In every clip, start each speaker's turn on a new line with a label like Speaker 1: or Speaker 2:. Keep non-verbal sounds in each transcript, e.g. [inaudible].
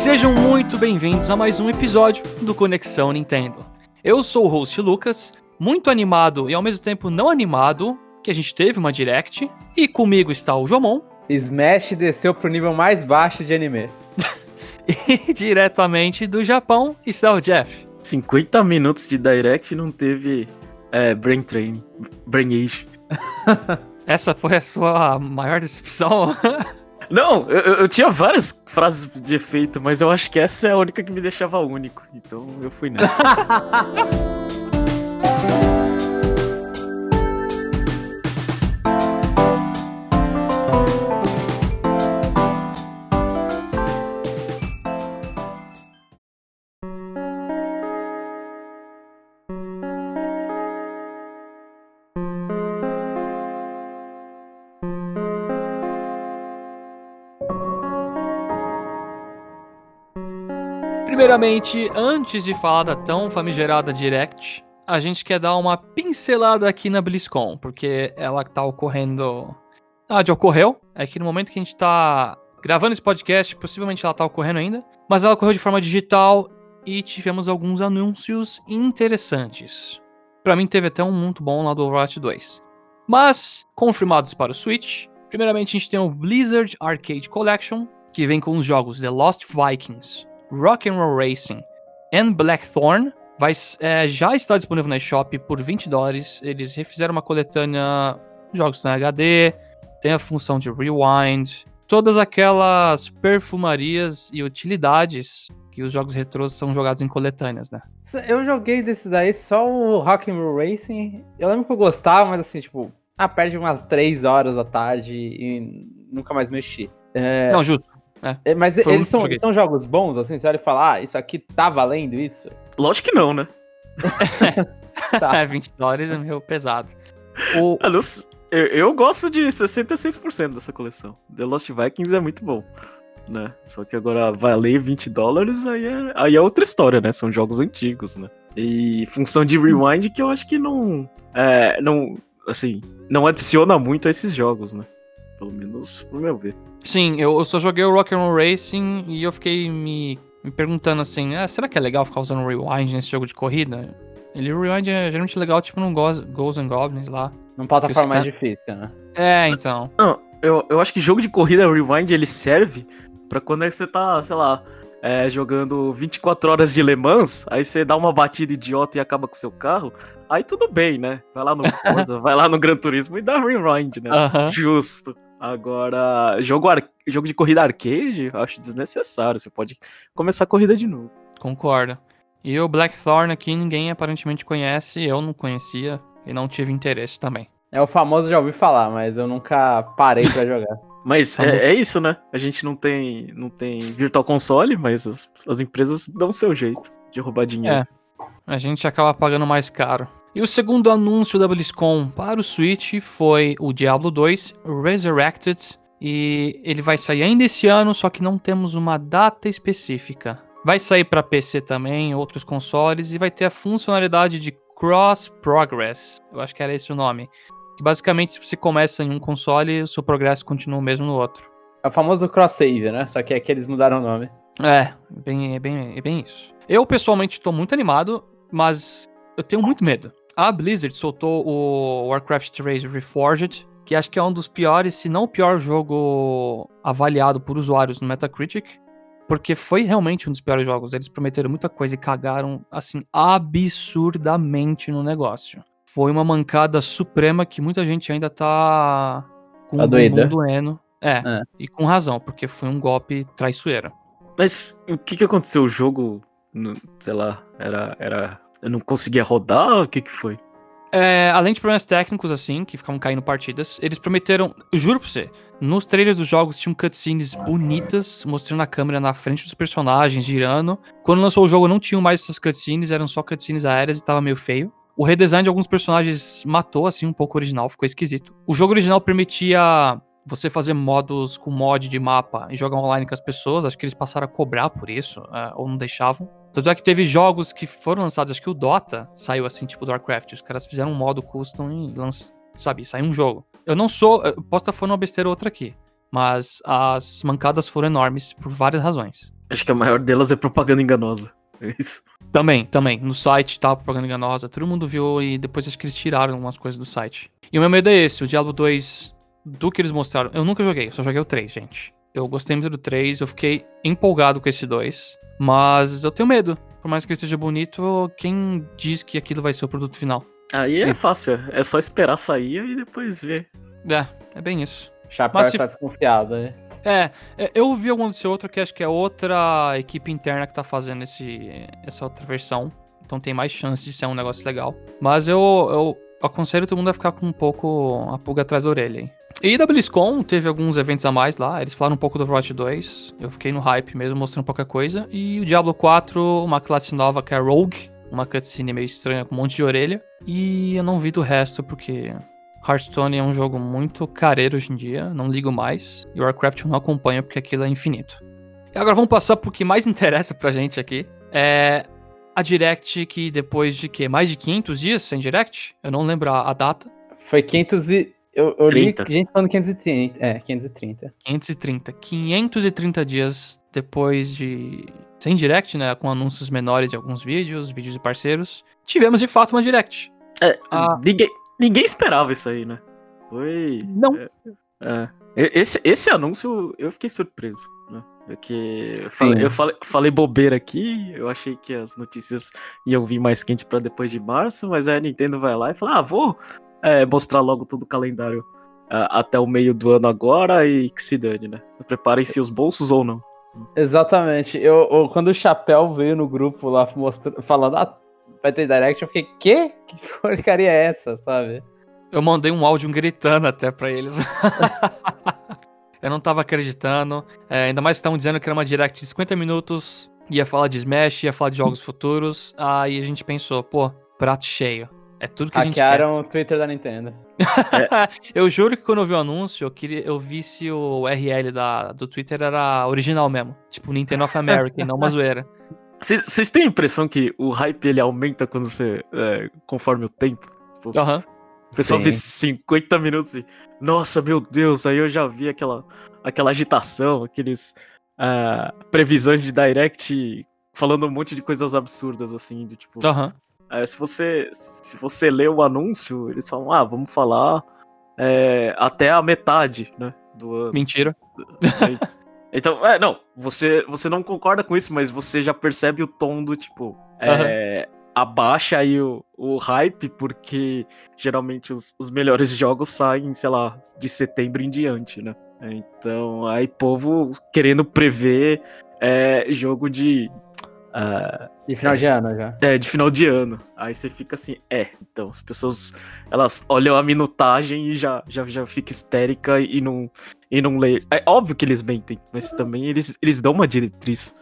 Speaker 1: Sejam muito bem-vindos a mais um episódio do Conexão Nintendo. Eu sou o host Lucas, muito animado e ao mesmo tempo não animado, que a gente teve uma direct, e comigo está o Jomon.
Speaker 2: Smash desceu pro nível mais baixo de anime. [laughs]
Speaker 1: e diretamente do Japão está o Jeff.
Speaker 3: 50 minutos de direct não teve é, Brain Train, Brain Age.
Speaker 1: Essa foi a sua maior decepção? [laughs]
Speaker 3: Não, eu, eu, tinha várias frases de efeito, mas eu acho que essa é a única que me deixava único. Então eu fui nessa. [laughs]
Speaker 1: Primeiramente, antes de falar da tão famigerada Direct, a gente quer dar uma pincelada aqui na BlizzCon, porque ela tá ocorrendo. Ah, de ocorreu. É que no momento que a gente tá gravando esse podcast, possivelmente ela tá ocorrendo ainda. Mas ela ocorreu de forma digital e tivemos alguns anúncios interessantes. Para mim, teve até um muito bom lá do Overwatch 2. Mas, confirmados para o Switch, primeiramente a gente tem o Blizzard Arcade Collection, que vem com os jogos The Lost Vikings, Rock and Roll Racing and Blackthorn vai, é, já está disponível na eShop por 20 dólares. Eles refizeram uma coletânea jogos no HD, tem a função de rewind, todas aquelas perfumarias e utilidades que os jogos retrôs são jogados em coletâneas, né?
Speaker 2: Eu joguei desses aí só o Rock and Roll Racing. Eu lembro que eu gostava, mas assim, tipo, ah, perde umas 3 horas da tarde e nunca mais mexi.
Speaker 1: É... Não, justo.
Speaker 2: É. é mas Foi eles são, são jogos bons, assim? Você olha e fala, ah, isso aqui tá valendo isso?
Speaker 3: Lógico que não, né? [laughs]
Speaker 1: tá. É, 20 dólares é meio pesado.
Speaker 3: O... Ah, eu, eu, gosto de 66% dessa coleção. The Lost Vikings é muito bom. Né? Só que agora valer 20 dólares aí é, aí é outra história, né? São jogos antigos, né? E função de rewind que eu acho que não. É, não. Assim, não adiciona muito a esses jogos, né? Pelo menos pro meu ver.
Speaker 1: Sim, eu, eu só joguei o Rock'n'Roll Racing e eu fiquei me, me perguntando assim, ah, será que é legal ficar usando rewind nesse jogo de corrida? Ele o rewind é geralmente legal, tipo no Ghosts and Goblins lá.
Speaker 2: Num plataforma mais difícil, né?
Speaker 1: É, então.
Speaker 3: Não, eu, eu acho que jogo de corrida rewind ele serve para quando é que você tá, sei lá, é, jogando 24 horas de Le Mans, aí você dá uma batida idiota e acaba com o seu carro, aí tudo bem, né? Vai lá no [laughs] Forza, vai lá no Gran Turismo e dá rewind, né? Uh -huh. Justo. Agora, jogo, jogo de corrida arcade, eu acho desnecessário. Você pode começar a corrida de novo.
Speaker 1: Concordo. E o Blackthorn aqui ninguém aparentemente conhece, eu não conhecia e não tive interesse também.
Speaker 2: É o famoso já ouvi falar, mas eu nunca parei para jogar. [laughs]
Speaker 3: Mas é, é, isso, né? A gente não tem, não tem Virtual Console, mas as, as empresas dão o seu jeito de roubar dinheiro. É.
Speaker 1: A gente acaba pagando mais caro. E o segundo anúncio da BlizzCon para o Switch foi o Diablo 2 Resurrected. E ele vai sair ainda esse ano, só que não temos uma data específica. Vai sair para PC também, outros consoles, e vai ter a funcionalidade de Cross Progress. Eu acho que era esse o nome. Que basicamente, se você começa em um console, o seu progresso continua o mesmo no outro.
Speaker 2: É o famoso cross save, né? Só que aqui eles mudaram o nome.
Speaker 1: É, bem, é bem, é bem isso. Eu pessoalmente estou muito animado, mas eu tenho muito medo. A Blizzard soltou o Warcraft 3 Reforged, que acho que é um dos piores, se não o pior jogo avaliado por usuários no Metacritic, porque foi realmente um dos piores jogos. Eles prometeram muita coisa e cagaram, assim, absurdamente no negócio. Foi uma mancada suprema que muita gente ainda tá com
Speaker 2: tá o
Speaker 1: doendo. É, é, e com razão, porque foi um golpe traiçoeiro.
Speaker 3: Mas o que que aconteceu? O jogo, sei lá, era, era eu não conseguia rodar? O que que foi?
Speaker 1: É, além de problemas técnicos, assim, que ficavam caindo partidas, eles prometeram, juro pra você, nos trailers dos jogos tinham cutscenes bonitas, mostrando a câmera na frente dos personagens, girando. Quando lançou o jogo não tinham mais essas cutscenes, eram só cutscenes aéreas e tava meio feio. O redesign de alguns personagens matou, assim, um pouco o original, ficou esquisito. O jogo original permitia você fazer modos com mod de mapa e jogar online com as pessoas, acho que eles passaram a cobrar por isso, uh, ou não deixavam. Tanto é que teve jogos que foram lançados, acho que o Dota saiu assim, tipo do Warcraft. Os caras fizeram um modo custom e lançaram, sabe, saiu um jogo. Eu não sou, eu posso estar falando uma besteira ou outra aqui, mas as mancadas foram enormes por várias razões.
Speaker 3: Acho que a maior delas é propaganda enganosa. É isso.
Speaker 1: Também, também. No site tava propaganda enganosa, todo mundo viu e depois acho que eles tiraram algumas coisas do site. E o meu medo é esse, o Diablo 2, do que eles mostraram. Eu nunca joguei, eu só joguei o 3, gente. Eu gostei muito do 3, eu fiquei empolgado com esse 2. Mas eu tenho medo. Por mais que ele seja bonito, quem diz que aquilo vai ser o produto final?
Speaker 3: Aí é fácil, é só esperar sair e depois ver.
Speaker 1: É, é bem isso.
Speaker 2: Chapéu
Speaker 1: Mas se-
Speaker 2: está desconfiado, né?
Speaker 1: É, é, eu vi algum desse outro que acho que é outra equipe interna que tá fazendo esse, essa outra versão. Então tem mais chance de ser um negócio legal. Mas eu, eu aconselho todo mundo a ficar com um pouco a pulga atrás da orelha. Hein? E BlizzCon teve alguns eventos a mais lá. Eles falaram um pouco do Overwatch 2. Eu fiquei no hype mesmo, mostrando pouca coisa. E o Diablo 4, uma classe nova que é Rogue. Uma cutscene meio estranha com um monte de orelha. E eu não vi do resto porque Hearthstone é um jogo muito careiro hoje em dia, não ligo mais. E Warcraft eu não acompanho porque aquilo é infinito. E agora vamos passar pro que mais [laughs] interessa pra gente aqui. É a Direct que depois de que mais de 500 dias sem Direct, eu não lembro a, a data,
Speaker 2: Foi 500 e... Eu, eu li
Speaker 3: 30.
Speaker 2: gente falando 530. É, 530.
Speaker 1: 530, 530 dias depois de sem Direct, né, com anúncios menores em alguns vídeos, vídeos de parceiros, tivemos de fato uma Direct.
Speaker 3: É,
Speaker 1: Ah.
Speaker 3: ninguém, ninguém esperava isso aí, né? Foi.
Speaker 1: Não.
Speaker 3: É. E- Esse, esse anúncio eu fiquei surpreso? Porque eu
Speaker 2: Sim.
Speaker 3: falei, eu falei, falei bobeira aqui, eu achei que as notícias iam vir mais quente pra depois de março, mas aí a Nintendo vai lá e fala: ah, vou é, mostrar logo todo o calendário ah, até o meio do ano agora e que se dane, né? Preparem-se os bolsos ou não.
Speaker 2: Exatamente. Eu, eu- quando o Chapéu veio no grupo lá mostrando, falando, ah, vai ter direct, eu fiquei, quê? Que porcaria é essa, sabe?
Speaker 1: Eu mandei um áudio gritando até pra eles. [laughs] eu não tava acreditando. É, ainda mais que estavam dizendo que era uma direct de 50 minutos. Ia falar de Smash, ia falar de jogos futuros. Aí a gente pensou, pô, prato cheio. É tudo que a gente quer.
Speaker 2: Hackearam o Twitter da Nintendo. [laughs]
Speaker 1: eu juro que quando eu vi o anúncio, eu, queria, eu vi se o URL da, do Twitter era original mesmo. Tipo, Nintendo of America, e não uma [laughs] zoeira.
Speaker 3: Vocês vocês têm a impressão que o hype ele aumenta quando você. é, conforme o tempo? Tipo,
Speaker 1: Aham.
Speaker 3: O pessoal
Speaker 2: Sim.
Speaker 3: vê 50 minutos e. Nossa, meu Deus, aí eu já vi aquela, aquela agitação, aqueles. ah, previsões de direct falando um monte de coisas absurdas, assim, de tipo. É, se você. Se você lê o anúncio, eles falam, ah, vamos falar é, até a metade, né? Do ano.
Speaker 1: Mentira.
Speaker 3: Aí- Então, é, não, você, você não concorda com isso, mas você já percebe o tom do tipo. É, abaixa aí o, o hype, porque geralmente os, os melhores jogos saem, sei lá, de setembro em diante, né? Então, aí povo querendo prever é, jogo de. Ah,
Speaker 2: De final de ano já.
Speaker 3: é, de final de ano. Aí você fica assim, é. Então, as pessoas, elas olham a minutagem e já, já, já fica histérica e não, e não lê. É óbvio que eles mentem, mas também eles, eles dão uma diretriz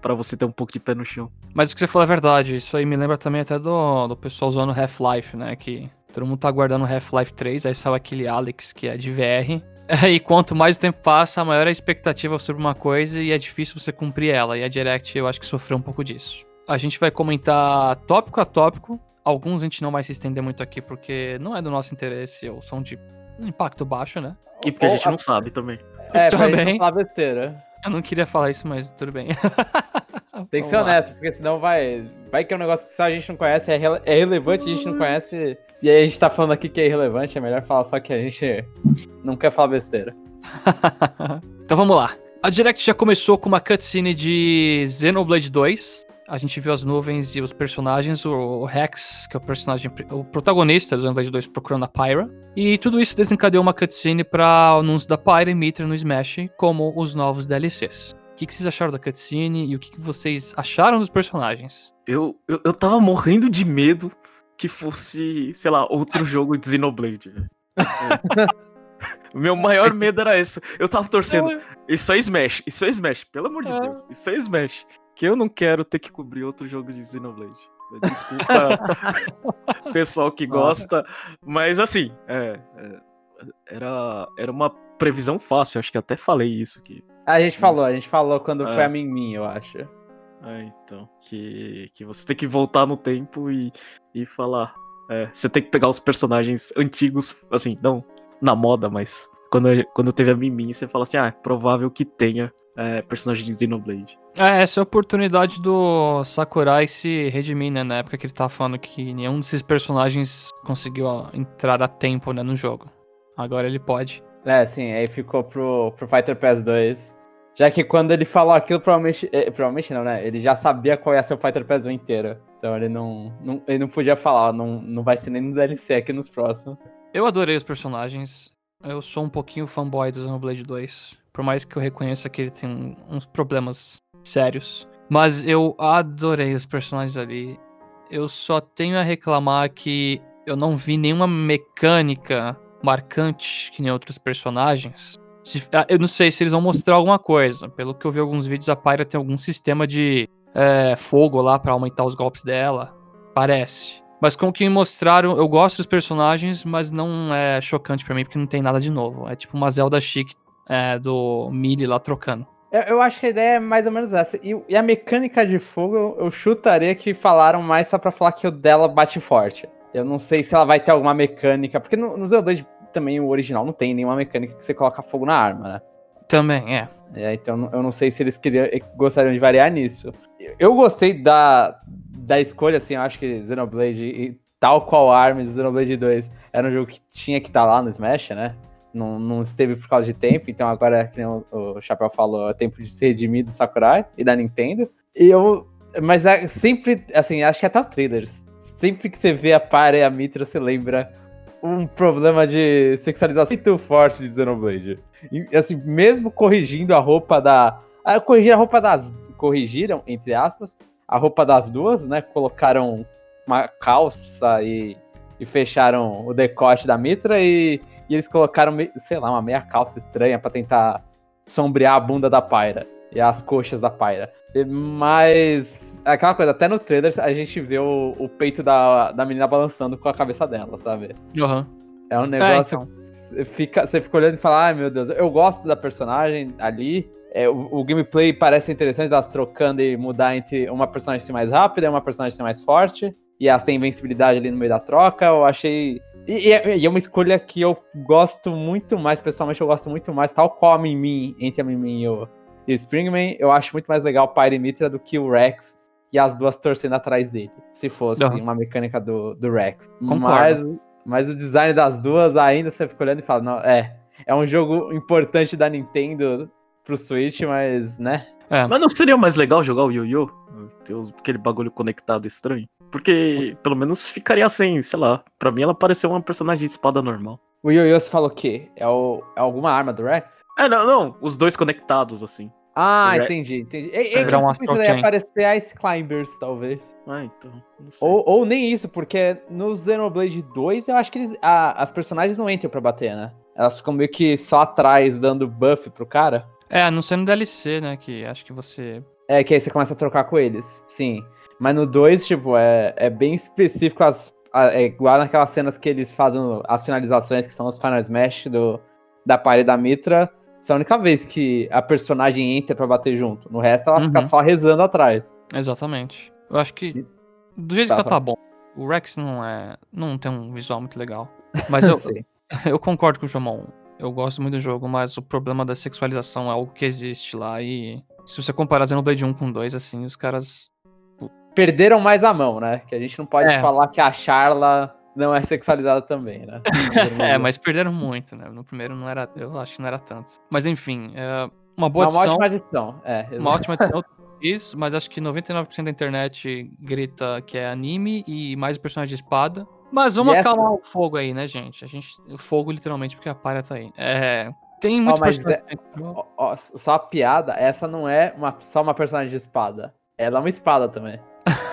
Speaker 3: pra você ter um pouco de pé no chão.
Speaker 1: Mas o que você falou é verdade. Isso aí me lembra também até do, do pessoal usando Half-Life, né? Que todo mundo tá aguardando Half-Life 3, aí saiu aquele Alex, que é de VR. [laughs] E quanto mais o tempo passa, maior é a expectativa sobre uma coisa e é difícil você cumprir ela. E a Direct eu acho que sofreu um pouco disso. A gente vai comentar tópico a tópico. Alguns a gente não vai se estender muito aqui porque não é do nosso interesse ou são de impacto baixo, né?
Speaker 3: E porque a
Speaker 2: Ou
Speaker 3: gente não sabe também.
Speaker 2: É, pra gente
Speaker 1: Também.
Speaker 2: não falar besteira.
Speaker 1: Eu não queria falar isso, mas tudo bem. [laughs]
Speaker 2: Tem que
Speaker 1: Vamos
Speaker 2: ser
Speaker 1: lá.
Speaker 2: honesto, porque senão vai. Vai que é um negócio que só a gente não conhece, é, rele- é relevante, a gente não conhece. E aí a gente tá falando aqui que é irrelevante, é melhor falar só que a gente não quer falar besteira. [laughs]
Speaker 1: então vamos lá. A Direct já começou com uma cutscene de Xenoblade 2. A gente viu as nuvens e os personagens, o Rex, que é o personagem, o protagonista do Xenoblade 2 procurando a Pyra. E tudo isso desencadeou uma cutscene para anúncio da Pyra e Mitra no Smash, como os novos DLCs. O que, que vocês acharam da cutscene e o que, que vocês acharam dos personagens?
Speaker 3: Eu, eu, eu tava morrendo de medo que fosse, sei lá, outro jogo de Xenoblade. velho. É. O [laughs] meu maior medo era esse. Eu tava torcendo. Isso é Smash, isso é Smash, pelo amor de
Speaker 1: Ah.
Speaker 3: Deus. Isso é Smash. Que eu não quero ter que cobrir outro jogo de Xenoblade. Desculpa, [laughs] [laughs] pessoal que gosta. Mas assim, é, é, era, era uma previsão fácil. Acho que até falei isso aqui.
Speaker 2: A gente falou, a gente falou quando
Speaker 3: É.
Speaker 2: foi a Mimim, eu acho.
Speaker 3: É, então. Que, que você tem que voltar no tempo e, e falar. é, você tem que pegar os personagens antigos, assim, não na moda, mas quando, quando teve a Mimin, você fala assim, ah, é provável que tenha é, personagem de Xenoblade.
Speaker 1: É, essa é a oportunidade do Sakurai se redimir, né? Na época que ele tava falando que nenhum desses personagens conseguiu ó, entrar a tempo né, no jogo. Agora ele pode.
Speaker 2: É, sim, aí ficou pro, pro Fighter Pass 2. Já que quando ele falou aquilo, provavelmente. Eh, provavelmente não, né? Ele já sabia qual ia ser o Fighter Pass 1 inteiro. Então ele não, não, ele não podia falar, não, não vai ser nem no DLC aqui nos próximos.
Speaker 1: Eu adorei os personagens. Eu sou um pouquinho fanboy do Xenoblade 2. Por mais que eu reconheça que ele tem uns problemas sérios. Mas eu adorei os personagens ali. Eu só tenho a reclamar que eu não vi nenhuma mecânica marcante que nem outros personagens. Se, ah, eu não sei se eles vão mostrar alguma coisa. Pelo que eu vi alguns vídeos, a Pyra tem algum sistema de é, fogo lá para aumentar os golpes dela. Parece. Mas com o que mostraram, eu gosto dos personagens, mas não é chocante para mim porque não tem nada de novo. É tipo uma Zelda chique é, do Millie lá trocando.
Speaker 2: Eu, eu, acho que a ideia é mais ou menos essa. E, e a mecânica de fogo, eu, eu, chutaria que falaram mais só pra falar que o dela bate forte. Eu não sei se ela vai ter alguma mecânica, porque no, no Zelda também o original não tem nenhuma mecânica que você coloca fogo na arma, né?
Speaker 1: Também, é.
Speaker 2: é então eu não sei se eles queriam, gostariam de variar nisso. Eu gostei da, da escolha, assim, eu acho que Xenoblade, tal qual Arms, Xenoblade 2, era um jogo que tinha que estar tá lá no Smash, né? não, não esteve por causa de tempo, então agora, que o, o Chapéu falou, é tempo de se redimir do Sakurai e da Nintendo. E eu. Mas é, sempre, assim, acho que até o trailers. Sempre que você vê a Para e a Mitra, você lembra um problema de sexualização muito forte de Xenoblade. E, assim, mesmo corrigindo a roupa da. Ah, corrigir a roupa das. Corrigiram, entre aspas, a roupa das duas, né? Colocaram uma calça e, e fecharam o decote da Mitra e e eles colocaram, sei lá, uma meia calça estranha para tentar sombrear a bunda da Pyra e as coxas da Pyra. Mas aquela coisa, até no trailer a gente vê o, o peito da, da menina balançando com a cabeça dela, sabe?
Speaker 1: Uhum.
Speaker 2: É um negócio. É, então. fica, você fica olhando e fala, ai meu Deus, eu gosto da personagem ali. É, o, o, gameplay parece interessante, elas trocando e mudar entre uma personagem ser mais rápida e uma personagem ser mais forte. E elas têm invencibilidade ali no meio da troca. Eu achei e, é, e, é uma escolha que eu gosto muito mais, pessoalmente eu gosto muito mais, tal qual a Mimi, entre a Mimi e o, e o Springman, eu acho muito mais legal o Pyre Mitra do que o Rex e as duas torcendo atrás dele, se fosse uhum. uma mecânica do, do Rex. Mas, mas o design das duas ainda você fica olhando e fala, não, é, é um jogo importante da Nintendo pro Switch, mas, né?
Speaker 3: É. Mas não seria mais legal jogar o Yo-Yo? Ter aquele bagulho conectado estranho? Porque pelo menos ficaria sem, sei lá. Pra mim ela pareceu uma personagem de espada normal.
Speaker 2: O Yo-Yo você falou o quê? É, o, é alguma arma do Rex?
Speaker 3: É, não, não. Os dois conectados, assim.
Speaker 2: Ah, entendi, entendi. E, é, é um ia aparecer Ice Climbers, talvez.
Speaker 3: Ah, então.
Speaker 2: Ou, ou nem isso, porque no Xenoblade 2 eu acho que eles, a, as personagens não entram pra bater, né? Elas ficam meio que só atrás, dando buff pro cara.
Speaker 1: É, não sendo DLC, né? Que acho que você.
Speaker 2: É, que aí você começa a trocar com eles. Sim. Mas no 2, tipo, é, é bem específico as. É igual naquelas cenas que eles fazem as finalizações, que são os Final Smash do, da parede da Mitra. Essa é a única vez que a personagem entra para bater junto. No resto, ela uhum. fica só rezando atrás.
Speaker 1: Exatamente. Eu acho que. Do jeito tá, que tá, tá bom. O Rex não é. não tem um visual muito legal. [laughs] Mas eu, [laughs] eu concordo com o Jomon. Eu gosto muito do jogo, mas o problema da sexualização é algo que existe lá e. Se você comparar Xenoblade 1 com 2, assim, os caras
Speaker 2: perderam mais a mão, né? Que a gente não pode é. falar que a Charla não é sexualizada também, né? [laughs]
Speaker 1: é, mas perderam muito, né? No primeiro não era, eu acho que não era tanto. Mas enfim, é uma boa
Speaker 2: uma
Speaker 1: adição.
Speaker 2: Uma ótima adição, é.
Speaker 1: Uma ótima [laughs] adição. Isso, mas acho que 99% da internet grita que é anime e mais personagem de espada. Mas vamos acalmar o fogo aí, né, gente? A gente. O fogo, literalmente, porque a palha tá aí. É. Tem muito oh,
Speaker 2: personagem. É, oh, só a piada, essa não é uma, só uma personagem de espada. Ela é uma espada também.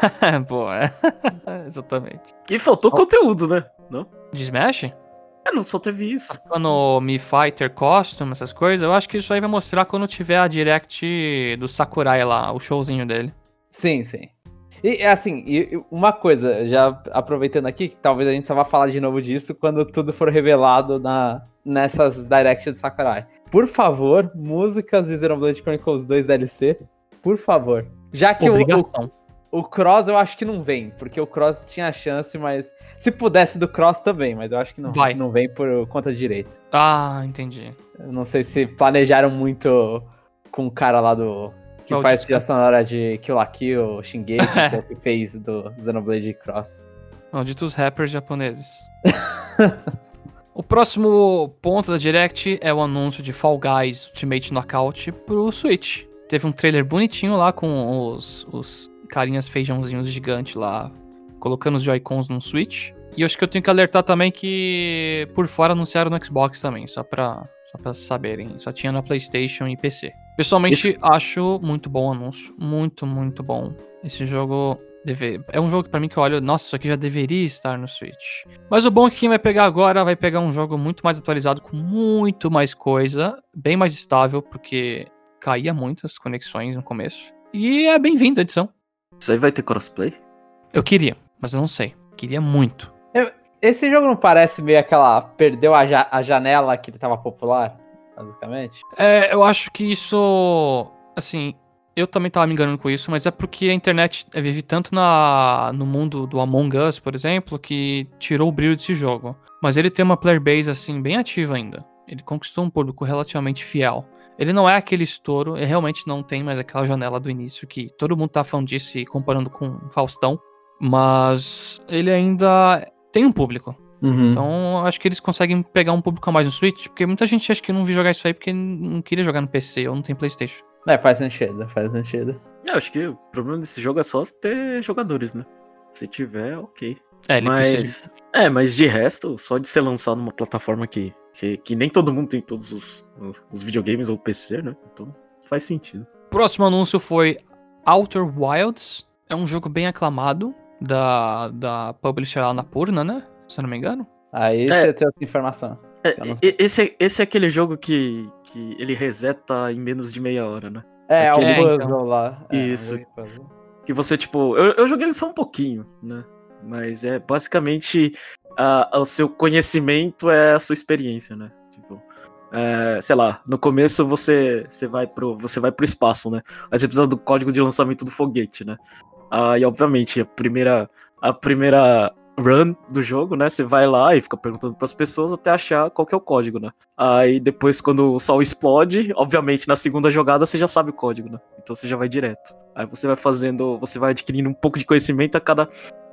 Speaker 2: [laughs]
Speaker 1: Pô, é. [laughs] Exatamente.
Speaker 3: E faltou oh. conteúdo, né? Não?
Speaker 1: De Smash?
Speaker 3: É, não só teve isso.
Speaker 1: Quando Mi Fighter Costume, essas coisas, eu acho que isso aí vai mostrar quando tiver a direct do Sakurai lá, o showzinho dele.
Speaker 2: Sim, sim. E assim, uma coisa, já aproveitando aqui, que talvez a gente só vá falar de novo disso quando tudo for revelado na, nessas directs do Sakurai. Por favor, músicas de Xenoblade Chronicles 2 DLC, por favor. Já que
Speaker 1: Obrigação.
Speaker 2: o, O Cross eu acho que não vem, porque o Cross tinha chance, mas. Se pudesse do Cross também, mas eu acho que não,
Speaker 1: Vai.
Speaker 2: não vem por conta de direito.
Speaker 1: Ah, entendi.
Speaker 2: Eu não sei se planejaram muito com o cara lá do. Que
Speaker 1: Qual
Speaker 2: faz a sonora de Kill la Kill, Shingeki, [laughs] que é o que fez do Xenoblade Cross.
Speaker 1: Malditos rappers japoneses. [laughs] o próximo ponto da Direct é o anúncio de Fall Guys Ultimate Knockout pro Switch. Teve um trailer bonitinho lá com os, os carinhas feijãozinhos gigantes lá, colocando os Joy-Cons no Switch. E eu acho que eu tenho que alertar também que por fora anunciaram no Xbox também, só pra, só pra saberem. Só tinha na PlayStation e PC. Pessoalmente, acho muito bom o anúncio. Muito, muito bom. Esse jogo deve... é um jogo que pra mim que eu olho, nossa, isso aqui já deveria estar no Switch. Mas o bom é que quem vai pegar agora vai pegar um jogo muito mais atualizado, com muito mais coisa, bem mais estável, porque caía muito as conexões no começo. E é bem-vindo a edição.
Speaker 3: Isso aí vai ter crossplay?
Speaker 1: Eu queria, mas eu não sei. Queria muito.
Speaker 2: Esse jogo não parece meio aquela. Perdeu a, ja- a janela que ele tava popular, basicamente?
Speaker 1: É, eu acho que isso. Assim, eu também tava me enganando com isso, mas é porque a internet vive tanto na, no mundo do Among Us, por exemplo, que tirou o brilho desse jogo. Mas ele tem uma player base, assim, bem ativa ainda. Ele conquistou um público relativamente fiel. Ele não é aquele estouro, ele realmente não tem mais aquela janela do início que todo mundo tá falando disso e comparando com Faustão. Mas ele ainda tem um público.
Speaker 2: Uhum.
Speaker 1: Então, acho que eles conseguem pegar um público a mais no Switch, porque muita gente acha que não vi jogar isso aí porque não queria jogar no PC ou não tem PlayStation.
Speaker 2: É, faz sentido, faz sentido.
Speaker 3: Eu acho que o problema desse jogo é só ter jogadores, né? Se tiver, ok.
Speaker 1: É, ele precisa.
Speaker 3: Mas. É, mas de resto, só de ser lançado numa plataforma que, que, que nem todo mundo tem todos os, os videogames ou PC, né? Então faz sentido.
Speaker 1: O próximo anúncio foi Outer Wilds. É um jogo bem aclamado da, da publisher Annapurna, né? Se eu não me engano.
Speaker 2: Aí
Speaker 3: É.
Speaker 2: você tem outra informação.
Speaker 3: É, esse, é- esse é aquele jogo que, que ele reseta em menos de meia hora, né?
Speaker 2: É, é o
Speaker 1: É,
Speaker 2: puzzle
Speaker 1: então.
Speaker 2: lá. É,
Speaker 3: Isso.
Speaker 2: puzzle.
Speaker 3: Que você, tipo. Eu, eu joguei ele só um pouquinho, né? Mas é basicamente. A- o seu conhecimento é a sua experiência, né? Tipo. é, sei lá, no começo você, você, vai pro, você vai pro espaço, né? Aí você precisa do código de lançamento do foguete, né? Aí, obviamente, a primeira, a primeira run do jogo, né? Você vai lá e fica perguntando pras pessoas até achar qual que é o código, né? Aí depois, quando o sol explode, obviamente, na segunda jogada você já sabe o código, né? Então você já vai direto. Aí você vai fazendo, você vai adquirindo um pouco de conhecimento a cada,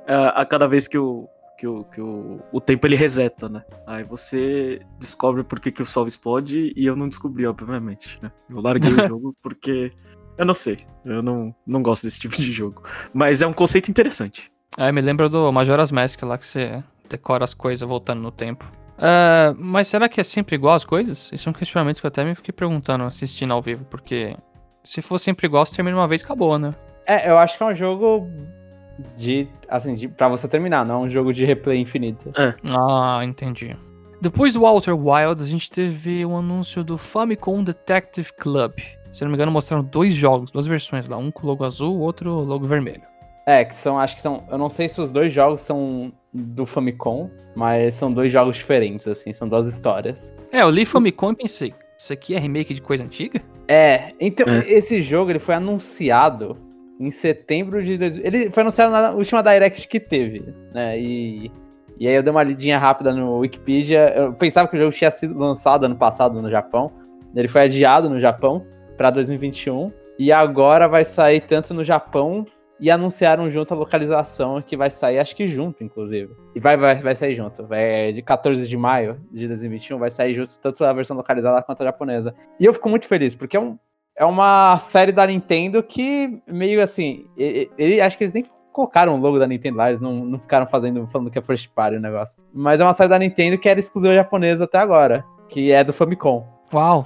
Speaker 3: a cada vez que o, que, o, que o, o tempo ele reseta, né? Aí você descobre por que, que o sol explode e eu não descobri, obviamente, né? Eu larguei o [laughs] jogo porque eu não sei, eu não, não gosto desse tipo de jogo. Mas é um conceito interessante.
Speaker 1: É, me lembra do Majora's Mask lá que você decora as coisas voltando no tempo. É, mas será que é sempre igual as coisas? Isso é um questionamento que eu até me fiquei perguntando assistindo ao vivo, porque se for sempre igual, você termina uma vez e acabou, né?
Speaker 2: É, eu acho que é um jogo de. Assim, de, pra você terminar, não é um jogo de replay infinito.
Speaker 1: Ah, entendi. Depois do Outer Wilds, a gente teve um anúncio do Famicom Detective Club. Se eu não me engano, mostraram dois jogos, duas versões lá. Um com logo azul, o outro logo vermelho.
Speaker 2: É, que são, acho que são. Eu não sei se os dois jogos são do Famicom, mas são dois jogos diferentes, assim, são duas histórias.
Speaker 1: É, eu li Famicom e pensei, isso aqui é remake de coisa antiga?
Speaker 2: É, então,
Speaker 3: É.
Speaker 2: esse jogo ele foi anunciado em setembro de. Ele foi anunciado na última Direct que teve, né? E, e aí eu dei uma lidinha rápida no Wikipedia. Eu pensava que o jogo tinha sido lançado ano passado no Japão. Ele foi adiado no Japão pra 2021. E agora vai sair tanto no Japão e anunciaram junto a localização que vai sair, acho que junto, inclusive. E vai, vai, vai sair junto. Vai, de 14 de maio de 2021 vai sair junto tanto a versão localizada quanto a japonesa. E eu fico muito feliz, porque é, um, é uma série da Nintendo que meio assim. Ele, ele- acho que eles nem colocaram o logo da Nintendo lá, eles não, não ficaram fazendo, falando que é first party o negócio. Mas é uma série da Nintendo que era exclusiva japonesa até agora, que é do Famicom.
Speaker 1: Uau!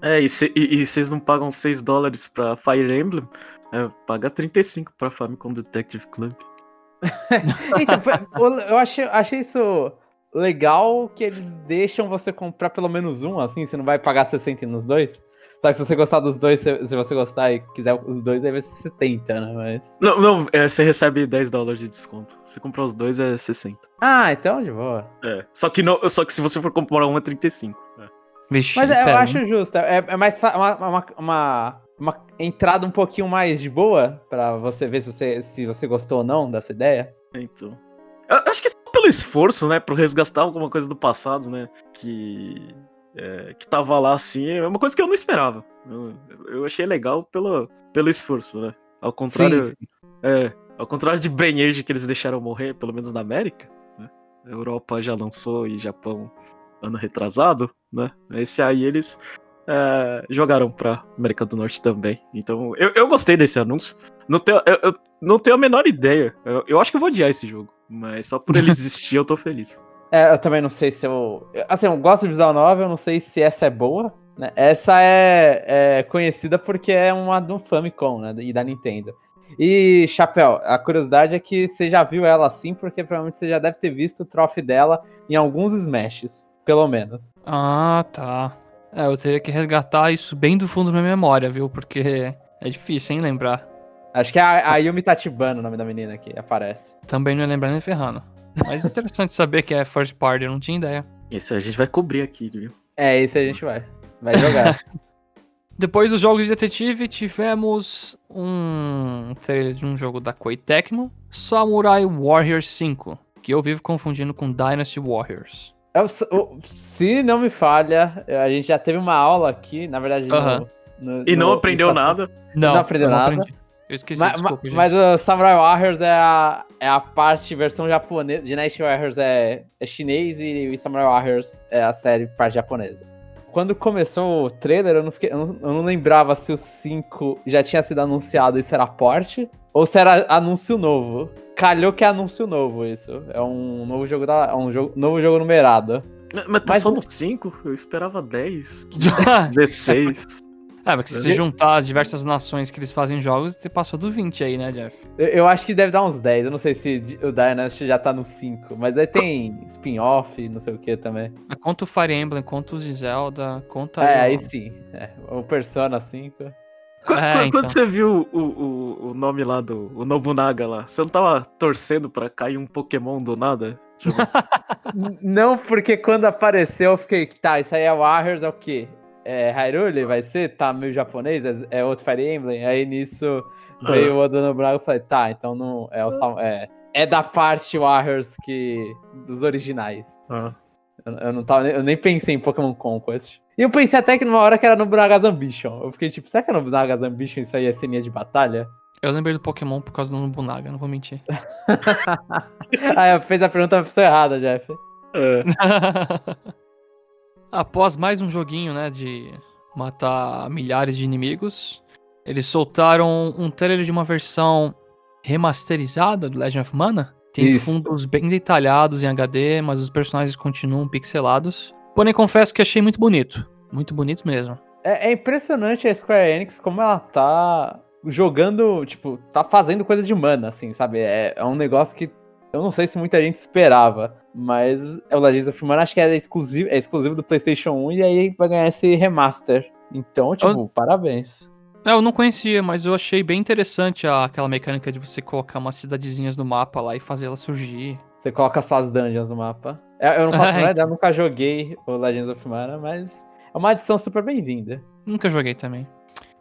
Speaker 3: É, e, cê- vocês não pagam 6 dólares pra Fire Emblem? É, paga 35 pra Famicom Detective Club. [laughs]
Speaker 2: Então, foi- eu achei, achei isso legal que eles deixam você comprar pelo menos um, assim, você não vai pagar 60 nos dois. Só que se você gostar dos dois, se, se você gostar e quiser os dois, aí vai ser 70, né? Mas...
Speaker 3: Não, não, é, você recebe 10 dólares de desconto. Se comprar os dois é 60.
Speaker 2: Ah, então de boa.
Speaker 3: É. Só que, não, só que se você for comprar um é 35. É.
Speaker 1: Vixe,
Speaker 2: Mas é, eu
Speaker 1: pera,
Speaker 2: acho justo. É, é mais uma, uma, uma uma entrada um pouquinho mais de boa pra você ver se você, se você gostou ou não dessa ideia.
Speaker 3: Então. Eu acho que só pelo esforço, né? Pro resgatar alguma coisa do passado, né? Que. É, que tava lá assim, é uma coisa que eu não esperava. Eu, eu achei legal pelo, pelo esforço, né? Ao contrário.
Speaker 2: Sim, sim.
Speaker 3: É, ao contrário de Brain Age que eles deixaram morrer, pelo menos na América, né? A Europa já lançou e Japão ano retrasado, né? Esse aí eles é, jogaram pra América do Norte também. Então, eu, eu gostei desse anúncio. Não tenho, eu, eu não tenho a menor ideia. Eu, eu acho que eu vou odiar esse jogo. Mas só por ele [laughs] existir, eu tô feliz.
Speaker 2: É, eu também não sei se eu. Assim, eu gosto de visual novel, eu não sei se essa é boa. Né? Essa é, é conhecida porque é uma do Famicom, né? E da Nintendo. E, Chapéu, a curiosidade é que você já viu ela assim, porque provavelmente você já deve ter visto o troféu dela em alguns Smashes, pelo menos.
Speaker 1: Ah, tá. É, eu teria que resgatar isso bem do fundo da minha memória, viu? Porque é difícil, hein, lembrar.
Speaker 2: Acho que é a, a Yumi Tachibana o nome da menina que aparece.
Speaker 1: Também não ia lembrar nem ferrando. Mas interessante saber que é first party, eu não tinha ideia.
Speaker 3: Isso a gente vai cobrir aqui, viu?
Speaker 2: É, esse a gente vai. Vai jogar. [laughs]
Speaker 1: Depois dos jogos de detetive, tivemos um trailer de um jogo da Koei Tecmo, Samurai Warriors 5, que eu vivo confundindo com Dynasty Warriors.
Speaker 2: É o- o- se não me falha, a gente já teve uma aula aqui, na verdade. no-
Speaker 1: Aham.
Speaker 2: no-
Speaker 3: E não
Speaker 2: no-
Speaker 3: aprendeu
Speaker 2: no-
Speaker 3: nada.
Speaker 1: Não,
Speaker 2: Não aprendeu
Speaker 1: eu
Speaker 2: nada?
Speaker 1: aprendi. Eu esqueci,
Speaker 2: Ma- ma-
Speaker 1: desculpa, gente.
Speaker 2: mas o Samurai Warriors é a, é a parte versão japonesa. Dynasty Warriors é, é chinês e, o Samurai Warriors é a série parte japonesa. Quando começou o trailer, eu não, fiquei, eu não, eu não lembrava se o 5 já tinha sido anunciado e isso era porte, ou se era anúncio novo. Calhou que é anúncio novo isso. É um novo jogo da. É um jogo, novo jogo numerado.
Speaker 3: Mas tá
Speaker 2: Mas-
Speaker 3: só no 5? Eu esperava 10, 15, 16.
Speaker 1: É, mas se você juntar as diversas nações que eles fazem jogos, você passou do 20 aí, né, Jeff?
Speaker 2: Eu, eu acho que deve dar uns 10. Eu não sei se o Dynasty já tá no 5. Mas aí tem spin-off, não sei o que também.
Speaker 1: Mas Conta o Fire Emblem, conta os de Zelda, conta...
Speaker 2: é,
Speaker 1: o-
Speaker 2: aí sim. É, o Persona 5.
Speaker 3: Quando,
Speaker 1: É,
Speaker 3: quando-
Speaker 1: então.
Speaker 3: você viu o, o, o nome lá do o Nobunaga lá, você não tava torcendo pra cair um Pokémon do nada? [laughs]
Speaker 2: Não, porque quando apareceu eu fiquei, tá, isso aí é Warriors, é o quê? É Hyrule? Vai ser? Tá meio japonês? É, é outro Fire Emblem? Aí nisso veio o Oda Nobunaga e falei, tá, então não. É, o, é, é da parte Warriors que. dos originais.
Speaker 3: ah.
Speaker 2: Eu, eu não tava, nem- eu nem pensei em Pokémon Conquest. E eu pensei até que numa hora que era no Nobunaga's Ambition. Eu fiquei tipo, será que é no Nobunaga's Ambition isso aí é ceninha de batalha?
Speaker 1: Eu lembrei do Pokémon por causa do Nobunaga, não vou mentir. [laughs]
Speaker 2: ah, eu fez a pergunta pra pessoa errada, Jeff.
Speaker 3: É. [laughs]
Speaker 1: Após mais um joguinho, né, de matar milhares de inimigos, eles soltaram um trailer de uma versão remasterizada do Legend of Mana. Tem
Speaker 2: Isso.
Speaker 1: fundos bem detalhados em HD, mas os personagens continuam pixelados. Porém, confesso que achei muito bonito. Muito bonito mesmo.
Speaker 2: É, é impressionante a Square Enix como ela tá jogando, tipo, tá fazendo coisa de mana, assim, sabe? É, é um negócio que eu não sei se muita gente esperava, mas é o Legends of Mana, acho que é exclusivo, é exclusivo do PlayStation 1 e aí vai ganhar esse remaster. Então, tipo, parabéns.
Speaker 1: É, eu não conhecia, mas eu achei bem interessante a- aquela mecânica de você colocar umas cidadezinhas no mapa lá e fazer elas surgir.
Speaker 2: Você coloca só as dungeons no mapa. É, Eu não faço [laughs]
Speaker 1: É,
Speaker 2: nada, eu nunca joguei o Legends of Mana, mas é uma adição super bem-vinda.
Speaker 1: Nunca joguei também.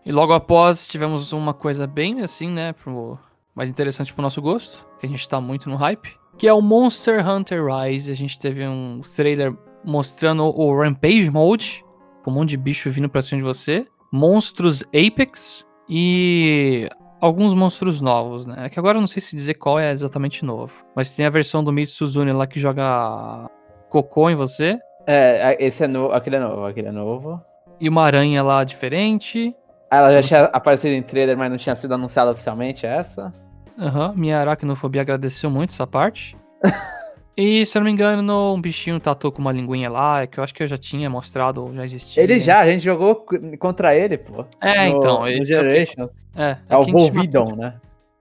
Speaker 1: E logo após tivemos uma coisa bem assim, né, pro mais interessante pro nosso gosto, que a gente tá muito no hype, que é o Monster Hunter Rise. A gente teve um trailer mostrando o Rampage Mode, com um monte de bicho vindo pra cima de você, monstros Apex e alguns monstros novos, né? É que agora eu não sei se dizer qual é exatamente novo, mas tem a versão do Mitsuzune lá que joga cocô em você
Speaker 2: É, esse é novo, aquele é novo, aquele é novo.
Speaker 1: e uma aranha lá diferente.
Speaker 2: Ela já tinha aparecido em trailer, mas não tinha sido anunciada oficialmente, é essa?
Speaker 1: Aham, minha aracnofobia agradeceu muito essa parte. [laughs] e, se eu não me engano, um bichinho tatu com uma linguinha lá, que eu acho que eu já tinha mostrado, ou já existia.
Speaker 2: Ele já, a gente jogou contra ele, pô.
Speaker 1: É,
Speaker 2: no,
Speaker 1: então.
Speaker 2: No
Speaker 1: eu fiquei-
Speaker 2: Generations.
Speaker 1: É,
Speaker 2: É o Volvidon,
Speaker 1: matou-
Speaker 2: né?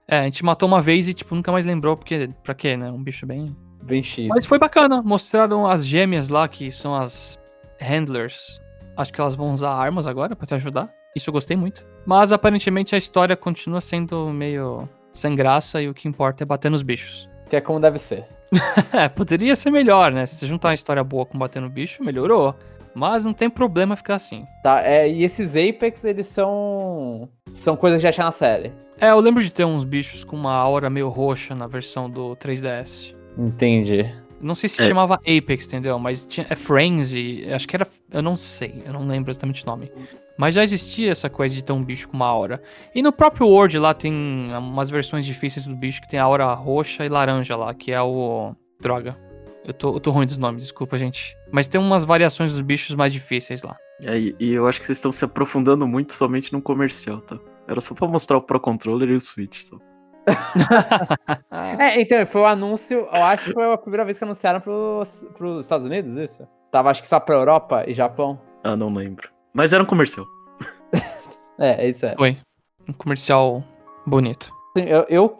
Speaker 1: É, a gente matou uma vez e, tipo, nunca mais lembrou, porque, pra quê, né? Um bicho bem...
Speaker 2: Bem X.
Speaker 1: Mas foi bacana, mostraram as gêmeas lá, que são as handlers. Acho que elas vão usar armas agora pra te ajudar. Isso eu gostei muito. Mas, aparentemente, a história continua sendo meio sem graça e o que importa é bater nos bichos.
Speaker 2: Que é como deve ser. [laughs]
Speaker 1: É, poderia ser melhor, né? Se você juntar uma história boa com bater no bicho, melhorou. Mas não tem problema ficar assim.
Speaker 2: Tá, é, e esses Apex, eles são. São coisas que já tinha na série.
Speaker 1: É, eu lembro de ter uns bichos com uma aura meio roxa na versão do 3DS.
Speaker 2: Entendi.
Speaker 1: Não sei se
Speaker 3: É.
Speaker 1: chamava Apex, entendeu? Mas tinha, é Frenzy, acho que era. Eu não sei, eu não lembro exatamente o nome. Mas já existia essa coisa de ter um bicho com uma aura. E no próprio World lá tem umas versões difíceis do bicho que tem a aura roxa e laranja lá, que é o. Droga. Eu tô, eu tô ruim dos nomes, desculpa, gente. Mas tem umas variações dos bichos mais difíceis lá.
Speaker 3: É, e, eu acho que vocês estão se aprofundando muito somente num comercial, tá? Era só pra mostrar o Pro Controller e o Switch, só. [laughs]
Speaker 2: É, então, foi o anúncio. Eu acho que foi a primeira vez que anunciaram pros, pros Estados Unidos, isso? Tava acho que só pra Europa e Japão.
Speaker 3: Ah, não lembro. Mas era um comercial.
Speaker 2: É, [laughs] é isso é.
Speaker 1: Foi. Um comercial bonito.
Speaker 2: Eu, eu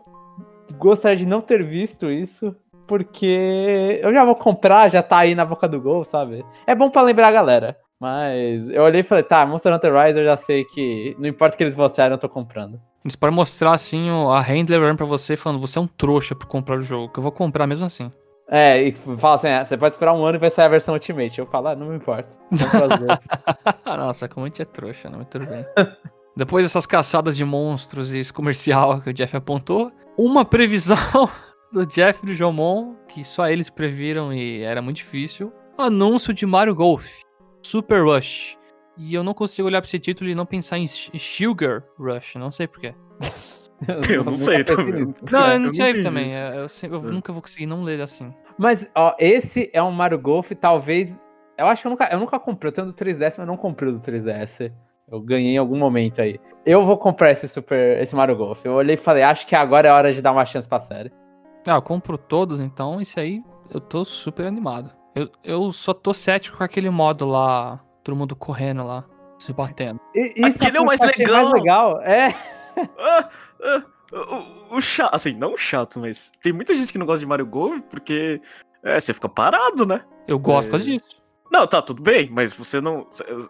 Speaker 2: gostaria de não ter visto isso, porque eu já vou comprar, já tá aí na boca do gol, sabe? É bom pra lembrar a galera. Mas eu olhei e falei, tá, Monster Hunter Rise eu já sei que não importa o que eles mostrarem, eu tô comprando.
Speaker 1: Eles podem mostrar assim a handler olhando pra você falando, você é um trouxa por comprar o jogo, que eu vou comprar mesmo assim.
Speaker 2: É, e fala assim, ah, você pode esperar um ano e vai sair a versão Ultimate. Eu falo, ah, não me importa. [laughs]
Speaker 1: Nossa, como a gente é trouxa, né? Mas tudo bem. Depois dessas caçadas de monstros e esse comercial que o Jeff apontou, uma previsão [laughs] do Jeff e do Jomon, que só eles previram e era muito difícil. Anúncio de Mario Golf, Super Rush. E eu não consigo olhar pra esse título e não pensar em Sugar Rush, não sei porquê. [laughs]
Speaker 3: Eu não sei também.
Speaker 1: Não, eu não
Speaker 3: eu
Speaker 1: sei
Speaker 3: não
Speaker 1: também. é, Eu, eu
Speaker 3: É.
Speaker 1: nunca vou conseguir não ler assim.
Speaker 2: Mas, ó, esse é um Mario Golf, talvez. Eu acho que eu nunca, eu nunca comprei. Eu tenho do 3DS, mas não comprei do 3DS. Eu ganhei em algum momento aí. Eu vou comprar esse Super. esse Mario Golf. Eu olhei e falei, acho que agora é hora de dar uma chance pra série.
Speaker 1: Ah, eu compro todos, então esse aí eu tô super animado. Eu, eu só tô cético com aquele modo lá, todo mundo correndo lá, se batendo.
Speaker 2: E,
Speaker 3: Aquele é o mais
Speaker 2: achei
Speaker 3: legal.
Speaker 2: mais legal. É. [laughs]
Speaker 3: Ah, ah, o, o chato, assim, não chato, mas tem muita gente que não gosta de Mario Golf porque é, você fica parado, né?
Speaker 1: Eu gosto
Speaker 3: É.
Speaker 1: disso.
Speaker 3: Não, tá, tudo bem, mas você não.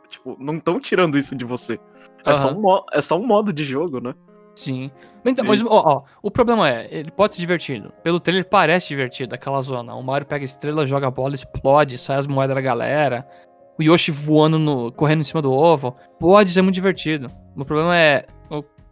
Speaker 3: Tipo, não estão tirando isso de você. É, só um, é só um modo de jogo, né?
Speaker 1: Sim. Mas, então, mas, ó, ó, o problema é, ele pode ser divertido. Pelo trailer parece divertido, aquela zona. O Mario pega estrela, joga a bola, explode, sai as moedas da galera. O Yoshi voando, no, correndo em cima do ovo. Pode ser muito divertido. O problema é,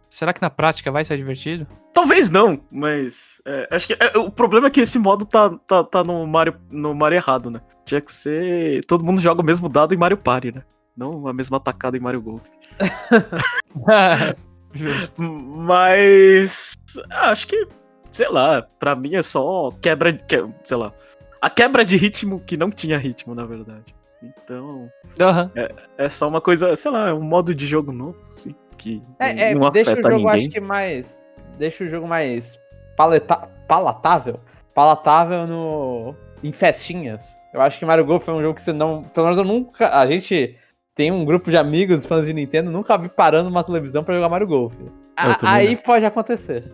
Speaker 1: será que na prática vai ser divertido?
Speaker 3: Talvez não, mas. é, acho que é, o problema é que esse modo tá, tá, tá no, Mario, no Mario errado, né? Tinha que ser. Todo mundo joga o mesmo dado em Mario Party, né? Não a mesma atacada em Mario Golf. [laughs] [laughs]
Speaker 1: Justo.
Speaker 3: Mas. Acho que. Sei lá, pra mim é só quebra. Que, sei lá. A quebra de ritmo que não tinha ritmo, na verdade. Então.
Speaker 1: Aham.
Speaker 3: É só uma coisa, sei lá, é um modo de jogo novo, assim. Que
Speaker 2: É, é,
Speaker 3: não
Speaker 2: deixa o
Speaker 3: afeta
Speaker 2: jogo,
Speaker 3: ninguém.
Speaker 2: acho que mais. Deixa o jogo mais paleta, palatável. Palatável no. em festinhas. Eu acho que Mario Golf foi um jogo que você não. Pelo menos eu nunca. A gente tem um grupo de amigos, fãs de Nintendo, nunca vi parando numa televisão pra jogar Mario Golf. A-
Speaker 3: também
Speaker 2: aí pode acontecer.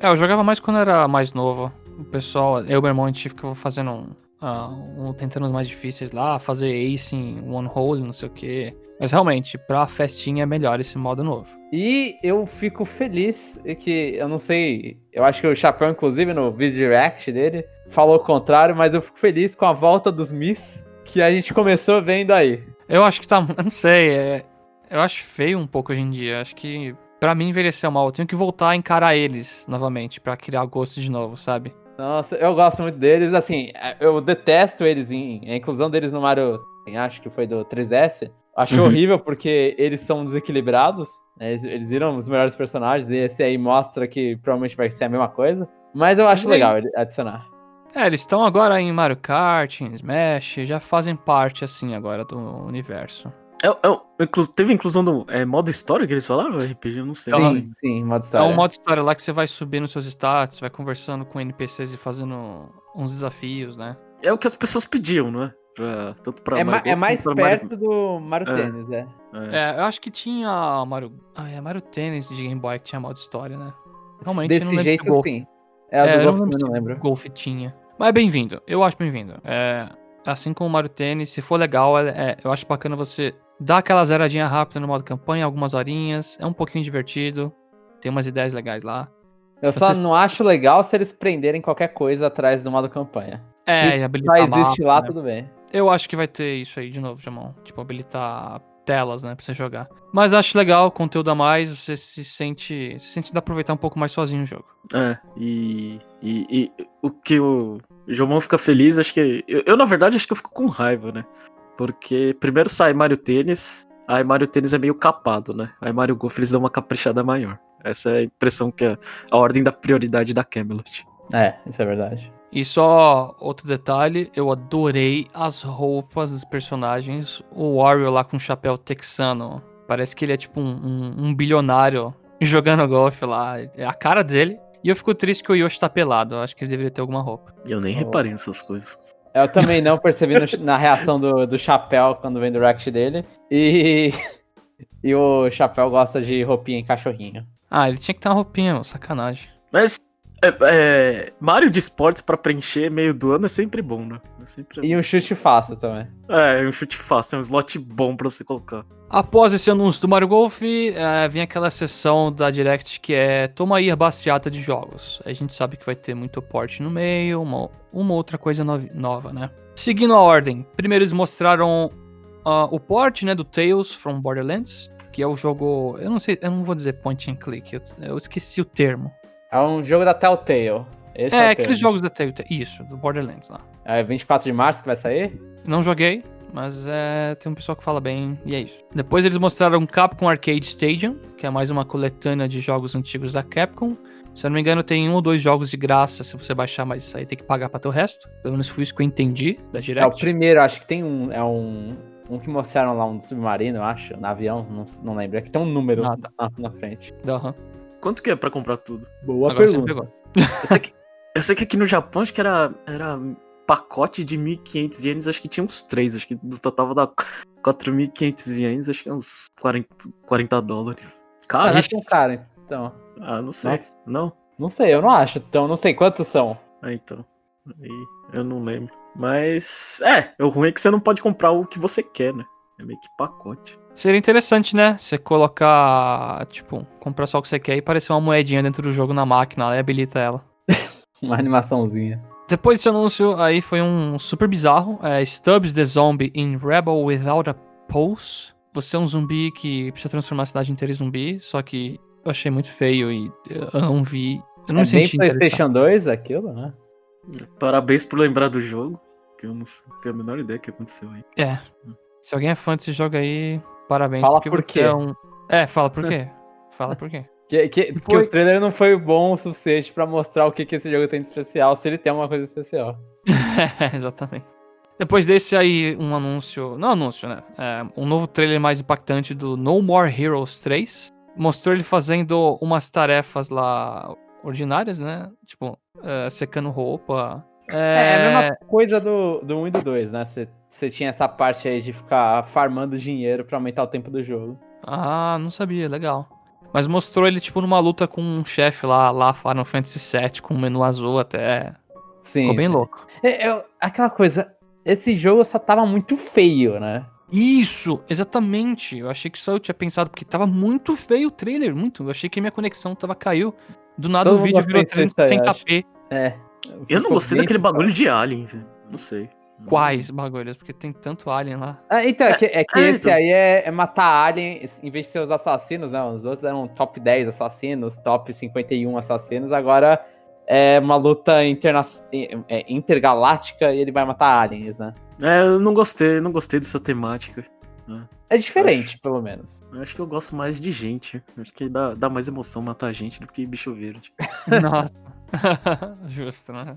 Speaker 1: É, eu jogava mais quando era mais novo. O pessoal, eu e meu irmão, a gente ficava fazendo um, um- tentando os mais difíceis lá, fazer ace em one hole, não sei o quê. Mas realmente, pra festinha é melhor esse modo novo.
Speaker 2: E eu fico feliz que, eu não sei, eu acho que o Chapéu, inclusive, no vídeo direct dele, falou o contrário, mas eu fico feliz com a volta dos Miss que a gente começou vendo aí.
Speaker 1: Eu acho que tá. [laughs] Eu não sei. é- eu acho feio um pouco hoje em dia. Acho que pra mim envelheceu mal. Eu tenho que voltar a encarar eles novamente pra criar gosto de novo, sabe?
Speaker 2: Nossa, eu gosto muito deles. Assim, eu detesto eles em. A inclusão deles no Mario, acho que foi do 3DS. Acho
Speaker 3: Uhum.
Speaker 2: horrível porque eles são desequilibrados. né? Eles, eles viram os melhores personagens e esse aí mostra que provavelmente vai ser a mesma coisa. Mas eu acho
Speaker 1: Sim.
Speaker 2: legal ele adicionar.
Speaker 1: É, eles estão agora em Mario Kart, em Smash, já fazem parte, assim, agora do universo.
Speaker 3: É, é, inclu- teve inclusão do é, modo história que eles falaram? RPG, eu não sei.
Speaker 2: Sim, sim, modo
Speaker 1: É
Speaker 2: história.
Speaker 1: um modo história lá que você vai subindo seus status, vai conversando com NPCs e fazendo uns desafios, né?
Speaker 3: É o que as pessoas pediam, não é? Pra, tanto pra
Speaker 2: É, ma-
Speaker 3: Mario
Speaker 2: é
Speaker 3: Golf
Speaker 2: mais
Speaker 3: pra Mario-
Speaker 2: perto do Mario
Speaker 3: É.
Speaker 2: Tênis, é.
Speaker 3: É.
Speaker 1: É, eu acho que tinha Mario. Ah, é Mario Tennis de Game Boy que tinha modo história, né? Realmente, eu não
Speaker 2: Desse
Speaker 1: lembro
Speaker 2: jeito,
Speaker 1: Golf-
Speaker 2: sim. É,
Speaker 1: É,
Speaker 2: do
Speaker 1: eu
Speaker 2: Golf
Speaker 1: não lembro
Speaker 2: não
Speaker 1: se
Speaker 2: lembro.
Speaker 1: Golf tinha. Mas é bem-vindo, eu acho bem-vindo. É, assim como o Mario Tennis, se for legal, é- é, eu acho bacana você dar aquela zeradinha rápida no modo campanha, algumas horinhas, é um pouquinho divertido, tem umas ideias legais lá.
Speaker 2: Eu só
Speaker 1: Você-
Speaker 2: não acho legal se eles prenderem qualquer coisa atrás do modo campanha.
Speaker 1: É,
Speaker 2: Se
Speaker 1: e
Speaker 2: só
Speaker 1: habilitar
Speaker 2: existe
Speaker 1: mapa,
Speaker 2: lá,
Speaker 1: né?
Speaker 2: tudo bem.
Speaker 1: Eu acho que vai ter isso aí de novo, Jamão. Tipo, habilitar telas, né, pra você jogar. Mas acho legal, conteúdo a mais, você se sente. Se sente de aproveitar um pouco mais sozinho o jogo.
Speaker 3: É, e, e, e o que o Jomão fica feliz, acho que. Eu, eu, na verdade, acho que eu fico com raiva, né? Porque primeiro sai Mario Tênis, aí Mario Tênis é meio capado, né? Aí Mario Golf eles dão uma caprichada maior. Essa é a impressão que é a ordem da prioridade da Camelot.
Speaker 2: É, isso é verdade.
Speaker 1: E só outro detalhe, eu adorei as roupas dos personagens. O Wario lá com o chapéu texano. Parece que ele é tipo um, um, um bilionário [laughs] jogando golfe lá. É a cara dele. E eu fico triste que o Yoshi tá pelado. Eu acho que ele deveria ter alguma roupa.
Speaker 3: Eu nem oh. reparei nessas coisas.
Speaker 2: Eu também não percebi no, na reação do, do chapéu quando vem do react dele. E. [laughs] E o chapéu gosta de roupinha em cachorrinho.
Speaker 1: Ah, ele tinha que ter uma roupinha, sacanagem.
Speaker 3: Mas é, é, Mario de esportes pra preencher meio do ano é sempre bom, né? É sempre
Speaker 2: e um chute fácil também.
Speaker 3: É, um chute fácil, é um slot bom pra você colocar.
Speaker 1: Após esse anúncio do Mario Golf, é, vem aquela sessão da Direct que é Toma aí a baseata de jogos. A gente sabe que vai ter muito porte no meio, uma, uma outra coisa no, nova, né? Seguindo a ordem, primeiro eles mostraram uh, o port né, do Tales from Borderlands, que é o jogo. Eu não sei, eu não vou dizer point and click, eu, eu esqueci o termo.
Speaker 2: É um jogo da Telltale.
Speaker 1: Esse é, é aqueles jogos da Telltale. Isso, do Borderlands lá.
Speaker 2: É 24 de março que vai sair?
Speaker 1: Não joguei, mas é, tem um pessoal que fala bem e é isso. Depois eles mostraram Capcom Arcade Stadium, que é mais uma coletânea de jogos antigos da Capcom. Se eu não me engano, tem um ou dois jogos de graça se você baixar, mas isso aí tem que pagar pra ter o resto. Pelo menos foi isso que eu entendi da Direct.
Speaker 2: É, o primeiro, acho que tem um. É um. Um que mostraram lá, um submarino, eu acho, no avião, não, não lembro. É que tem um número ah, tá. na, na, frente.
Speaker 1: Aham. Uhum.
Speaker 3: Quanto que é pra comprar tudo?
Speaker 2: Boa Agora pergunta.
Speaker 3: Eu sei, que, eu sei que aqui no Japão acho que era, era pacote de 1.500 ienes, acho que tinha uns três, acho que no total dá 4.500 ienes, acho que é uns 40, 40 dólares.
Speaker 2: Cara, ah, acho que é caro, então.
Speaker 3: Ah, não sei. Nossa. Não?
Speaker 2: Não sei, eu não acho, então não sei quantos são.
Speaker 3: Ah, então. Aí eu não lembro. Mas, é, o ruim é que você não pode comprar o que você quer, né? É meio que pacote.
Speaker 1: Seria interessante, né? Você colocar, tipo, comprar só o que você quer e aparecer uma moedinha dentro do jogo na máquina e habilita ela. [laughs]
Speaker 2: uma animaçãozinha.
Speaker 1: Depois desse anúncio aí foi um super bizarro. É, Stubbs the Zombie in Rebel Without a Pulse. Você é um zumbi que precisa transformar a cidade inteira em zumbi, só que eu achei muito feio e eu não vi. Eu não
Speaker 2: é
Speaker 1: me senti
Speaker 2: bem PlayStation 2 aquilo, né?
Speaker 3: Parabéns por lembrar do jogo, que eu não tenho a menor ideia do que aconteceu aí.
Speaker 1: É. Se alguém é fã desse jogo aí, Parabéns.
Speaker 2: Fala por quê.
Speaker 1: É, um... é, fala por [laughs] quê. Fala por quê.
Speaker 2: Que, que, porque o trailer não foi bom o suficiente para mostrar o que, que esse jogo tem de especial, se ele tem alguma coisa especial. [laughs]
Speaker 1: exatamente. Depois desse aí, um anúncio. Não anúncio, né? É, um novo trailer mais impactante do No More Heroes 3. Mostrou ele fazendo umas tarefas lá ordinárias, né? Tipo, é, secando roupa.
Speaker 2: É... é, a mesma coisa do, do 1 e do 2, né? Você tinha essa parte aí de ficar farmando dinheiro para aumentar o tempo do jogo.
Speaker 1: Ah, não sabia, legal. Mas mostrou ele, tipo, numa luta com um chefe lá, lá Final Fantasy VII, com um menu azul até. Sim. Ficou bem sim. louco.
Speaker 2: É, é, aquela coisa, esse jogo só tava muito feio, né?
Speaker 1: Isso, exatamente. Eu achei que só eu tinha pensado, porque tava muito feio o trailer, muito. Eu achei que minha conexão tava caiu. Do nada Todo o vídeo virou 300
Speaker 2: É.
Speaker 3: Eu não gostei daquele bagulho de Alien, velho. Não sei.
Speaker 1: Quais bagulhos? Porque tem tanto alien lá.
Speaker 2: Ah, então, é que, é que é, esse então. aí é, é, matar alien, em vez de ser os assassinos, né? Os outros eram top 10 assassinos, top 51 assassinos, agora é uma luta interna é, intergaláctica e ele vai matar aliens, né?
Speaker 3: É, eu não gostei, não gostei dessa temática. Né?
Speaker 2: É diferente, acho, pelo menos.
Speaker 3: Eu acho que eu gosto mais de gente. Acho que dá, dá mais emoção matar gente do que bicho verde. [laughs] [laughs]
Speaker 1: Nossa. [laughs] Justo, né?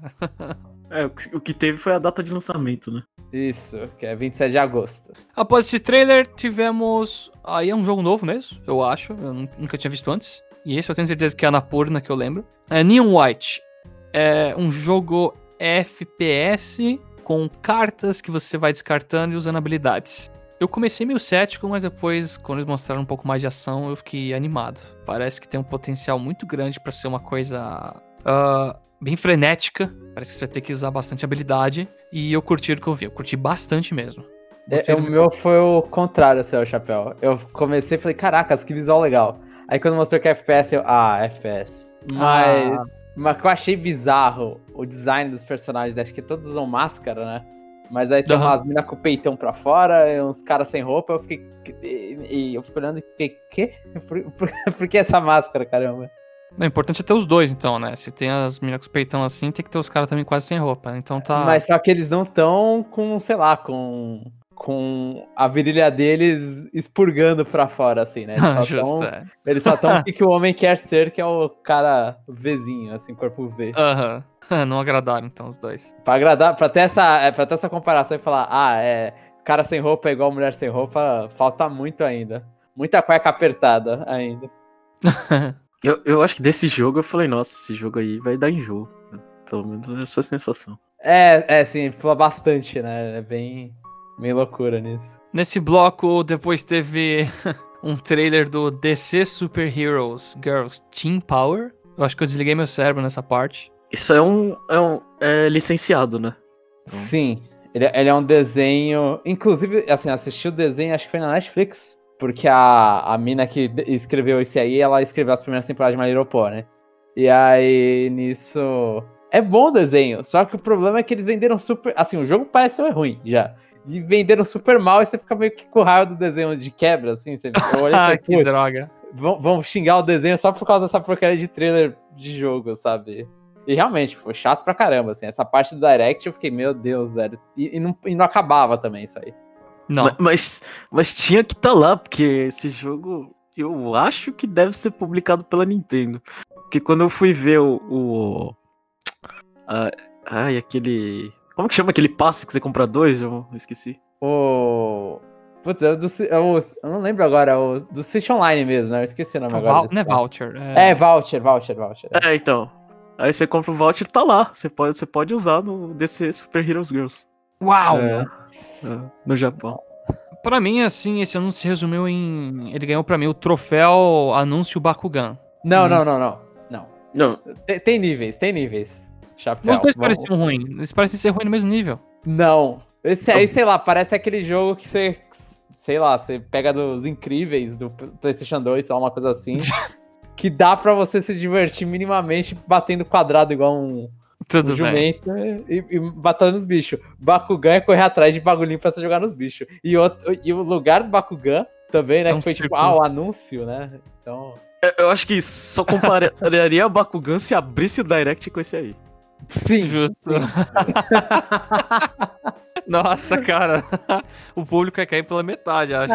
Speaker 3: É, o que teve foi a data de lançamento, né?
Speaker 2: Isso, que é 27 de agosto.
Speaker 1: Após esse trailer, tivemos. Aí é um jogo novo mesmo, eu acho. Eu nunca tinha visto antes. E esse eu tenho certeza que é a Anapurna, que eu lembro. É Neon White. É um jogo FPS com cartas que você vai descartando e usando habilidades. Eu comecei meio cético, mas depois, quando eles mostraram um pouco mais de ação, eu fiquei animado. Parece que tem um potencial muito grande para ser uma coisa uh, bem frenética. Parece que você vai ter que usar bastante habilidade. E eu curti o que eu vi, eu curti bastante mesmo.
Speaker 2: É, o meu foi o contrário, seu chapéu. Eu comecei e falei, caracas, que visual legal. Aí quando mostrou que é FPS, eu, ah, FPS. Mas, ah. mas que eu achei bizarro o design dos personagens, acho que todos usam máscara, né? Mas aí tem
Speaker 1: Aham.
Speaker 2: umas minas com o peitão pra fora, e uns caras sem roupa, eu fiquei. E, e eu fico olhando e fiquei, quê? [laughs] Por, por, [laughs] por que essa máscara, caramba?
Speaker 1: O importante é ter os dois, então, né? Se tem as meninas com os peitão assim, tem que ter os caras também quase sem roupa. Então tá.
Speaker 2: Mas só que eles não estão com, sei lá, com. Com a virilha deles expurgando pra fora, assim, né? Eles [laughs] só
Speaker 1: Justo,
Speaker 2: tão-
Speaker 1: é.
Speaker 2: Eles só estão [laughs] o que, que o homem quer ser, que é o cara Vzinho, assim, corpo V.
Speaker 1: Aham. [laughs] Não agradaram, então, os dois.
Speaker 2: Pra agradar, pra ter essa, é, pra ter essa comparação e falar, ah, é, cara sem roupa é igual mulher sem roupa, falta muito ainda. Muita cueca apertada ainda.
Speaker 3: Eu, eu acho que desse jogo eu falei, nossa, esse jogo aí vai dar enjoo. né? Pelo menos essa sensação.
Speaker 2: É, é, sim, falou bastante, né? É bem, bem loucura nisso.
Speaker 1: Nesse bloco, depois teve [laughs] um trailer do DC Super Heroes Girls Team Power. Eu acho que eu desliguei meu cérebro nessa parte.
Speaker 3: Isso é um, é um é licenciado, né?
Speaker 2: Sim, ele, ele é um desenho. Inclusive, assim, assisti o desenho, acho que foi na Netflix. Porque a, a mina que escreveu esse aí, ela escreveu as primeiras temporadas de Pony, né? E aí, nisso. É bom o desenho, só que o problema é que eles venderam super. Assim, o jogo parece ruim já. E venderam super mal e você fica meio que com raiva do desenho de quebra, assim. Você, olhei e [laughs]
Speaker 1: Ah, que
Speaker 2: "Putz,
Speaker 1: droga.
Speaker 2: vão, vão xingar o desenho só por causa dessa porcaria de trailer de jogo, sabe? E realmente, foi chato pra caramba, assim. Essa parte do Direct eu fiquei, meu Deus, velho. E, e não, e não acabava também isso aí.
Speaker 1: Não.
Speaker 3: Ma- Mas, mas tinha que estar lá, porque esse jogo eu acho que deve ser publicado pela Nintendo. Porque quando eu fui ver o. o a- ai, aquele. Como que chama aquele passe que você compra dois? Eu esqueci.
Speaker 2: O. Putz, é o do. é o- eu não lembro agora, é o do Switch Online mesmo, né? Eu esqueci o nome agora.
Speaker 1: Val-
Speaker 2: desse
Speaker 1: não é voucher.
Speaker 2: É, voucher, voucher, voucher.
Speaker 3: É, então. Aí você compra o voucher tá lá. Você pode, você pode usar no DC Super Heroes Girls.
Speaker 1: Uau!
Speaker 3: É, é, no Japão.
Speaker 1: Pra mim, assim, esse anúncio se resumiu em. Ele ganhou pra mim o troféu anúncio Bakugan.
Speaker 2: Não,
Speaker 1: Hum.
Speaker 2: não, não, não. Não.
Speaker 3: Não,
Speaker 2: Tem, tem níveis, tem níveis. Chapéu.
Speaker 1: Os dois
Speaker 2: vamos-
Speaker 1: pareciam ruins. Eles parecem ser ruins no mesmo nível.
Speaker 2: Não. Esse aí, sei lá, parece aquele jogo que você. Sei lá, você pega dos incríveis do PlayStation 2, sei lá, uma coisa assim. [laughs] que dá pra você se divertir minimamente batendo quadrado igual um,
Speaker 1: Tudo
Speaker 2: um
Speaker 1: bem.
Speaker 2: jumento e, e batendo nos bichos. Bakugan é correr atrás de bagulhinho pra você jogar nos bichos. E, outro, e o lugar do Bakugan também, né?
Speaker 1: É um
Speaker 2: que foi tipo,
Speaker 1: círculo.
Speaker 2: ah, o anúncio, né? Então.
Speaker 3: eu acho que só compararia [laughs] a Bakugan se abrisse o Direct com esse aí.
Speaker 2: Sim.
Speaker 1: Justo. [laughs] Nossa, cara. [laughs] o público ia cair pela metade, acho.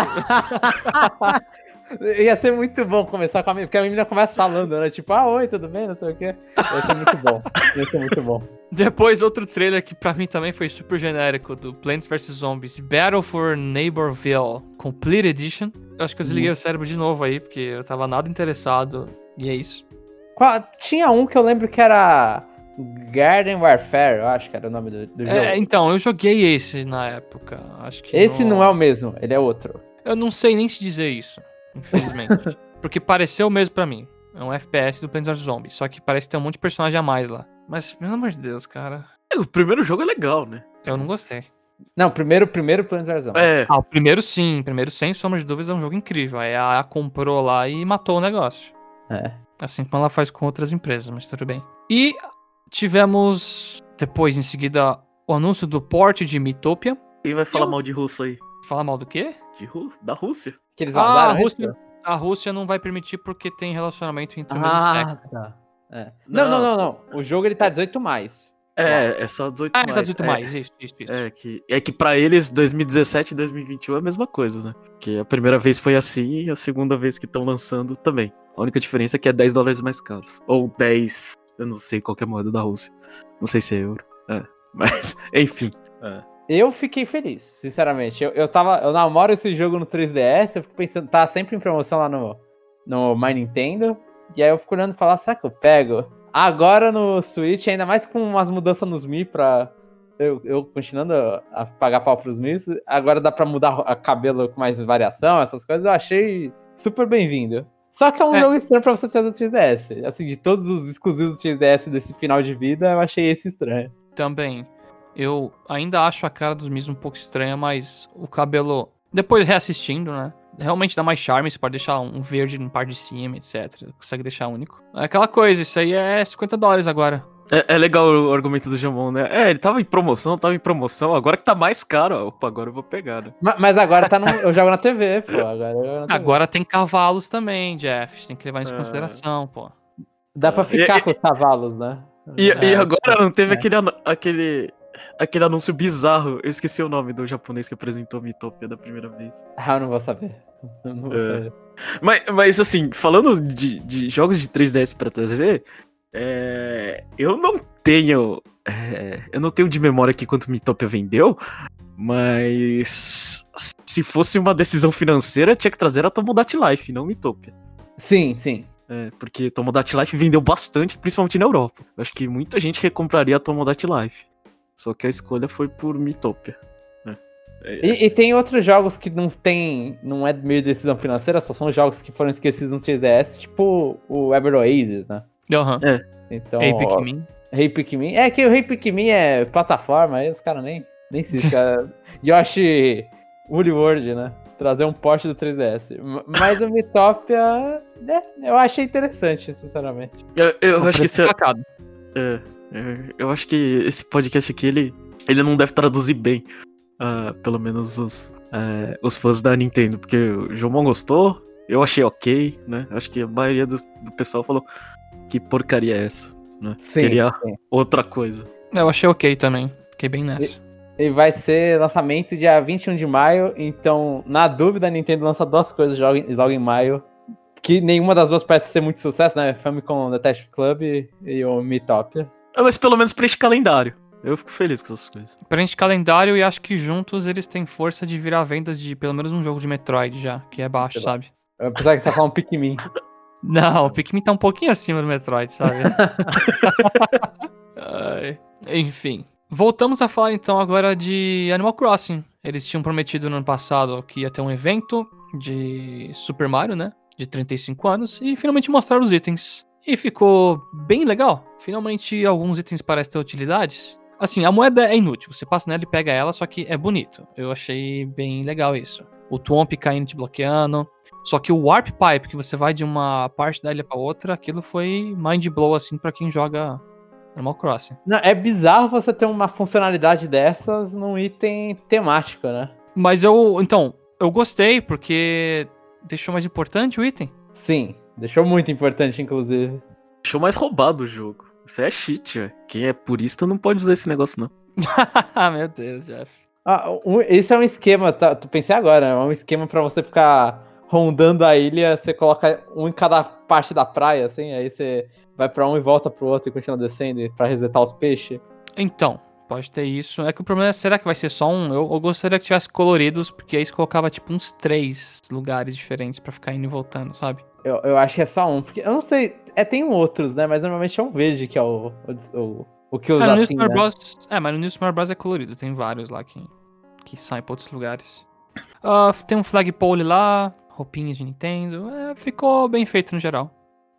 Speaker 2: Ia ser muito bom começar com a menina, porque a menina começa falando, né? Tipo, ah, oi, tudo bem? Não sei o quê. Ia ser muito bom. Ia ser muito bom.
Speaker 1: Depois, outro trailer que pra mim também foi super genérico, do Plants vs Zombies Battle for Neighborville Complete Edition. Eu acho que eu desliguei o cérebro de novo aí, porque eu tava nada interessado. E é isso.
Speaker 2: Qual- Tinha um que eu lembro que era Garden Warfare, eu acho que era o nome do, do jogo.
Speaker 1: É, então, eu joguei esse na época. Acho que
Speaker 2: Esse não é o mesmo, ele é outro.
Speaker 1: Eu não sei nem te dizer isso, infelizmente. [laughs] porque pareceu mesmo pra mim. É um FPS do Plants vs Zombies, só que parece ter um monte de personagem a mais lá. Mas, pelo amor de Deus, cara,
Speaker 3: O primeiro jogo é legal, né?
Speaker 1: eu não gostei.
Speaker 2: Não, primeiro, primeiro Plants vs. Zombies.
Speaker 3: É,
Speaker 1: Ah, o primeiro sim, o primeiro sem sombra de dúvidas é um jogo incrível. Aí a EA comprou lá e matou o negócio.
Speaker 2: É.
Speaker 1: Assim como ela faz com outras empresas, mas tudo bem. E tivemos depois, em seguida, o anúncio do porte de Mitopia.
Speaker 3: quem vai falar
Speaker 1: Eu-
Speaker 3: mal de russo aí?
Speaker 1: Fala mal do quê?
Speaker 3: De Ru da Rússia?
Speaker 2: Que eles
Speaker 1: Ah,
Speaker 2: vazaram
Speaker 1: a Rússia,
Speaker 2: isso?
Speaker 1: a Rússia não vai permitir porque tem relacionamento entre o mesmo sexo.
Speaker 2: Ah, tá. É. Não, não, não, não. O jogo ele tá 18 mais.
Speaker 3: É, é só 18
Speaker 1: Ah,
Speaker 3: mais.
Speaker 1: tá 18
Speaker 3: é,
Speaker 1: mais, isso, isso, isso.
Speaker 3: É que, é que pra eles 2017 e 2021 é a mesma coisa, né? Que a primeira vez foi assim e a segunda vez que estão lançando também. A única diferença é que é 10 dólares mais caros. Ou 10, eu não sei qual que é a moeda da Rússia. Não sei se é euro. É. [laughs] Mas, enfim. É.
Speaker 2: Eu fiquei feliz, sinceramente. Eu, eu tava. Eu namoro esse jogo no 3DS, eu fico pensando, tá sempre em promoção lá no, no My Nintendo. E aí eu fico olhando e falar, será que eu pego? Agora no Switch, ainda mais com umas mudanças nos Mi pra. Eu, eu continuando a pagar pau pros Mi, agora dá pra mudar a cabelo com mais variação, essas coisas, eu achei super bem-vindo. Só que é um
Speaker 1: É.
Speaker 2: jogo estranho pra você ter do 3DS. Assim, de todos os exclusivos do 3DS desse final de vida, eu achei esse estranho.
Speaker 1: Também. Eu ainda acho a cara dos Miz um pouco estranha, mas o cabelo. Depois reassistindo, né? Realmente dá mais charme, você pode deixar um verde no par de cima, etc. Consegue deixar único. É aquela coisa, isso aí é 50 dólares agora.
Speaker 3: É, é legal o argumento do Jamon, né? É, ele tava em promoção, tava em promoção, agora que tá mais caro, ó, opa, agora eu vou pegar, né?
Speaker 2: Ma- Mas agora tá no, eu jogo na TV, pô. Agora, eu jogo na TV.
Speaker 1: Agora tem cavalos também, Jeff. Tem que levar isso em
Speaker 3: É.
Speaker 1: consideração, pô.
Speaker 2: Dá pra
Speaker 3: E-
Speaker 2: ficar
Speaker 3: e-
Speaker 2: com os cavalos, né?
Speaker 3: E, e
Speaker 1: É,
Speaker 3: agora não teve
Speaker 2: é.
Speaker 3: aquele, aquele, aquele anúncio bizarro, eu esqueci o nome do japonês que apresentou Mitopia da primeira vez.
Speaker 2: Ah, eu não vou saber. Eu não vou
Speaker 3: É.
Speaker 2: saber.
Speaker 3: Mas, mas assim, falando de, de jogos de 3DS pra trazer, é, eu não tenho. é, eu não tenho de memória aqui quanto Mitopia vendeu, mas se fosse uma decisão financeira, tinha que trazer a Tomodachi Life, não Mitopia.
Speaker 2: Sim, sim.
Speaker 3: É, porque Tomodachi Life vendeu bastante, principalmente na Europa. Eu acho que muita gente recompraria a Tomodachi Life. Só que a escolha foi por Mitopia. né? É,
Speaker 2: E, e tem outros jogos que não tem. Não é meio decisão financeira, só são jogos que foram esquecidos no 3DS, tipo o Ever Oasis, né?
Speaker 1: Aham.
Speaker 2: Então.
Speaker 1: Hey,
Speaker 2: ó,
Speaker 1: Pikmin.
Speaker 2: Hey Pikmin. É que o Hey Pikmin é plataforma, aí os caras nem, nem se cara. [laughs] Yoshi Woolly World, né? Trazer um porte do 3DS. M- Mas o Mitopia, né? Eu achei interessante, sinceramente.
Speaker 3: Eu, eu acho que é-
Speaker 1: Sacado.
Speaker 3: é, é, eu acho que esse podcast aqui, ele, ele não deve traduzir bem, ah, pelo menos os, é, os fãs da Nintendo, porque o Jomon gostou, eu achei ok, né? Acho que a maioria do, do pessoal falou que porcaria é essa, né?
Speaker 2: Sim,
Speaker 3: Queria
Speaker 2: sim.
Speaker 3: outra coisa.
Speaker 1: Eu achei ok também. Fiquei bem nessa.
Speaker 2: E vai ser lançamento dia 21 de maio, então, na dúvida, a Nintendo lança duas coisas logo em, logo em maio. Que nenhuma das duas parece ser muito sucesso, né? Famicom Detective Club e o Mitopia.
Speaker 3: Ah, Mas pelo menos pra este calendário. Eu fico feliz com essas coisas.
Speaker 1: Preenche calendário e acho que juntos eles têm força de virar vendas de pelo menos um jogo de Metroid já, que é baixo,
Speaker 2: Sei lá.
Speaker 1: sabe?
Speaker 2: Apesar que você tá falando Pikmin. [laughs]
Speaker 1: Não, o Pikmin tá um pouquinho acima do Metroid, sabe? [laughs] Ai. Enfim. Voltamos a falar então agora de Animal Crossing. Eles tinham prometido no ano passado que ia ter um evento de Super Mario, né? De 35 anos, e finalmente mostraram os itens. E ficou bem legal. Finalmente alguns itens parecem ter utilidades. Assim, a moeda é inútil. Você passa nela e pega ela, só que é bonito. Eu achei bem legal isso. O Twomp caindo te bloqueando. Só que o Warp Pipe, que você vai de uma parte da ilha pra outra, aquilo foi mind blow, assim, pra quem joga Animal Crossing.
Speaker 2: Não, é bizarro você ter uma funcionalidade dessas num item temático, né?
Speaker 1: Mas eu, então, eu gostei porque deixou mais importante o item.
Speaker 2: Sim, deixou muito importante, inclusive.
Speaker 3: Deixou mais roubado o jogo. Isso é cheat, velho. Quem é purista não pode usar esse negócio, não. [laughs]
Speaker 1: Meu Deus, Jeff.
Speaker 2: Ah, um- esse é um esquema, tá, tu pensei agora, é um esquema pra você ficar rondando a ilha, você coloca um em cada parte da praia, assim, aí você vai pra um e volta pro outro e continua descendo pra resetar os peixes.
Speaker 1: Então, pode ter isso. É que o problema é, será que vai ser só um? Eu, eu gostaria que tivesse coloridos, porque aí você colocava, tipo, uns três lugares diferentes pra ficar indo e voltando, sabe?
Speaker 2: Eu, eu acho que é só um, porque eu não sei, é, tem outros, né, mas normalmente é um verde que é o, o, o, o que
Speaker 1: Ah,
Speaker 2: usa
Speaker 1: no New
Speaker 2: assim,
Speaker 1: Super
Speaker 2: né?
Speaker 1: Bros. É, mas no New Super Bros é colorido, tem vários lá que, que saem pra outros lugares. Ah, tem um flagpole lá, roupinhas de Nintendo. É, ficou bem feito no geral.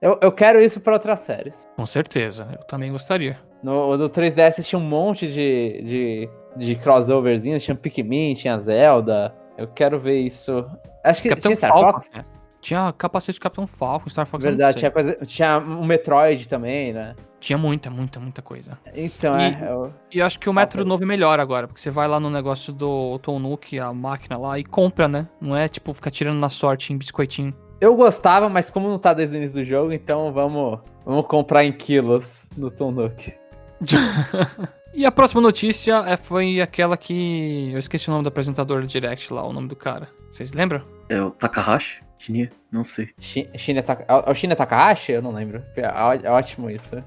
Speaker 2: Eu, eu quero isso pra outras séries.
Speaker 1: Com certeza, eu também gostaria.
Speaker 2: No, no 3DS tinha um monte de, de, de crossoverzinhos, tinha Pikmin, tinha Zelda. Eu quero ver isso. Acho que
Speaker 1: Capitão
Speaker 2: tinha Star
Speaker 1: Falcon,
Speaker 2: Fox.
Speaker 1: né? Tinha capacete do Capitão Falcon, Star Fox
Speaker 2: Verdade, tinha, coisa, tinha um Metroid também, né?
Speaker 1: Tinha muita, muita, muita coisa.
Speaker 2: Então,
Speaker 1: E-
Speaker 2: é. eu-
Speaker 1: E eu acho que o método
Speaker 2: Falta
Speaker 1: novo é melhor agora, porque você vai lá no negócio do Tom Nook, a máquina lá, e compra, né? Não é tipo ficar tirando na sorte em biscoitinho.
Speaker 2: Eu gostava, mas como não tá desde o início do jogo, então vamos, vamos comprar em quilos no Tom Nook. [laughs]
Speaker 1: E a próxima notícia é, foi aquela que. Eu esqueci o nome do apresentador do Direct lá, o nome do cara. Vocês lembram?
Speaker 3: É o Takahashi? Shinya? Não sei.
Speaker 2: Shi- Shinya Taka- é o Shinya Takahashi? Eu não lembro. É é ótimo isso. né?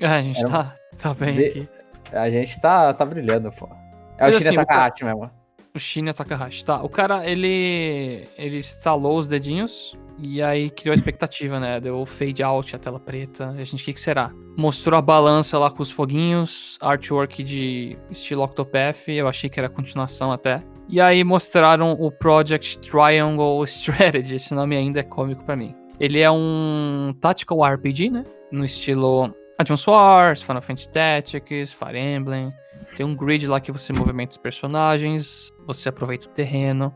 Speaker 1: É, a gente
Speaker 2: Era um-
Speaker 1: tá, tá bem
Speaker 2: De-
Speaker 1: aqui.
Speaker 2: A gente tá, tá brilhando, pô. É
Speaker 1: Mas
Speaker 2: o Shinya
Speaker 1: assim, o
Speaker 2: Takahashi mesmo.
Speaker 1: O Shinya Takahashi. Tá, o cara, ele. Ele instalou os dedinhos e aí criou a expectativa, né? Deu fade out, a tela preta. E a gente, o que, que será? Mostrou a balança lá com os foguinhos, artwork de estilo Octopath. Eu achei que era continuação até. E aí mostraram o Project Triangle Strategy. Esse nome ainda é cômico pra mim. Ele é um tactical RPG, né? No estilo Advance Wars, Final Fantasy Tactics, Fire Emblem. Tem um grid lá que você movimenta os personagens, você aproveita o terreno.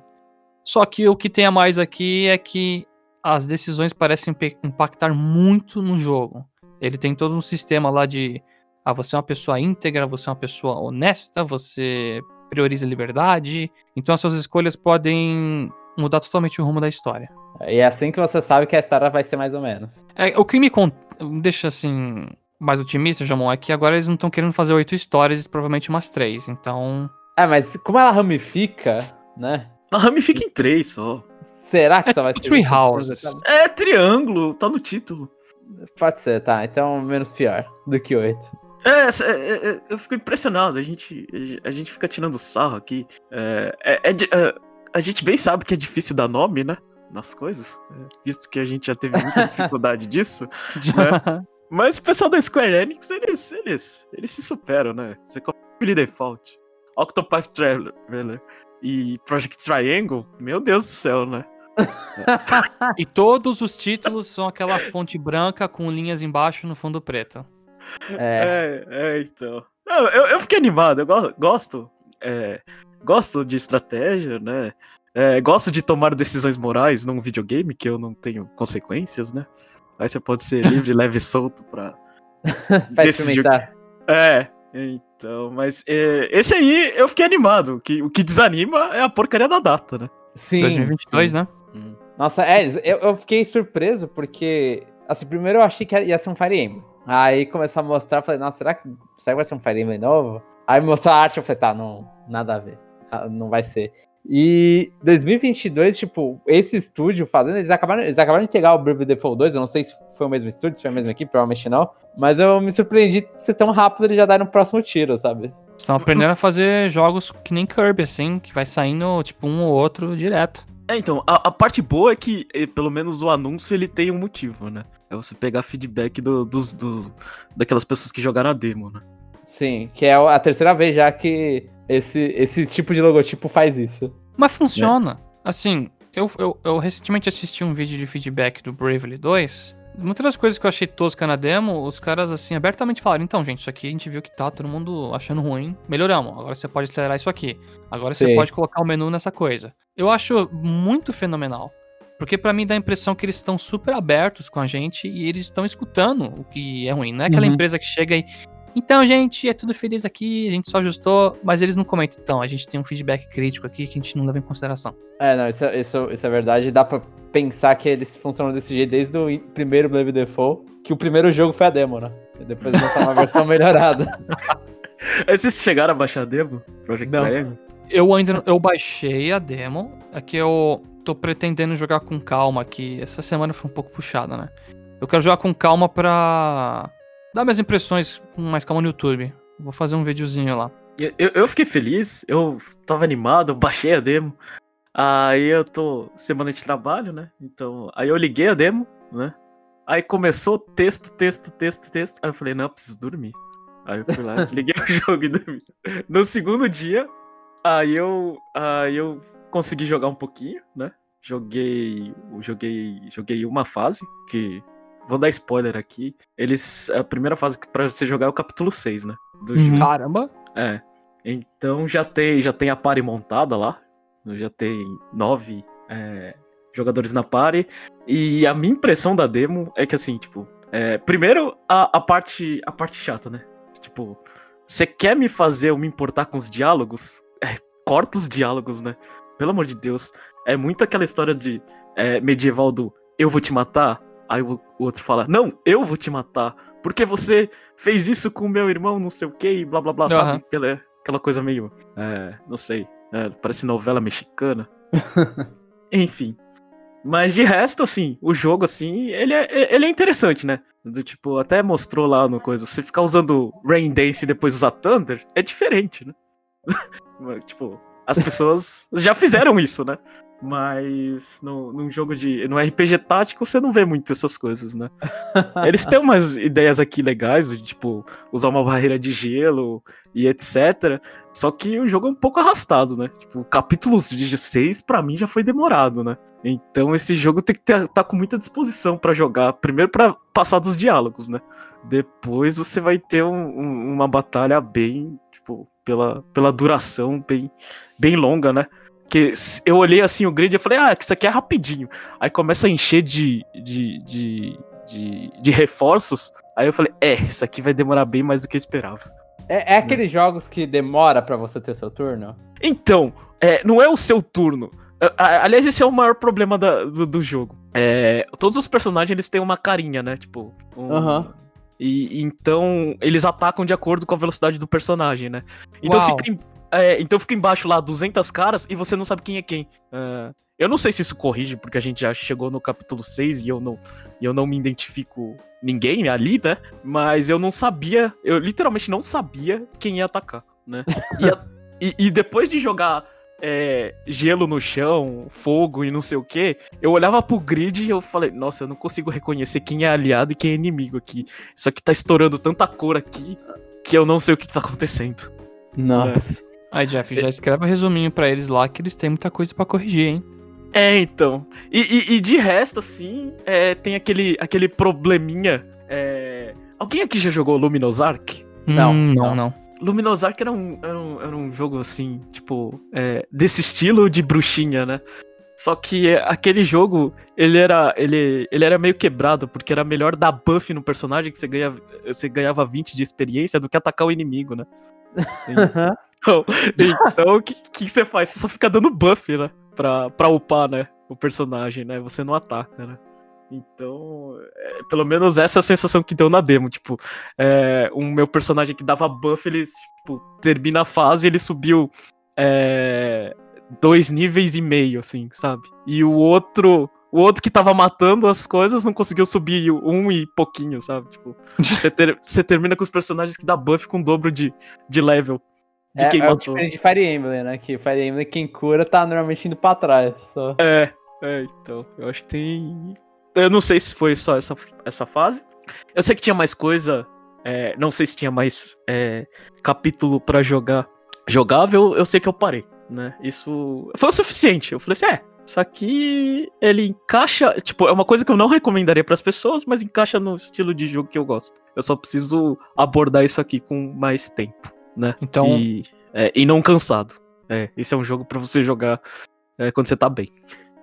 Speaker 1: Só que o que tem a mais aqui é que as decisões parecem impactar muito no jogo. Ele tem todo um sistema lá de Ah, você é uma pessoa íntegra, você é uma pessoa honesta, você prioriza a liberdade. Então as suas escolhas podem mudar totalmente o rumo da história.
Speaker 2: E é assim que você sabe que a história vai ser mais ou menos.
Speaker 1: É, o que me con- deixa assim mais otimista, Jamon, é que agora eles não estão querendo fazer oito histórias, provavelmente umas três. Então,
Speaker 2: É, mas como ela ramifica, né?
Speaker 3: A ramifica em três só.
Speaker 2: Será que
Speaker 1: É
Speaker 2: só vai ser.
Speaker 1: Tree
Speaker 2: isso?
Speaker 1: Houses.
Speaker 3: É triângulo, tá no título.
Speaker 2: Pode ser, tá. Então menos pior do que oito.
Speaker 3: É, é, é, é, eu fico impressionado. A gente, a gente fica tirando sarro aqui. É, é, é a gente bem sabe que é difícil dar nome, né? Nas coisas. visto que a gente já teve muita [laughs] dificuldade disso. Mas o pessoal da Square Enix, eles, eles, eles se superam, né? Você Billy Default, Octopath Traveler e Project Triangle, meu Deus do céu, né? [laughs]
Speaker 1: e todos os títulos são aquela fonte branca com linhas embaixo no fundo preto.
Speaker 2: É.
Speaker 3: É, é, então. Não, eu, eu fiquei animado, eu go- gosto. é, gosto de estratégia, né? É, gosto de tomar decisões morais num videogame que eu não tenho consequências, né? Aí você pode ser livre, [laughs] leve e solto pra. [laughs]
Speaker 2: Pra
Speaker 3: decidir. É, então, mas é, esse aí eu fiquei animado. Que, o que desanima é a porcaria da data, né?
Speaker 2: Sim.
Speaker 1: 2022,
Speaker 2: sim.
Speaker 1: né?
Speaker 2: Nossa, é, eu, eu fiquei surpreso porque, assim, primeiro eu achei que ia ser um Fire Emblem. Aí começou a mostrar, falei, nossa, será que, será que vai ser um Fire Emblem novo? Aí mostrou a arte, eu falei, tá, não, nada a ver. Ah, Não vai ser. E 2022, tipo, esse estúdio fazendo, eles acabaram, eles acabaram de pegar o Bravely Default 2, eu não sei se foi o mesmo estúdio, se foi a mesma equipe, provavelmente não. Mas eu me surpreendi de ser tão rápido eles já darem o próximo tiro, sabe?
Speaker 1: Estão aprendendo a fazer jogos que nem Kirby, assim, que vai saindo, tipo, um ou outro direto.
Speaker 3: É, então, a, a parte boa é que, eh, pelo menos o anúncio, ele tem um motivo, né? É você pegar feedback do- dos, dos, daquelas pessoas que jogaram a demo, né?
Speaker 2: Sim, que é a terceira vez já que esse, esse tipo de logotipo faz isso.
Speaker 1: Mas funciona. Assim, eu, eu, eu recentemente assisti um vídeo de feedback do Bravely 2. Muitas das coisas que eu achei tosca na demo, os caras, assim, abertamente falaram: então, gente, isso aqui a gente viu que tá todo mundo achando ruim. Melhoramos. Agora você pode acelerar isso aqui. Agora você
Speaker 2: Sim.
Speaker 1: pode colocar o menu nessa coisa. Eu acho muito fenomenal. Porque pra mim dá a impressão que eles estão super abertos com a gente e eles estão escutando o que é ruim. Não é aquela
Speaker 2: Uhum.
Speaker 1: empresa que chega e. Então, gente, é tudo feliz aqui, a gente só ajustou, mas eles não comentam. Então, a gente tem um feedback crítico aqui que a gente não leva em consideração.
Speaker 2: É, não, isso, é- isso, isso é verdade. Dá pra pensar que eles funcionam desse jeito desde o primeiro Brave Default, que o primeiro jogo foi a demo, né? E depois lançaram uma versão [laughs] melhorada.
Speaker 3: Aí Vocês chegaram a baixar a demo? Project
Speaker 2: Não.
Speaker 1: Eu ainda não- eu baixei a demo, é que eu tô pretendendo jogar com calma aqui. Essa semana foi um pouco puxada, né? Eu quero jogar com calma pra dar minhas impressões com mais calma no YouTube. Vou fazer um videozinho lá.
Speaker 3: Eu, eu, eu fiquei feliz, eu tava animado, eu baixei a demo. Aí eu tô semana de trabalho, né? Então, aí eu liguei a demo, né? Aí começou texto, texto, texto, texto. Aí eu falei, não, eu preciso dormir. Aí eu fui lá, [laughs] desliguei o jogo e dormi. No segundo dia, aí eu, aí eu consegui jogar um pouquinho, né? Joguei, joguei, joguei uma fase que vou dar spoiler aqui. Eles a primeira fase que pra você jogar é o capítulo 6, né? Do
Speaker 2: Uhum.
Speaker 3: jogo.
Speaker 1: Caramba!
Speaker 3: É. Então já tem, já tem a party montada lá. Já tem nove é, jogadores na party. E a minha impressão da demo é que assim, tipo. é, primeiro, a, a, parte, a parte chata, né? Tipo, você quer me fazer eu me importar com os diálogos? É, corta os diálogos, né? Pelo amor de Deus. É muito aquela história de é, medieval do eu vou te matar. Aí o, o outro fala, não, eu vou te matar. Porque você fez isso com o meu irmão, não sei o que, e blá blá blá,
Speaker 1: Aham.
Speaker 3: sabe? Aquela, aquela coisa meio. É, não sei. É, parece novela mexicana. [laughs] Enfim. Mas de resto, assim, o jogo, assim, ele é, ele é interessante, né? Do tipo, até mostrou lá no coisa. Você ficar usando Rain Dance e depois usar Thunder é diferente, né? [laughs] Tipo, as pessoas já fizeram isso, né? Mas no, num jogo de. No RPG tático você não vê muito essas coisas, né? [laughs] Eles têm umas ideias aqui legais, de, tipo, usar uma barreira de gelo e etc. Só que o jogo é um pouco arrastado, né? Tipo, capítulos de 6 pra mim já foi demorado, né? Então esse jogo tem que estar tá com muita disposição pra jogar. Primeiro pra passar dos diálogos, né? Depois você vai ter um- um- uma batalha bem, tipo, pela, pela duração bem, bem longa, né? Que eu olhei assim o grid e falei, ah, que isso aqui é rapidinho. Aí começa a encher de, de, de, de, de reforços. Aí eu falei, é, isso aqui vai demorar bem mais do que eu esperava.
Speaker 2: É, é aqueles jogos que demora pra você ter seu turno?
Speaker 3: Então, é, não é o seu turno. Aliás, esse é o maior problema da- do, do jogo. É, todos os personagens eles têm uma carinha, né? Tipo. um-
Speaker 2: Aham.
Speaker 3: E então eles atacam de acordo com a velocidade do personagem, né? Então
Speaker 1: Uau.
Speaker 3: fica, em- é, então fica embaixo lá 200 caras e você não sabe quem é quem. É, eu não sei se isso corrige, porque a gente já chegou no capítulo 6 e eu não, eu não me identifico ninguém ali, né? Mas eu não sabia, eu literalmente não sabia quem ia atacar, né? E, e- e depois de jogar é, gelo no chão, fogo e não sei o que, eu olhava pro grid e eu falei, nossa, eu não consigo reconhecer quem é aliado e quem é inimigo aqui. Isso aqui tá estourando tanta cor aqui que eu não sei o que, que tá acontecendo.
Speaker 2: Nossa.
Speaker 1: Aí, Jeff, já escreve um resuminho pra eles lá que eles têm muita coisa pra corrigir, hein?
Speaker 3: É, então. E, e- e de resto, assim, é, tem aquele, aquele probleminha. é, Alguém aqui já jogou Luminous Ark?
Speaker 2: Não,
Speaker 1: Hum,
Speaker 2: não.
Speaker 1: não, não.
Speaker 3: Luminous Ark era um, era um, era um jogo assim, tipo, é, desse estilo de bruxinha, né? Só que é, aquele jogo, ele era, ele, ele era meio quebrado, porque era melhor dar buff no personagem que você, ganha, você ganhava 20 de experiência do que atacar o inimigo, né? [laughs] Então, então o que, que você faz? Você só fica dando buff, né? Pra, pra upar, né? O personagem, né? Você não ataca, né? Então, é, pelo menos essa é a sensação que deu na demo. Tipo, é, o meu personagem que dava buff, ele tipo, termina a fase e ele subiu é, dois níveis e meio, assim, sabe? E o outro. O outro que tava matando as coisas não conseguiu subir um e pouquinho, sabe? Tipo, [laughs] você, ter- você termina com os personagens que dá buff com o dobro de, de level. De
Speaker 2: É,
Speaker 3: quem
Speaker 2: é o
Speaker 3: matou.
Speaker 2: diferente de Fire Emblem, né? Que Fire Emblem, quem cura tá normalmente indo pra trás. Só.
Speaker 3: É, é, então. Eu acho que tem. Eu não sei se foi só essa, essa fase. Eu sei que tinha mais coisa. é, não sei se tinha mais é, capítulo pra jogar. Jogável, eu sei que eu parei, né? Isso foi o suficiente. Eu falei assim: é, isso aqui ele encaixa. Tipo, é uma coisa que eu não recomendaria pras pessoas, mas encaixa no estilo de jogo que eu gosto. Eu só preciso abordar isso aqui com mais tempo, né?
Speaker 1: Então,
Speaker 3: E, é, e não cansado. É, esse é um jogo pra você jogar é, quando você tá bem.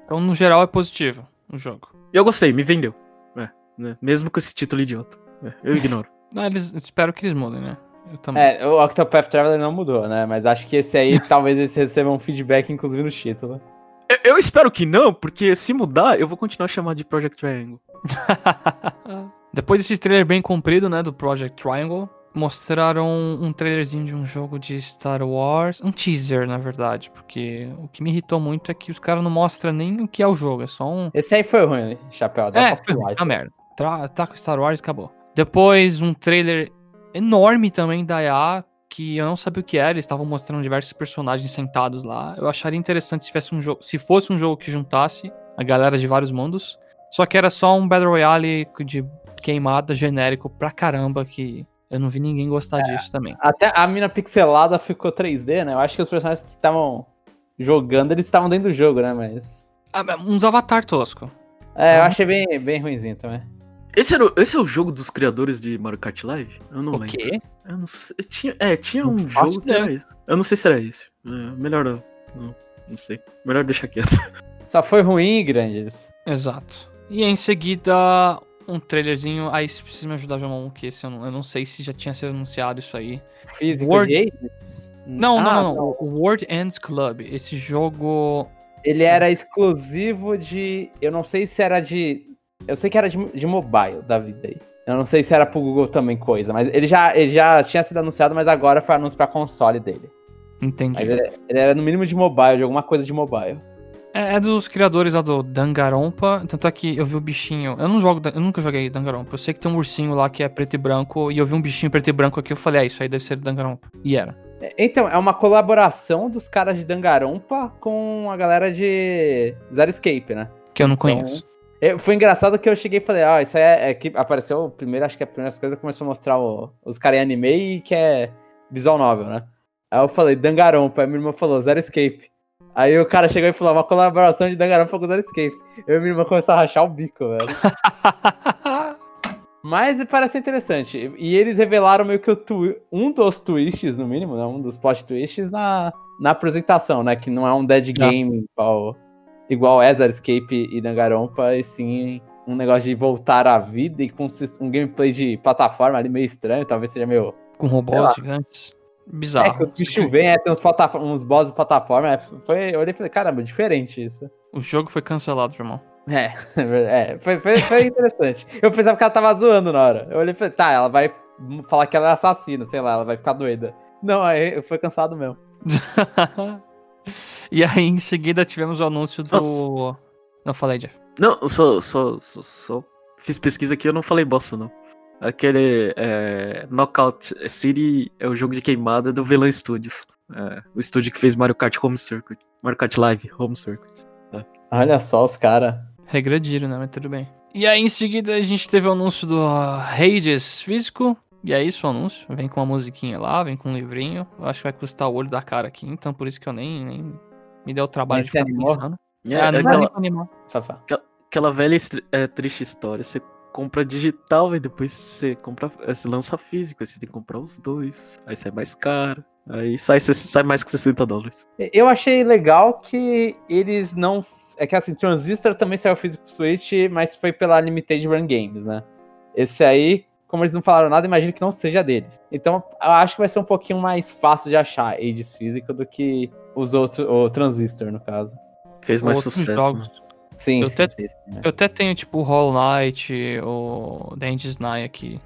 Speaker 1: então, no geral, é positivo o jogo.
Speaker 3: E eu gostei, me vendeu. É, né? Mesmo com esse título idiota. É, eu ignoro. [laughs]
Speaker 1: Ah, eles, espero que eles mudem, né? Eu também.
Speaker 2: É, o Octopath Traveler não mudou, né? Mas acho que esse aí, [laughs] talvez eles recebam um feedback, inclusive no título.
Speaker 3: eu, eu espero que não, porque se mudar, eu vou continuar chamando de Project Triangle. [laughs]
Speaker 1: Depois desse trailer bem comprido, né, do Project Triangle, mostraram um trailerzinho de um jogo de Star Wars, um teaser, na verdade, porque o que me irritou muito é que os caras não mostram nem o que é o jogo, é só um...
Speaker 2: Esse aí foi ruim, Chapéu. dá
Speaker 1: É, foi ruim, tá merda. Tra tá com Star Wars e acabou. Depois, um trailer enorme também da EA, que eu não sabia o que era, eles estavam mostrando diversos personagens sentados lá. Eu acharia interessante se, tivesse um jogo, se fosse um jogo que juntasse a galera de vários mundos, só que era só um Battle Royale de queimada genérico pra caramba, que eu não vi ninguém gostar disso também.
Speaker 2: Até a mina pixelada ficou 3D, né? Eu acho que os personagens que estavam jogando, eles estavam dentro do jogo, né? Mas.
Speaker 1: Ah, uns avatar tosco.
Speaker 2: É, eu
Speaker 1: Uhum.
Speaker 2: achei bem, bem ruimzinho também.
Speaker 3: Esse, era, o- esse é o jogo dos criadores de Mario Kart Live? Eu não
Speaker 1: O
Speaker 3: lembro.
Speaker 1: quê?
Speaker 3: Eu não sei. Tinha, é, tinha
Speaker 1: Não
Speaker 3: um jogo que era esse. Eu não sei se era esse. É, melhor não. Não, não sei. Melhor deixar quieto. [laughs]
Speaker 2: Só foi ruim e grandes.
Speaker 1: Exato. E em seguida, um trailerzinho. Aí você precisa me ajudar, João, que esse eu não, eu não sei se já tinha sido anunciado isso aí.
Speaker 2: Físico de Hades?
Speaker 1: Não,
Speaker 2: Ah,
Speaker 1: não, não, não. O World Ends Club. Esse jogo.
Speaker 2: Ele era exclusivo de. Eu não sei se era de. Eu sei que era de, de mobile da vida aí. Eu não sei se era pro Google também coisa, mas ele já, ele já tinha sido anunciado, mas agora foi anúncio pra console dele.
Speaker 1: Entendi.
Speaker 2: Ele, ele era no mínimo de mobile, de alguma coisa de mobile.
Speaker 1: É, é dos criadores lá do Dangarompa. Tanto é que eu vi o bichinho. Eu não jogo. Eu nunca joguei Dangarompa. Eu sei que tem um ursinho lá que é preto e branco. E eu vi um bichinho preto e branco aqui. Eu falei, ah, isso aí deve ser Dangarompa. E era.
Speaker 2: É, Então, é uma colaboração dos caras de Dangarompa com a galera de Zarescape, né?
Speaker 1: Que eu não
Speaker 2: Então,
Speaker 1: conheço.
Speaker 2: É, Foi engraçado que eu cheguei e falei, ó, isso aí é, é que apareceu o primeiro, acho que a primeira coisa começou a mostrar o- os caras em anime e que é visual novel, né? Aí eu falei, Dangarompa, aí minha irmã falou, Zero Escape. Aí o cara chegou e falou, uma colaboração de Dangarompa com Zero Escape. Eu e minha irmã começou a rachar o bico, velho. [laughs] Mas parece interessante. E eles revelaram meio que o um dos twists, no mínimo, né? Um dos plot twists na, na apresentação, né? Que não é um dead game igual, igual Ezra Escape e Dangarompa, e sim um negócio de voltar à vida e com um gameplay de plataforma ali meio estranho, talvez seja meio.
Speaker 1: Com robôs gigantes. Bizarro.
Speaker 2: É que o bicho vem, é, tem uns, uns bosses de plataforma. É, foi, eu olhei e falei, caramba, diferente isso.
Speaker 1: O jogo foi cancelado, irmão.
Speaker 2: É, [laughs] é foi, foi, foi interessante. Eu pensava que ela tava zoando na hora. Eu olhei e falei, tá, ela vai falar que ela é assassina, sei lá, ela vai ficar doida. Não, aí foi cansado mesmo. [laughs]
Speaker 1: e aí, em seguida, tivemos o anúncio do. Nossa. Não falei, Jeff.
Speaker 3: Não, eu só, só, só, só fiz pesquisa aqui, eu não falei bosta, não. Aquele é, Knockout City é o jogo de queimada do Velan Studios. É, o estúdio que fez Mario Kart Home Circuit. Mario Kart Live Home Circuit.
Speaker 2: É. Olha só os caras.
Speaker 1: Regrediram, né? Mas tudo bem. E aí, em seguida, a gente teve o anúncio do Hades físico. E é isso o anúncio. Vem com uma musiquinha lá, vem com um livrinho. Eu acho que vai custar o olho da cara aqui, então por isso que eu nem, nem me deu o trabalho de ficar animou? pensando.
Speaker 3: É, ah, não aquela, animar. aquela velha é, triste história. Você compra digital e depois você compra, você lança físico, aí você tem que comprar os dois, aí sai mais caro, aí sai, sai mais que 60 dólares.
Speaker 2: Eu achei legal que eles não. É que assim, Transistor também saiu físico pro Switch, mas foi pela Limited Run Games, né? Esse aí, como eles não falaram nada, imagino que não seja deles. Então, eu acho que vai ser um pouquinho mais fácil de achar Ages físico do que os outros, o Transistor, no caso.
Speaker 3: Fez mais sucesso. Jogos. Né?
Speaker 1: Sim, eu, sim, até, sim, eu até tenho, tipo, Hollow Knight ou The End's Night aqui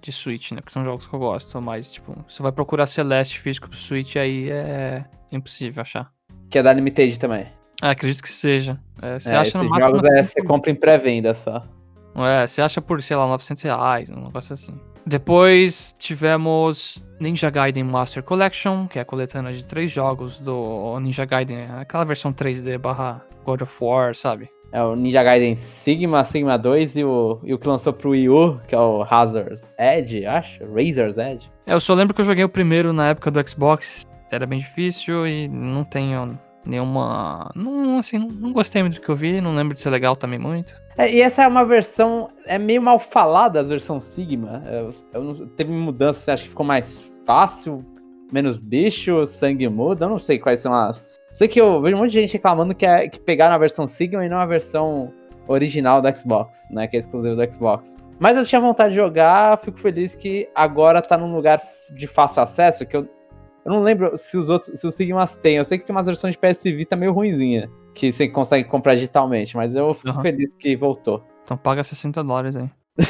Speaker 1: de Switch, né? Porque são jogos que eu gosto, mas, tipo, você vai procurar Celeste físico pro Switch, aí é impossível achar.
Speaker 2: Que é da Limited também.
Speaker 1: Ah, acredito que seja. É, você
Speaker 2: é,
Speaker 1: acha
Speaker 2: esses jogos é, você compra em pré-venda só.
Speaker 1: É, você acha por, sei lá, 900 reais, um negócio assim. Depois tivemos Ninja Gaiden Master Collection, que é a coletânea de três jogos do Ninja Gaiden, aquela versão 3D barra God of War, sabe?
Speaker 2: É o Ninja Gaiden Sigma, Sigma 2 e o, e o que lançou pro Wii U, que é o Hazard's Edge, acho? Razor's Edge.
Speaker 1: É, eu só lembro que eu joguei o primeiro na época do Xbox, era bem difícil e não tenho nenhuma. Não, assim, não, gostei muito do que eu vi, não lembro de ser legal também muito.
Speaker 2: É, e essa é uma versão. É meio mal falada a versão Sigma. Eu, eu não, teve mudança, você acha que ficou mais fácil? Menos bicho, sangue muda? Eu não sei quais são as. Sei que eu vejo um monte de gente reclamando que, é, que pegaram a versão Sigma e não a versão original do Xbox, né? Que é exclusivo do Xbox. Mas eu tinha vontade de jogar, fico feliz que agora tá num lugar de fácil acesso, que eu eu não lembro se os outros, se os Sigmas tem. Eu sei que tem umas versões de PS Vita meio ruinzinha, que você consegue comprar digitalmente, mas eu fico uhum. feliz que voltou.
Speaker 1: Então paga 60 dólares aí. [laughs]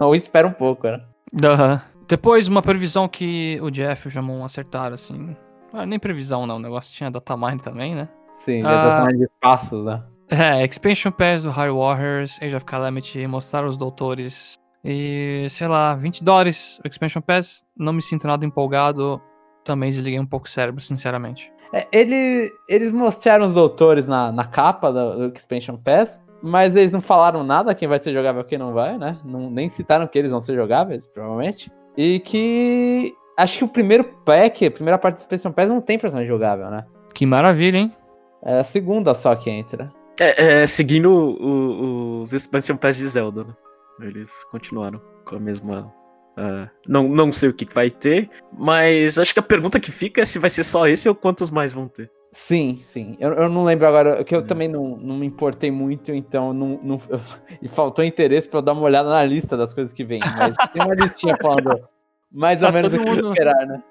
Speaker 2: Ou espera um pouco, né?
Speaker 1: Uhum. Depois, uma previsão que o Jeff e o Jamon acertaram, assim. Ah, nem previsão, não. O negócio tinha datamine também, né?
Speaker 2: Sim, ah, datamine de espaços, né?
Speaker 1: É, Expansion Pass do High Warriors, Age of Calamity, mostrar os doutores. E, sei lá, 20 dólares o Expansion Pass. Não me sinto nada empolgado também desliguei um pouco o cérebro, sinceramente.
Speaker 2: É, ele, eles mostraram os doutores na, na capa do, do Expansion Pass, mas eles não falaram nada quem vai ser jogável e quem não vai, né? Não, nem citaram que eles vão ser jogáveis, provavelmente. E que. Acho que o primeiro pack, a primeira parte do Expansion Pass não tem personagem jogável, né?
Speaker 1: Que maravilha, hein?
Speaker 2: É a segunda só que entra.
Speaker 3: É, é seguindo o, o, os Expansion Pass de Zelda, né? Eles continuaram com a mesma Uh, não, não sei o que, vai ter, mas acho que a pergunta que fica é se vai ser só esse ou quantos mais vão ter.
Speaker 2: Sim, sim. Eu, eu não lembro agora, que eu é. também não, não me importei muito, então não, não, [laughs] e faltou interesse para eu dar uma olhada na lista das coisas que vem. Mas tem uma listinha falando mais tá ou menos o que mundo, esperar, né?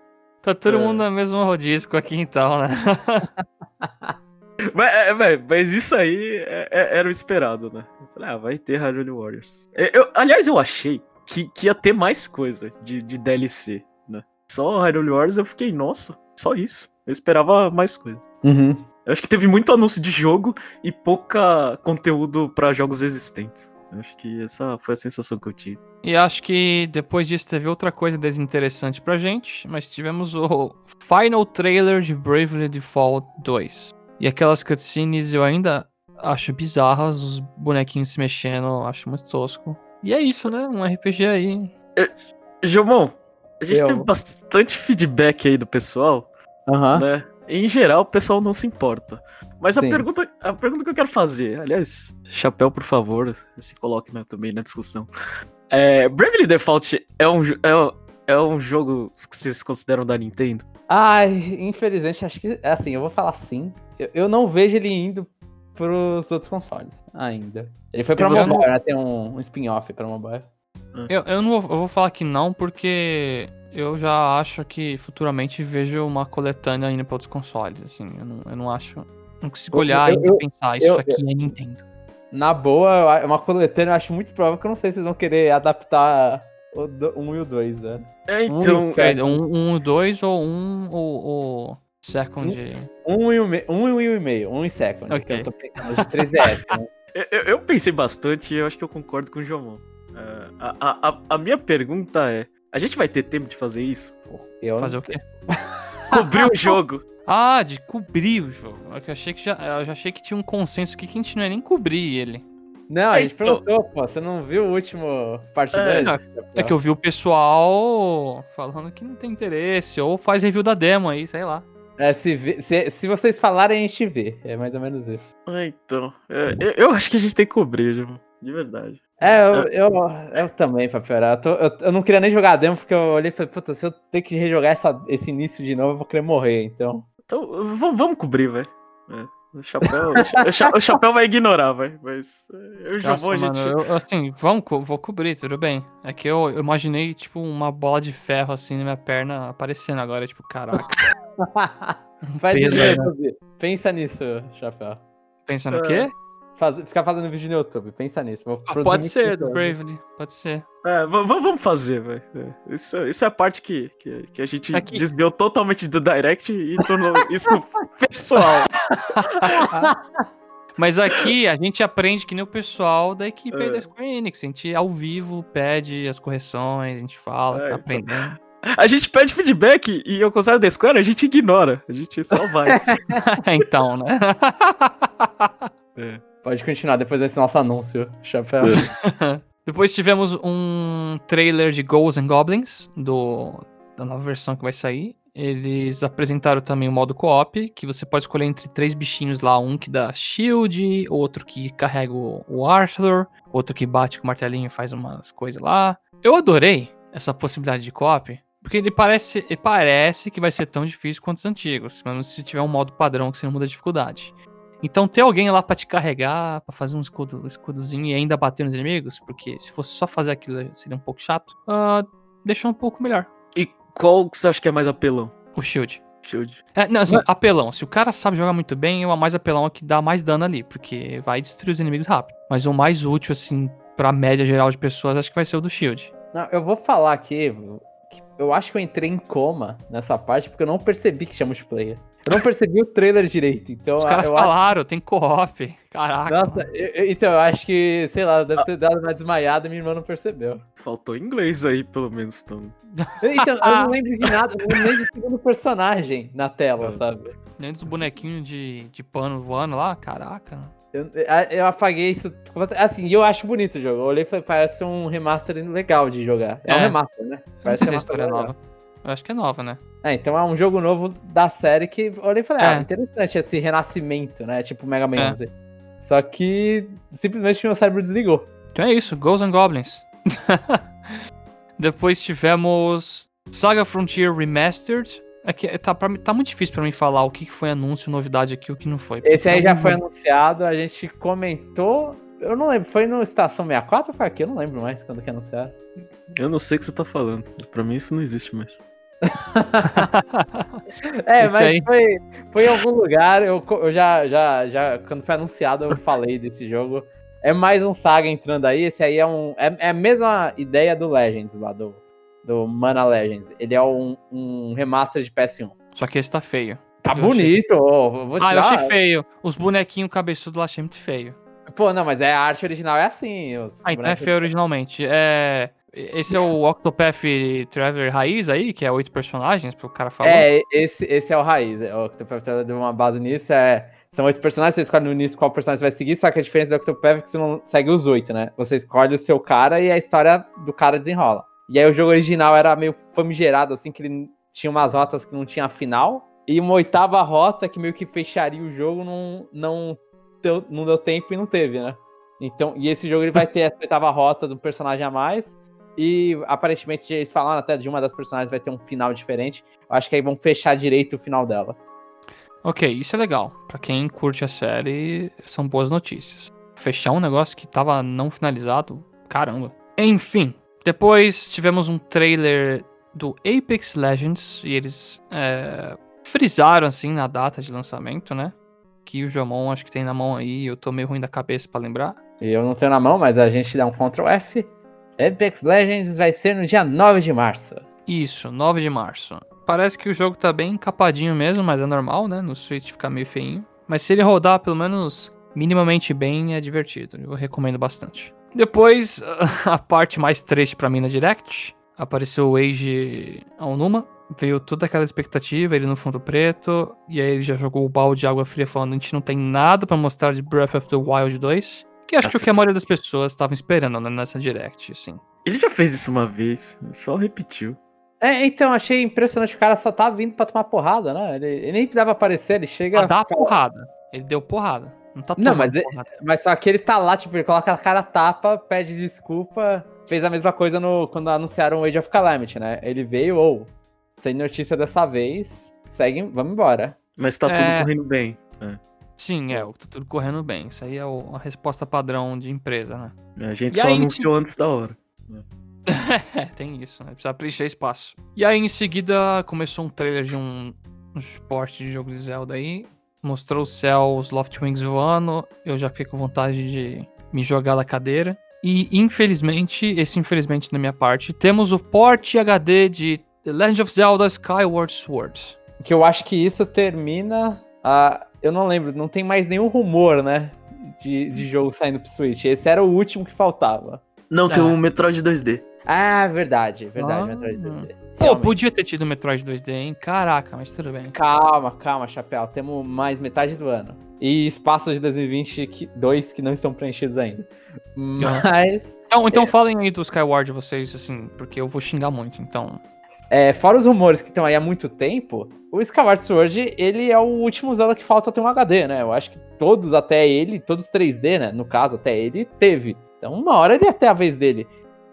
Speaker 1: Tá todo é. mundo na mesma rodisco aqui então, né? [laughs]
Speaker 3: mas, é, mas, isso aí é, é, era o esperado, né? Eu falei, ah, vai ter Hyrule Warriors. Eu, aliás, eu achei que, que ia ter mais coisa de, de DLC, né? Só Hyrule Wars eu fiquei, nossa, só isso. Eu esperava mais coisa.
Speaker 2: Uhum.
Speaker 3: Eu acho que teve muito anúncio de jogo e pouca conteúdo para jogos existentes. Acho que essa foi a sensação que eu tive.
Speaker 1: E acho que depois disso teve outra coisa desinteressante pra gente, mas tivemos o final trailer de Bravely Default 2. E aquelas cutscenes eu ainda acho bizarras, os bonequinhos se mexendo, acho muito tosco. E é isso, né? Um RPG aí.
Speaker 3: Eu, Gilmão, a gente eu... teve bastante feedback aí do pessoal.
Speaker 2: Uhum.
Speaker 3: Né? Em geral, o pessoal não se importa. Mas a pergunta, a pergunta que eu quero fazer, aliás, chapéu, por favor, se coloque né, também na discussão. É, Bravely Default é um, é, é um jogo que vocês consideram da Nintendo?
Speaker 2: Ai, infelizmente, acho que. Assim, eu vou falar sim. Eu, eu não vejo ele indo pros outros consoles ainda. Ele foi pra
Speaker 3: E você
Speaker 2: mobile, né? Tem um, um spin-off pra mobile.
Speaker 1: Eu, eu não vou, eu vou falar que não, porque eu já acho que futuramente vejo uma coletânea ainda pra outros consoles, assim. Eu não, eu não acho. Não consigo
Speaker 2: Eu-
Speaker 1: olhar
Speaker 2: eu- eu-
Speaker 1: e pensar, isso
Speaker 2: eu-
Speaker 1: aqui é Nintendo.
Speaker 2: Na boa, é uma coletânea, eu acho muito provável que eu não sei se vocês vão querer adaptar o 1 e o 2, né?
Speaker 3: É, então.
Speaker 1: Um, um, dois ou um ou, ou second.
Speaker 2: Um e um, me- um e um e meio, um e second.
Speaker 1: Ok.
Speaker 2: Que eu tô pensando de 3DS, né? [laughs]
Speaker 3: Eu, eu- pensei bastante e eu acho que eu concordo com o Jomon. A, a, a- a minha pergunta é: a gente vai ter tempo de fazer isso?
Speaker 2: Eu
Speaker 1: Fazer o quê? [laughs] [laughs]
Speaker 3: Cobrir o jogo.
Speaker 1: Ah, de cobrir o jogo. É que Eu achei que já, eu já achei que tinha um consenso aqui que a gente não ia nem cobrir ele.
Speaker 2: Não, a gente
Speaker 3: Então-
Speaker 2: perguntou, pô. Você não viu o último parte
Speaker 3: É,
Speaker 2: 2?
Speaker 1: É que eu vi o pessoal falando que não tem interesse, ou faz review da demo aí, sei lá.
Speaker 2: É, se, vê- se, se vocês falarem, a gente vê. É mais ou menos isso.
Speaker 3: Ah, então. é, eu, eu acho que a gente tem que cobrir, Jomon. De verdade.
Speaker 2: É, eu, eu, eu também, pra piorar. Eu, tô- eu, eu não queria nem jogar a demo, porque eu olhei e falei, puta, se eu ter que rejogar essa, esse início de novo, eu vou querer morrer, então.
Speaker 3: Então, vamos cobrir, velho. É, o, chapéu, o, cha- o cha- o chapéu vai ignorar, velho. Mas é, eu o
Speaker 1: Nossa,
Speaker 3: a
Speaker 1: mano,
Speaker 3: gente.
Speaker 1: eu- assim, vamos, co- vou cobrir, tudo bem. É que eu, eu imaginei, tipo, uma bola de ferro, assim, na minha perna aparecendo agora, tipo, caraca. [laughs] aí,
Speaker 2: no
Speaker 1: né?
Speaker 2: Pensa nisso, Chapéu.
Speaker 1: Pensando o
Speaker 3: É.
Speaker 1: quê?
Speaker 2: Faz, ficar fazendo vídeo no YouTube, pensa nisso. Vou
Speaker 1: Ah, pode ser, do. Bravely, pode ser.
Speaker 3: É, vamos fazer, velho. É, Isso, isso é a parte que, que, que a gente
Speaker 1: Aqui.
Speaker 3: desviou totalmente do Direct e tornou isso [laughs] pessoal.
Speaker 1: Mas aqui a gente aprende que nem o pessoal da equipe
Speaker 3: É.
Speaker 1: da Square Enix. A gente ao vivo pede as correções, a gente fala, que
Speaker 3: É,
Speaker 1: tá
Speaker 3: então.
Speaker 1: aprendendo.
Speaker 3: A gente pede feedback e, ao contrário da Square, a gente ignora. A gente só vai. [laughs]
Speaker 1: então, né?
Speaker 3: É.
Speaker 2: Pode continuar depois desse nosso anúncio, Chapéu. [laughs]
Speaker 1: Depois tivemos um trailer de Ghosts and Goblins, do, da nova versão que vai sair. Eles apresentaram também o modo co-op, que você pode escolher entre três bichinhos lá, um que dá shield, outro que carrega o o Arthur, outro que bate com o martelinho e faz umas coisas lá. Eu adorei essa possibilidade de co-op, porque ele parece, ele parece que vai ser tão difícil quanto os antigos, mas se tiver um modo padrão que você não muda a dificuldade. Então ter alguém lá pra te carregar, pra fazer um escudo, escudozinho e ainda bater nos inimigos, porque se fosse só fazer aquilo seria um pouco chato, ah, deixou um pouco melhor.
Speaker 3: E qual que você acha que é mais apelão?
Speaker 1: O shield.
Speaker 3: Shield.
Speaker 1: É, não, assim, apelão. Se o cara sabe jogar muito bem, o mais apelão é que dá mais dano ali, porque vai destruir os inimigos rápido. Mas o mais útil, assim, pra média geral de pessoas, acho que vai ser o do shield.
Speaker 2: Não, eu vou falar aqui. que Eu acho que eu entrei em coma nessa parte porque eu não percebi que tinha multiplayer. Eu não percebi o trailer direito, então
Speaker 1: Os caras
Speaker 2: eu acho-
Speaker 1: falaram, tem co-op. Caraca.
Speaker 2: Nossa, eu- eu- então eu acho que, sei lá, deve ter dado uma desmaiada e minha irmã não percebeu.
Speaker 3: Faltou inglês aí, pelo menos. Então.
Speaker 2: Então, eu não [laughs] lembro de nada, eu não lembro de segundo personagem na tela,
Speaker 3: É.
Speaker 2: sabe?
Speaker 1: Nem dos bonequinhos de, de pano voando lá, caraca.
Speaker 2: Eu, eu apaguei isso. Assim, e eu acho bonito o jogo. Eu olhei e falei, parece um remaster legal de jogar. É, um
Speaker 1: É.
Speaker 2: remaster, né? Parece
Speaker 1: sei se a
Speaker 2: um
Speaker 1: história é
Speaker 2: remaster
Speaker 1: nova. Eu acho que é nova, né?
Speaker 2: É, então é um jogo novo da série que eu olhei e falei,
Speaker 1: É.
Speaker 2: ah, interessante esse renascimento, né? Tipo Mega Man
Speaker 1: É.
Speaker 2: 11. Só que simplesmente meu cérebro desligou.
Speaker 1: Então é isso, Ghosts and Goblins. [laughs] Depois tivemos Saga Frontier Remastered. É que tá, pra tá muito difícil pra mim falar o que foi anúncio, novidade aqui e o que não foi.
Speaker 2: Esse aí já foi anunciado, a gente comentou. Eu não lembro, foi no Estação 64 ou foi aqui? Eu não lembro mais quando que anunciaram.
Speaker 3: Eu não sei o que você tá falando. Pra mim isso não existe mais.
Speaker 2: É, mas
Speaker 1: aí.
Speaker 2: foi, foi em algum lugar. Eu, eu já, já, já, quando foi anunciado, eu falei desse jogo. É mais um Saga entrando aí. Esse aí é um. É, é a mesma ideia do Legends lá, do, do Mana Legends. Ele é um, um remaster de PS1.
Speaker 1: Só que esse tá feio.
Speaker 2: Tá
Speaker 1: Eu achei-
Speaker 2: bonito, vou
Speaker 1: Ah, eu achei feio. Os bonequinhos cabeçudos lá achei muito feio.
Speaker 2: Pô, não, mas é, a arte original é assim.
Speaker 1: Ah, então é feio originalmente. É. Esse é o Octopath Traveler raiz aí, que é oito personagens, pro cara falar.
Speaker 2: É, esse, esse é o raiz. É, o Octopath Traveler deu uma base nisso. É, são oito personagens, você escolhe no início qual personagem você vai seguir, só que a diferença do Octopath é que você não segue os oito, né? Você escolhe o seu cara e a história do cara desenrola. E aí o jogo original era meio famigerado, assim, que ele tinha umas rotas que não tinha final. E uma oitava rota que meio que fecharia o jogo não, não, deu, não deu tempo e não teve, né? Então, e esse jogo ele vai ter essa oitava rota do personagem a mais. E aparentemente eles falaram até de uma das personagens vai ter um final diferente. Eu acho que aí vão fechar direito o final dela.
Speaker 1: Ok, isso é legal. Pra quem curte a série, são boas notícias. Fechar um negócio que tava não finalizado, caramba. Enfim, depois tivemos um trailer do Apex Legends e eles é, frisaram assim na data de lançamento, né? Que o Jomon acho que tem na mão aí, eu tô meio ruim da cabeça pra lembrar.
Speaker 2: Eu não tenho na mão, mas a gente dá um Ctrl F. Apex Legends vai ser no dia 9 de março.
Speaker 1: Isso, 9 de março. Parece que o jogo tá bem capadinho mesmo, mas é normal, né? No Switch fica meio feinho. Mas se ele rodar pelo menos minimamente bem, é divertido. Eu recomendo bastante. Depois, [laughs] a parte mais triste pra mim na Direct. Apareceu o Age Aonuma. Veio toda aquela expectativa, ele no fundo preto. E aí ele já jogou o balde de água fria falando: a gente não tem nada pra mostrar de Breath of the Wild 2. Que acho que é o que a maioria das pessoas estavam esperando né, nessa Direct, assim.
Speaker 3: Ele já fez isso uma vez, só repetiu.
Speaker 2: É, então, achei impressionante. O cara só tá vindo pra tomar porrada, né? Ele, ele nem precisava aparecer, ele chega.
Speaker 1: Pra dar porrada. Ele deu porrada. Não tá
Speaker 2: Não, mas, é-
Speaker 1: porrada.
Speaker 2: mas só que ele tá lá, tipo, ele coloca a cara tapa, pede desculpa. Fez a mesma coisa no, quando anunciaram o Age of Calamity, né? Ele veio, ou, sem notícia dessa vez, segue, vamos embora.
Speaker 3: Mas tá tudo
Speaker 1: É.
Speaker 3: correndo bem.
Speaker 1: Sim, é, tá tudo correndo bem. Isso aí é o- a resposta padrão de empresa, né?
Speaker 3: A gente
Speaker 1: E
Speaker 3: só
Speaker 1: aí,
Speaker 3: anunciou antes da hora. [laughs]
Speaker 1: É, tem isso, né? Precisa preencher espaço. E aí, em seguida, começou um trailer de um, um esporte de jogo de Zelda aí. Mostrou o céu, os Loft Wings voando. Eu já fiquei com vontade de me jogar da cadeira. E, infelizmente, esse infelizmente da minha parte, temos o porte HD de The Legend of Zelda Skyward Sword.
Speaker 2: Que eu acho que isso termina. A, eu não lembro, não tem mais nenhum rumor, né? De, de jogo saindo pro Switch. Esse era o último que faltava.
Speaker 3: Não, tem
Speaker 1: É.
Speaker 3: um Metroid 2D.
Speaker 2: Ah, verdade, verdade,
Speaker 1: Ah.
Speaker 2: Metroid 2D.
Speaker 1: Pô,
Speaker 2: Realmente.
Speaker 1: podia ter tido Metroid 2D, hein? Caraca, mas tudo bem.
Speaker 2: Calma, calma, Chapéu. Temos mais metade do ano. E espaços de 2022 que não estão preenchidos ainda. Mas,
Speaker 1: Então, então falem aí do Skyward vocês, assim, porque eu vou xingar muito, então.
Speaker 2: É, fora os rumores que estão aí há muito tempo, o Skyward Sword, ele é o último Zelda que falta ter um HD, né? Eu acho que todos até ele, todos 3D, né? No caso, até ele, teve. Então, uma hora ele ia ter a vez dele.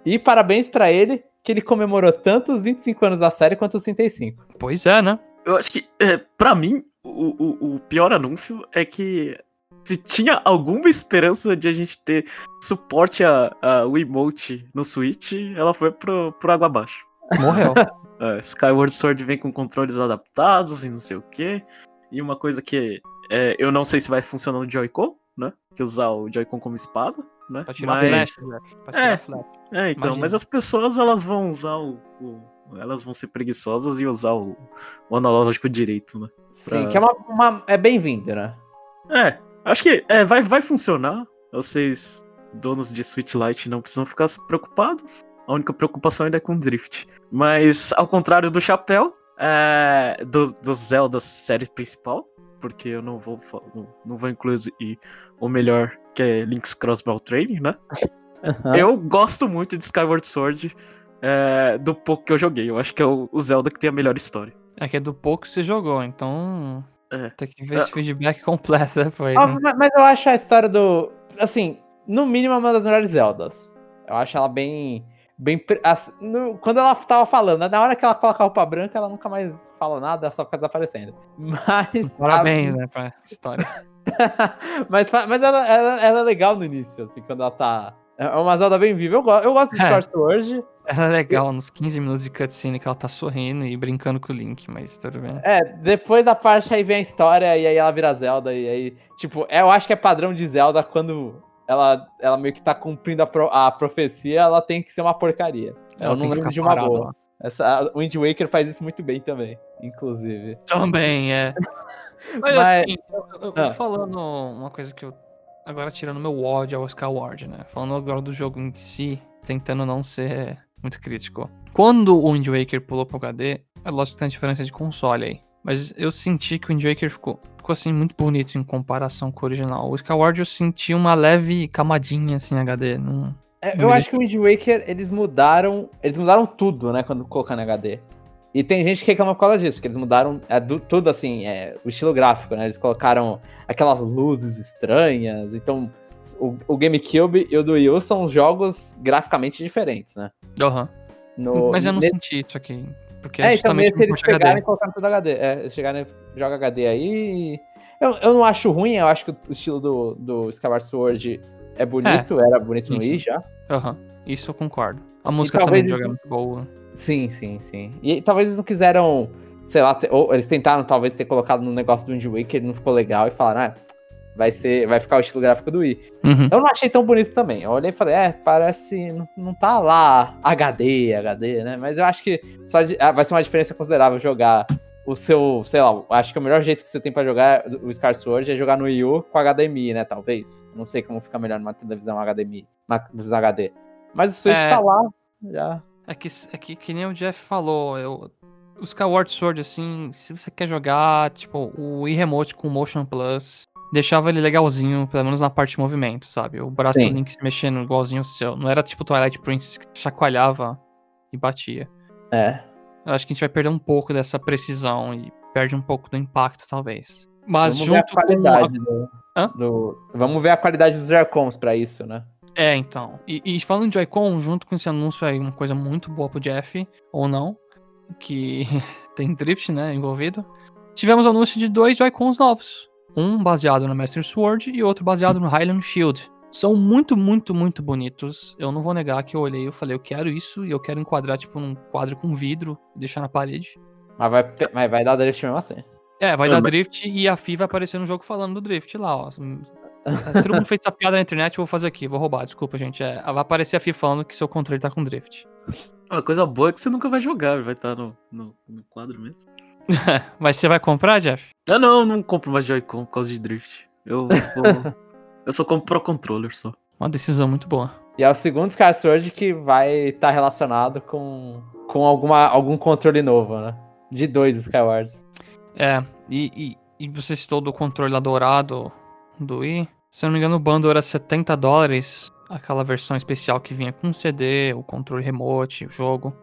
Speaker 2: E parabéns pra ele, que ele comemorou tanto os 25 anos da série quanto os 35.
Speaker 1: Pois é, né?
Speaker 3: Eu acho que, é, pra mim, o, o, o pior anúncio é que se tinha alguma esperança de a gente ter suporte a, a Wiimote no Switch, ela foi pro, pro água abaixo.
Speaker 1: Morreu. [laughs]
Speaker 3: É, Skyward Sword vem com controles adaptados e não sei o que. E uma coisa que é, eu não sei se vai funcionar no Joy-Con, né? Que usar o Joy-Con como espada, né?
Speaker 1: Pra tirar
Speaker 3: Mas-
Speaker 1: flash, Zé. Pra tirar
Speaker 3: É.
Speaker 1: flash.
Speaker 3: É, então,
Speaker 1: Imagina.
Speaker 3: mas as pessoas elas vão usar o, o- Elas vão ser preguiçosas e usar o, o analógico direito, né?
Speaker 2: Sim,
Speaker 3: Pra-
Speaker 2: que é uma, uma- é bem-vindo, né?
Speaker 3: É, acho que é, vai, vai funcionar. Vocês, donos de Switch Lite, não precisam ficar preocupados. A única preocupação ainda é com o Drift. Mas, ao contrário do Chapéu, é, do, do Zelda série principal, porque eu não vou, não, não vou incluir o melhor, que é Link's Crossbow Training, né?
Speaker 2: Aham.
Speaker 3: Eu gosto muito de Skyward Sword, é, do pouco que eu joguei. Eu acho que é o, o Zelda que tem a melhor história.
Speaker 1: É que é do pouco que você jogou, então.
Speaker 3: É.
Speaker 1: Tem que ver esse feedback completo depois.
Speaker 2: Ah, ma- mas eu acho a história do. Assim, no mínimo é uma das melhores Zeldas. Eu acho ela bem. Bem assim, no- quando ela tava falando, né, na hora que ela coloca a roupa branca, ela nunca mais fala nada, ela só fica desaparecendo. Mas.
Speaker 1: Parabéns, né, pra história. [laughs]
Speaker 2: mas mas ela, ela, ela é legal no início, assim, quando ela tá. É uma Zelda bem viva. Eu, go- eu gosto de
Speaker 1: É.
Speaker 2: Skyward Sword.
Speaker 1: Ela é legal nos 15 minutos de cutscene que ela tá sorrindo e brincando com o Link, mas tudo bem.
Speaker 2: É, depois da parte aí vem a história e aí ela vira Zelda e aí, tipo, é, eu acho que é padrão de Zelda quando ela, ela meio que tá cumprindo a, pro- a profecia, ela tem que ser uma porcaria.
Speaker 1: Ela
Speaker 2: eu não lembro de uma
Speaker 1: parada
Speaker 2: boa. Essa, Wind Waker faz isso muito bem também, inclusive.
Speaker 1: Também, é. [laughs] Mas,
Speaker 2: Mas-
Speaker 1: assim, eu, eu- eu
Speaker 2: Ah.
Speaker 1: falando uma coisa que eu. Agora tirando meu ódio ao Skyward, né? Falando agora do jogo em si, tentando não ser muito crítico. Quando o Wind Waker pulou pro HD, é lógico que tem a diferença de console aí. Mas eu senti que o Wind Waker ficou, ficou assim muito bonito em comparação com o original. O Skyward eu senti uma leve camadinha assim HD. Não...
Speaker 2: É, eu acho que o Wind Waker, eles mudaram. Eles mudaram tudo, né? Quando colocando HD. E tem gente que reclama por causa disso, porque eles mudaram é, do- tudo assim, é, o estilo gráfico, né? Eles colocaram aquelas luzes estranhas. Então, o, o GameCube e o do Wii U são jogos graficamente diferentes, né? No-
Speaker 1: Mas eu não
Speaker 2: ne-
Speaker 1: senti isso aqui. Porque
Speaker 2: É, então mesmo se eles
Speaker 1: puxa
Speaker 2: pegarem
Speaker 1: HD.
Speaker 2: e colocarem tudo HD. É, eles chegarem, joga HD aí. Eu, eu não acho ruim, eu acho que o estilo do, do Skyward Sword é bonito, era bonito no Wii já.
Speaker 1: Aham, isso eu concordo. A música também do
Speaker 2: eles
Speaker 1: jogo é muito boa.
Speaker 2: Sim, sim, sim. E talvez eles não quiseram, sei lá, ter- ou eles tentaram talvez ter colocado no negócio do Wind Waker, não ficou legal e falaram, ah, vai ser, vai ficar o estilo gráfico do Wii.
Speaker 1: Uhum.
Speaker 2: Eu não achei tão bonito também. Eu olhei e falei, é, parece, não, não tá lá HD, HD, né? Mas eu acho que só de- ah, vai ser uma diferença considerável jogar o seu, sei lá, acho que o melhor jeito que você tem pra jogar o Scar Sword é jogar no Wii U com HDMI, né? Talvez. Não sei como fica melhor numa televisão HDMI, uma televisão HD. Mas o Switch
Speaker 1: É.
Speaker 2: tá lá, já.
Speaker 1: É que, é que, que nem o Jeff falou, eu, o Skyward Sword, assim, se você quer jogar, tipo, o Wii Remote com Motion Plus, deixava ele legalzinho, pelo menos na parte de movimento, sabe? O braço
Speaker 2: Sim.
Speaker 1: do Link se mexendo igualzinho o seu. Não era tipo Twilight Princess que chacoalhava e batia.
Speaker 2: É.
Speaker 1: Eu acho que a gente vai perder um pouco dessa precisão e perde um pouco do impacto, talvez. Mas
Speaker 2: Vamos ver a
Speaker 1: junto com a...
Speaker 2: qualidade do, do- Vamos ver a qualidade dos Joy-Cons pra isso, né?
Speaker 1: É, então. E, e falando de Joy-Con, junto com esse anúncio aí, uma coisa muito boa pro Jeff, ou não, que [laughs] tem drift, né, envolvido. Tivemos o anúncio de dois Joy-Cons novos. Um baseado no Master Sword e outro baseado no Highland Shield. São muito, muito, muito bonitos. Eu não vou negar que eu olhei e eu falei, eu quero isso e eu quero enquadrar, tipo, num quadro com vidro e deixar na parede.
Speaker 2: Mas vai, ter- mas vai dar drift mesmo assim.
Speaker 1: É, vai
Speaker 3: É,
Speaker 1: dar
Speaker 3: mas-
Speaker 1: drift e a Fi vai aparecer no jogo falando do drift lá, ó. Todo mundo fez essa piada na internet, eu vou fazer aqui, vou roubar, desculpa, gente. É, vai aparecer a Fi falando que seu controle tá com drift.
Speaker 3: Uma coisa boa é que você nunca vai jogar, vai estar no, no, no quadro mesmo. [laughs]
Speaker 1: Mas você vai comprar, Jeff?
Speaker 3: Ah, não, eu não compro mais Joy-Con por causa de drift. Eu vou... [laughs] eu só compro Pro Controller só.
Speaker 1: Uma decisão muito boa.
Speaker 2: E é o segundo Scar Sword que vai estar relacionado com, com alguma, algum controle novo, né? De dois Skywards.
Speaker 1: É, e, e, e você citou do controle lá dourado do Wii. Se eu não me engano, o bundle era 70 dólares. Aquela versão especial que vinha com CD, o controle remote, o jogo.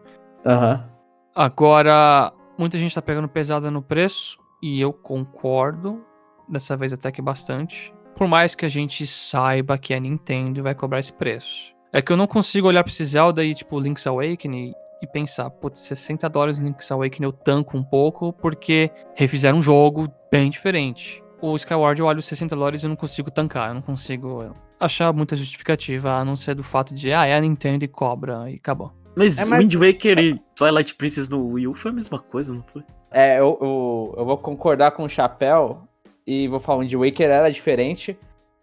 Speaker 2: Aham.
Speaker 1: Agora, muita gente tá pegando pesada no preço, e eu concordo, dessa vez até que bastante. Por mais que a gente saiba que a Nintendo vai cobrar esse preço. É que eu não consigo olhar pra esse Zelda e, tipo, Link's Awakening e pensar, putz, 60 dólares no Link's Awakening eu tanco um pouco, porque refizeram um jogo bem diferente. O Skyward eu olho 60 dólares e eu não consigo tancar, eu não consigo achar muita justificativa, a não ser do fato de, ah, é a Nintendo e cobra, e acabou.
Speaker 3: Mas,
Speaker 2: É, mas-
Speaker 3: Wind Waker e Twilight Princess no Wii U foi a mesma coisa, não foi?
Speaker 2: É, eu, eu, eu vou concordar com o Chapéu e vou falar, o Wind Waker era diferente,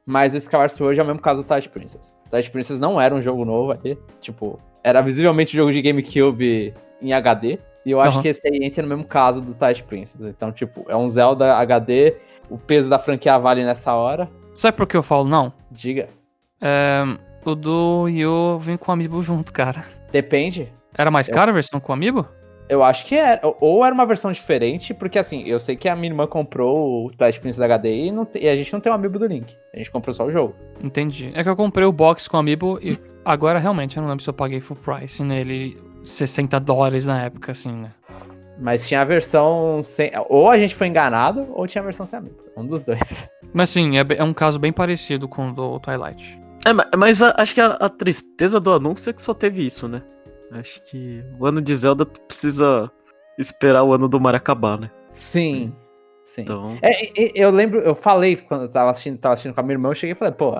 Speaker 2: mas o Skyward Sword é o mesmo caso do Twilight Princess. Twilight Princess não era um jogo novo ali, tipo, era visivelmente um jogo de GameCube em HD, e eu acho
Speaker 1: Aham.
Speaker 2: que esse aí entra no mesmo caso do Twilight Princess. Então, tipo, é um Zelda HD, o peso da franquia vale nessa hora.
Speaker 1: Sabe por que eu falo não?
Speaker 2: Diga,
Speaker 1: É, o do Yu vem com o Amiibo junto, cara.
Speaker 2: depende.
Speaker 1: Era mais
Speaker 2: Eu-
Speaker 1: caro a versão com o Amiibo?
Speaker 2: Eu acho que era. Ou era uma versão diferente, porque assim, eu sei que a minha irmã comprou o Twilight Princess HD e, não te- e a gente não tem o amiibo do Link. A gente comprou só o jogo.
Speaker 1: Entendi. É que eu comprei o box com o Amiibo e agora realmente eu não lembro se eu paguei full price nele 60 dólares na época, assim, né?
Speaker 2: Mas tinha a versão sem. Ou a gente foi enganado, ou tinha a versão sem amiibo. Um dos dois.
Speaker 1: Mas sim, é, é um caso bem parecido com o do Twilight.
Speaker 3: É, ma- mas a- acho que a, a tristeza do anúncio é que só teve isso, né? Acho que o ano de Zelda tu precisa esperar o ano do Mario acabar, né?
Speaker 2: Sim. Sim.
Speaker 3: Então.
Speaker 2: É, eu lembro, eu falei quando eu tava assistindo, tava assistindo com a minha irmã, eu cheguei e falei, pô,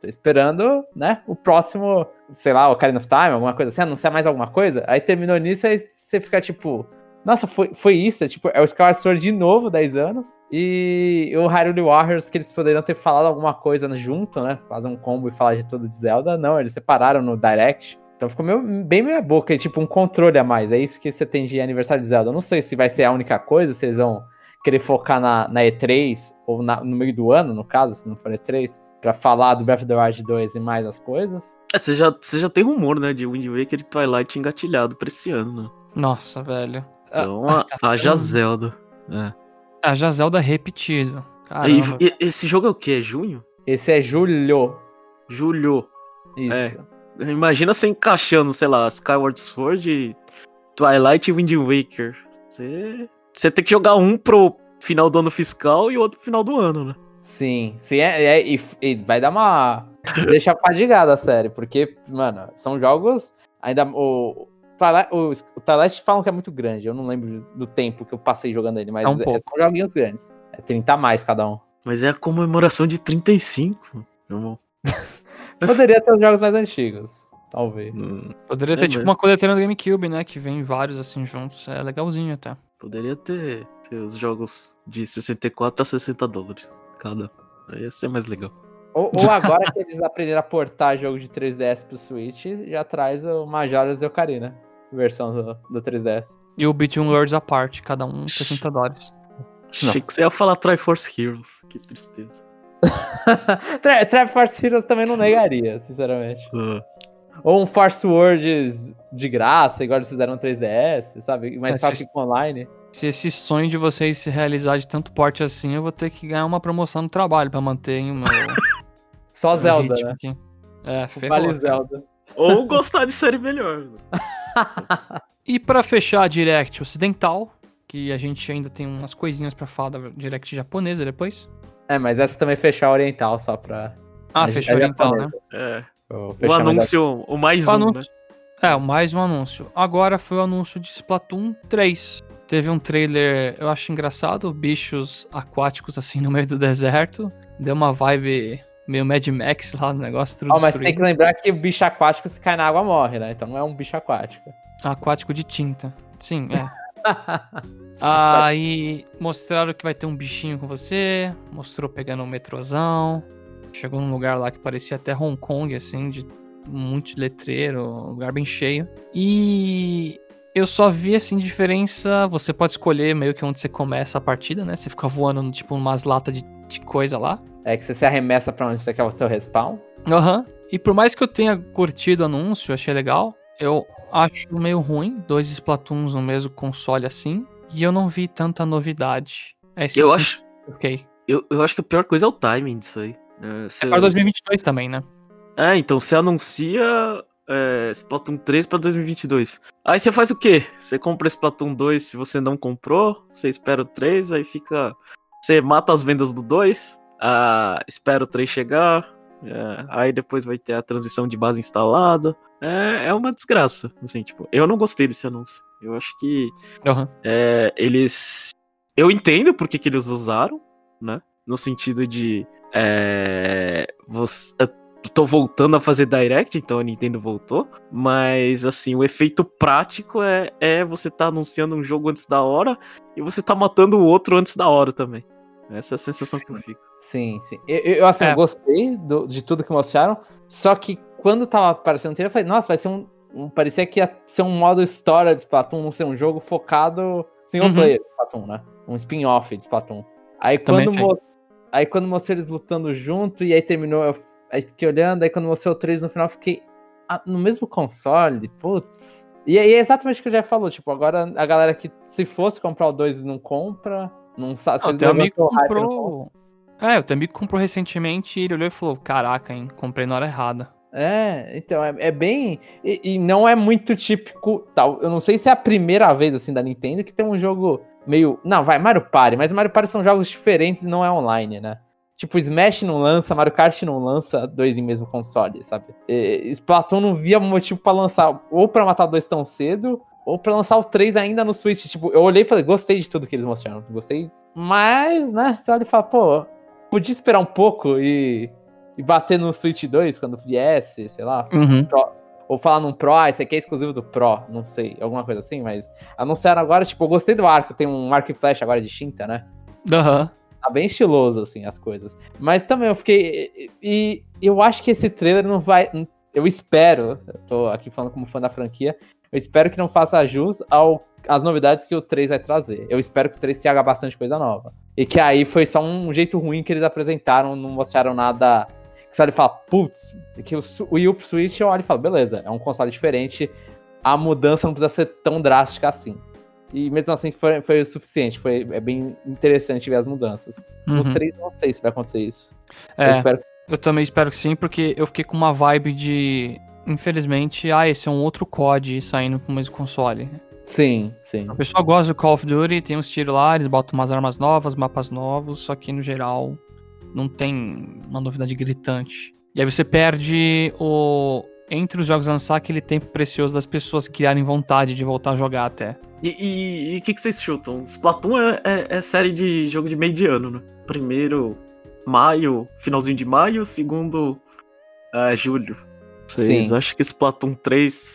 Speaker 2: tô esperando, né, o próximo, sei lá, o Ocarina of Time, alguma coisa assim, anunciar mais alguma coisa. Aí terminou nisso, aí você fica tipo, nossa, foi, foi isso, é, tipo, é o Skyward Sword de novo, 10 anos, e o Hyrule Warriors, que eles poderiam ter falado alguma coisa junto, né, fazer um combo e falar de tudo de Zelda, não, eles separaram no Direct. Então ficou meio, bem meia boca, e, tipo um controle a mais. É isso que você tem de aniversário de Zelda. Eu não sei se vai ser a única coisa, se eles vão querer focar na, na E3, ou na- no meio do ano, no caso, se não for E3, pra falar do Breath of the Wild 2 e mais as coisas.
Speaker 3: É, você já, você já tem rumor, né? De Wind Waker e Twilight engatilhado pra esse ano, né?
Speaker 1: Nossa, velho. Ah,
Speaker 3: Então, a,
Speaker 1: tá
Speaker 3: haja
Speaker 1: ficando-
Speaker 3: Zelda. É.
Speaker 1: A já Zelda repetido.
Speaker 3: E, e- esse jogo é o quê? É junho?
Speaker 2: Esse é julho.
Speaker 3: Julho.
Speaker 2: Isso.
Speaker 3: É. Imagina você encaixando, sei lá, Skyward Sword, Twilight e Wind Waker. Você, você tem que jogar um pro final do ano fiscal e outro pro final do ano, né?
Speaker 2: Sim, sim, é, é- e, e vai dar uma. [laughs] deixa fadigada a série, porque, mano, são jogos. Ainda o, o, o Twilight falam que é muito grande. Eu não lembro do tempo que eu passei jogando ele, mas
Speaker 1: É um
Speaker 2: é,
Speaker 1: pouco.
Speaker 2: são joguinhos grandes. É 30 a mais cada um.
Speaker 3: Mas é a comemoração de 35. irmão. [laughs]
Speaker 2: Poderia ter os jogos mais antigos. Talvez.
Speaker 3: Hum,
Speaker 1: Poderia
Speaker 3: É
Speaker 1: ter tipo
Speaker 3: mesmo.
Speaker 1: uma coletânea do GameCube, né? Que vem vários assim juntos. É legalzinho até.
Speaker 3: Poderia ter, ter os jogos de 64 a 60 dólares cada. Aí ia ser mais legal.
Speaker 2: Ou, ou agora que eles aprenderam a portar jogo de 3DS pro Switch, já traz o Majora's e Ocarina. Versão do, do 3DS.
Speaker 1: E o Between Worlds à parte, cada um 60 dólares.
Speaker 3: Achei que você ia falar Triforce Heroes. Que tristeza.
Speaker 2: Tri- Triforce Heroes também não negaria, sinceramente.
Speaker 3: Ah,
Speaker 2: Ou um Force Words de graça, igual eles fizeram no 3DS, sabe? Mas
Speaker 1: É,
Speaker 2: só
Speaker 1: se-
Speaker 2: que com online.
Speaker 1: Se esse sonho de vocês se realizar de tanto porte assim, eu vou ter que ganhar uma promoção no trabalho pra manter o meu, [laughs]
Speaker 2: Só
Speaker 1: meu
Speaker 2: Zelda, né?
Speaker 1: aqui. É, ferrou,
Speaker 2: Vale. Zelda.
Speaker 3: Ou gostar de série melhor. [laughs]
Speaker 1: E pra fechar a Direct ocidental, que a gente ainda tem umas coisinhas pra falar da Direct japonesa depois.
Speaker 2: É, mas essa também fechou a oriental, só pra.
Speaker 1: Ah,
Speaker 2: a-
Speaker 1: fechou
Speaker 2: a
Speaker 1: oriental, né?
Speaker 3: É.
Speaker 2: O
Speaker 3: O anúncio, o mais
Speaker 1: O
Speaker 3: um,
Speaker 1: anúncio.
Speaker 3: né?
Speaker 1: É, mais um anúncio. Agora foi o anúncio de Splatoon 3. Teve um trailer, eu acho engraçado, bichos aquáticos assim [laughs] no meio do deserto. Deu uma vibe meio Mad Max lá no negócio, tudo
Speaker 2: Ó, mas tem que lembrar que o bicho aquático, se cai na água, morre, né? Então não é um bicho aquático.
Speaker 1: Aquático de tinta. Sim, é. [laughs] Aí mostraram que vai ter um bichinho com você. Mostrou pegando um metrozão. Chegou num lugar lá que parecia até Hong Kong, assim, de de letreiro, um lugar bem cheio. E eu só vi, assim, diferença. Você pode escolher meio que onde você começa a partida, né? Você fica voando, tipo, umas latas de, de coisa lá.
Speaker 2: É que você se arremessa pra onde você quer o seu respawn.
Speaker 1: Aham. E por mais que eu tenha curtido o anúncio, achei legal, eu acho meio ruim dois Splatoons no mesmo console assim. E eu não vi tanta novidade. É esse
Speaker 3: Eu acho,
Speaker 1: Ok.
Speaker 3: eu, eu acho que a pior coisa é o timing disso aí. É,
Speaker 1: É para 2022 também, né?
Speaker 3: É, então você anuncia é, Splatoon 3 pra 2022. Aí você faz o quê? Você compra Splatoon 2 se você não comprou, você espera o 3, aí fica. Você mata as vendas do 2, ah, espera o 3 chegar, é, aí depois vai ter a transição de base instalada. É, é uma desgraça. Assim, tipo, eu não gostei desse anúncio. Eu acho que
Speaker 1: Aham.
Speaker 3: é, eles. Eu entendo por que, que eles usaram, né? No sentido de. É, você, eu tô voltando a fazer direct, então a Nintendo voltou. Mas, assim, o efeito prático é, é você tá anunciando um jogo antes da hora e você tá matando o outro antes da hora também. Essa é a sensação que eu fico.
Speaker 2: Sim, sim. Eu, eu, assim,
Speaker 1: É.
Speaker 2: eu gostei do- de tudo que mostraram. Só que quando tava aparecendo o trailer, eu falei, nossa, vai ser um. Um- parecia que ia ser um modo história de Splatoon, não ser um jogo focado single
Speaker 1: Uhum.
Speaker 2: player de Splatoon, né? Um spin-off de Splatoon. Aí
Speaker 1: Também
Speaker 2: quando, mo- aí quando mostrou eles lutando junto, e aí terminou, eu aí fiquei olhando, aí quando mostrou o 3 no final, eu fiquei. "Ah, no mesmo console? Putz. E aí é exatamente o que o Jeff falou, tipo, agora a galera que se fosse comprar o 2 não compra, não sabe.
Speaker 1: O teu amigo comprou. É, o teu amigo comprou recentemente e ele olhou e falou: Caraca, hein, comprei na hora errada.
Speaker 2: É, então, é, é bem. E, e não é muito típico. Tal. Eu não sei se é a primeira vez assim da Nintendo que tem um jogo meio. Não, vai, Mario Party, mas Mario Party são jogos diferentes e não é online, né? Tipo, Smash não lança, Mario Kart não lança dois em mesmo console, sabe? E, Splatoon não via motivo pra lançar, ou pra matar dois tão cedo, ou pra lançar o 3 ainda no Switch. Tipo, eu olhei e falei, gostei de tudo que eles mostraram, gostei. Mas, né, você olha e fala, pô, podia esperar um pouco e, e bater no Switch 2 quando viesse, sei lá.
Speaker 1: Uhum.
Speaker 2: Ou falar num Pro, ah, esse aqui é exclusivo do Pro, não sei, alguma coisa assim, mas anunciaram agora, tipo, eu gostei do arco, tem um arco e flash agora de Shinta, né?
Speaker 1: Aham.
Speaker 2: Tá bem estiloso, assim, as coisas. Mas também eu fiquei. E, e eu acho que esse trailer não vai. Eu espero, eu tô aqui falando como fã da franquia, eu espero que não faça jus ao, às novidades que o 3 vai trazer. Eu espero que o 3 traga bastante coisa nova. E que aí foi só um jeito ruim que eles apresentaram, não mostraram nada. Você olha e fala, putz, que o, o Wii U Switch eu olho e falo, beleza, é um console diferente, a mudança não precisa ser tão drástica assim. E mesmo assim foi, foi o suficiente, foi é bem interessante ver as mudanças.
Speaker 1: Uhum.
Speaker 2: No 3 não sei se vai acontecer isso. Eu
Speaker 1: É,
Speaker 2: espero
Speaker 1: eu também espero que sim, porque eu fiquei com uma vibe de. Infelizmente, ah, esse é um outro COD saindo pro mesmo console.
Speaker 2: Sim, sim.
Speaker 1: A pessoa gosta do Call of Duty, tem uns tiros lá, eles botam umas armas novas, mapas novos, só que no geral não tem uma novidade gritante. E aí você perde o, entre os jogos lançar aquele tempo precioso das pessoas criarem vontade de voltar a jogar até.
Speaker 3: E o que, que vocês chutam? Splatoon é, é, é série de jogo de meio de ano, né? Primeiro, maio, finalzinho de maio, segundo, é, julho. Vocês acham que Splatoon 3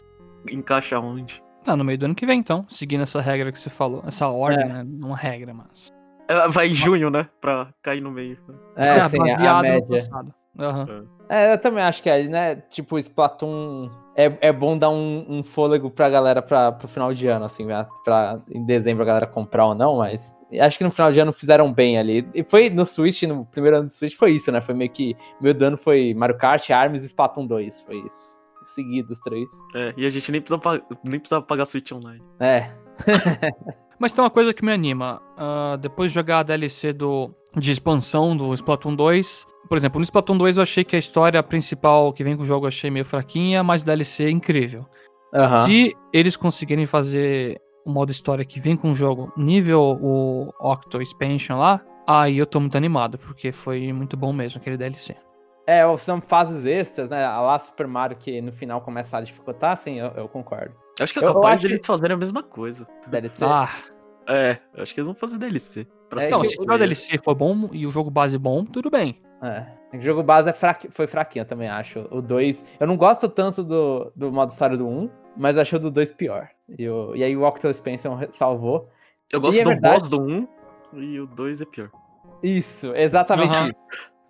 Speaker 3: encaixa onde?
Speaker 1: Tá, no meio do ano que vem, então, seguindo essa regra que você falou. Essa ordem,
Speaker 2: É.
Speaker 1: né? Não uma regra, mas.
Speaker 3: É, Vai em junho, né? Pra cair no meio.
Speaker 2: É,
Speaker 1: Ah,
Speaker 2: sim, a, a média.
Speaker 1: passado. Aham.
Speaker 2: É, eu também acho que é, né? Tipo, Splatoon é, é bom dar um, um fôlego pra galera pra, pro final de ano, assim, né? pra em dezembro a galera comprar ou não, mas acho que no final de ano fizeram bem ali. E foi no Switch, no primeiro ano do Switch, foi isso, né? Foi meio que. Meu dano foi Mario Kart, Arms e Splatoon 2. Foi isso. Seguidos, três.
Speaker 3: É, e a gente nem precisava, nem precisava pagar Switch Online.
Speaker 2: É. [laughs]
Speaker 1: Mas tem uma coisa que me anima. ah, depois de jogar a DLC do, de expansão do Splatoon 2. Por exemplo, no Splatoon 2 eu achei que a história principal que vem com o jogo eu achei meio fraquinha, mas a DLC é incrível.
Speaker 2: Aham.
Speaker 1: Se eles conseguirem fazer o modo história que vem com o jogo nível o Octo Expansion lá, aí eu tô muito animado, porque foi muito bom mesmo aquele DLC.
Speaker 2: É, são fases extras, né? A lá Super Mario que no final começa a dificultar, sim, eu, eu concordo.
Speaker 3: Acho que é
Speaker 2: Eu- eu
Speaker 3: capaz de eles
Speaker 2: que-
Speaker 3: fazerem a mesma coisa.
Speaker 2: DLC.
Speaker 1: Ah,
Speaker 3: É, acho que eles vão fazer DLC. Pra
Speaker 2: É
Speaker 1: não, se
Speaker 2: o-
Speaker 1: DLC for bom e o jogo base bom, tudo bem.
Speaker 2: É. O jogo base é fraqui- foi fraquinho, eu também acho. O 2. Eu não gosto tanto do, do modo história do 1, mas achei o do 2 pior. E, o- e aí o Octo Expansion re- salvou.
Speaker 3: Eu gosto
Speaker 2: E é
Speaker 3: do
Speaker 2: verdade-
Speaker 3: boss do 1 e o 2 é pior.
Speaker 2: Isso, exatamente
Speaker 1: Aham.
Speaker 2: isso.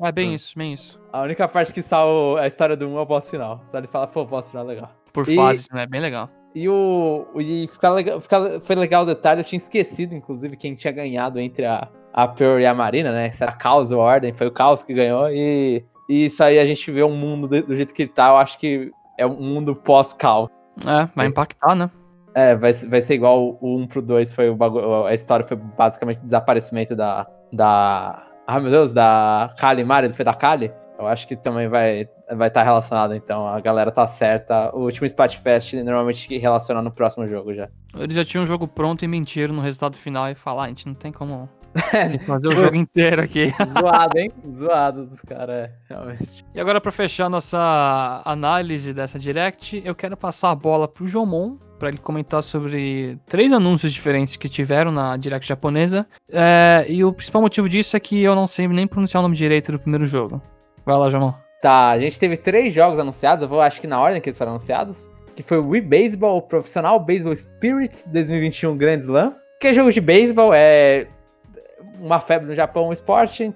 Speaker 1: É bem
Speaker 3: Hum.
Speaker 1: isso, bem isso.
Speaker 2: A única parte que salva a história do 1 é o boss final. Só ele fala, pô, o boss final é legal.
Speaker 1: Por
Speaker 2: E-
Speaker 1: fases, né? Bem legal.
Speaker 2: E o. E fica legal, fica- foi legal o detalhe, eu tinha esquecido, inclusive, quem tinha ganhado entre a, a Pearl e a Marina, né? Se era Caos ou Ordem, foi o Caos que ganhou. E, e isso aí a gente vê um mundo do, do jeito que ele tá, eu acho que é um mundo pós-Caos.
Speaker 1: É, vai impactar, né?
Speaker 2: É, vai, vai ser igual o 1 pro 2, foi o bagulho. A história foi basicamente o desaparecimento da. Da. Ah, meu Deus, da Kali Mari, foi da Kali? Eu acho que também vai estar vai tá relacionado, então. A galera tá certa. O último Splatfest normalmente relaciona no próximo jogo já.
Speaker 1: Eles já tinham o jogo pronto e mentiram no resultado final e falaram, ah, a gente não tem como [laughs] [laughs] fazer o jogo inteiro aqui. [laughs]
Speaker 2: Zoado, hein? Zoado dos caras, é, realmente.
Speaker 1: E agora, pra fechar nossa análise dessa Direct, eu quero passar a bola pro Jomon, pra ele comentar sobre três anúncios diferentes que tiveram na Direct japonesa. É, e o principal motivo disso é que eu não sei nem pronunciar o nome direito do primeiro jogo. Vai lá, Jomon.
Speaker 2: Tá, a gente teve três jogos anunciados, eu vou acho que na ordem que eles foram anunciados. Que foi o Wii Baseball, o Profissional Baseball Spirits 2021 Grand Slam. Que é jogo de beisebol, é uma febre no Japão o esporte.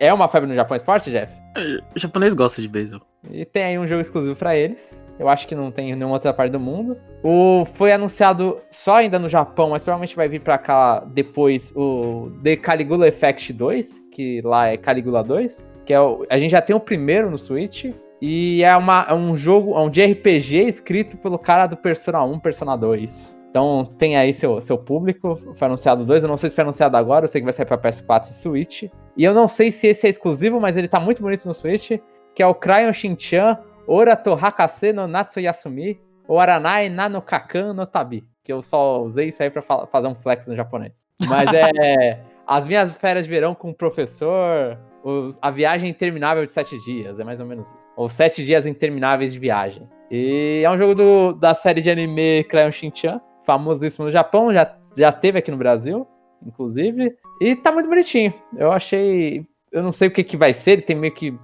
Speaker 2: É uma febre no Japão o esporte, Jeff?
Speaker 3: É, O japonês gosta de beisebol.
Speaker 2: E tem aí um jogo exclusivo pra eles. Eu acho que não tem em nenhuma outra parte do mundo. O foi anunciado só ainda no Japão, mas provavelmente vai vir pra cá depois o The Caligula Effect 2, que lá é Caligula 2, que é o, a gente já tem o primeiro no Switch e é, uma, é um jogo, é um de RPG escrito pelo cara do Persona 1, Persona 2. Então tem aí seu, seu público, foi anunciado dois, eu não sei se foi anunciado agora, eu sei que vai sair pra PS4 e Switch. E eu não sei se esse é exclusivo, mas ele tá muito bonito no Switch, que é o Cryon Shinchan Orato Hakase no Natsu Yasumi ou Aranai Nano Kakan no Tabi. Que eu só usei isso aí pra fazer um flex no japonês. Mas é. [laughs] As minhas férias de verão com o professor. Os- a viagem interminável de sete dias. É mais ou menos isso. Ou sete dias intermináveis de viagem. E é um jogo do- da série de anime Crayon Shinchan. Famosíssimo no Japão. Já, já teve aqui no Brasil, inclusive. E tá muito bonitinho. Eu achei. Eu não sei o que, que vai ser. Ele tem meio que.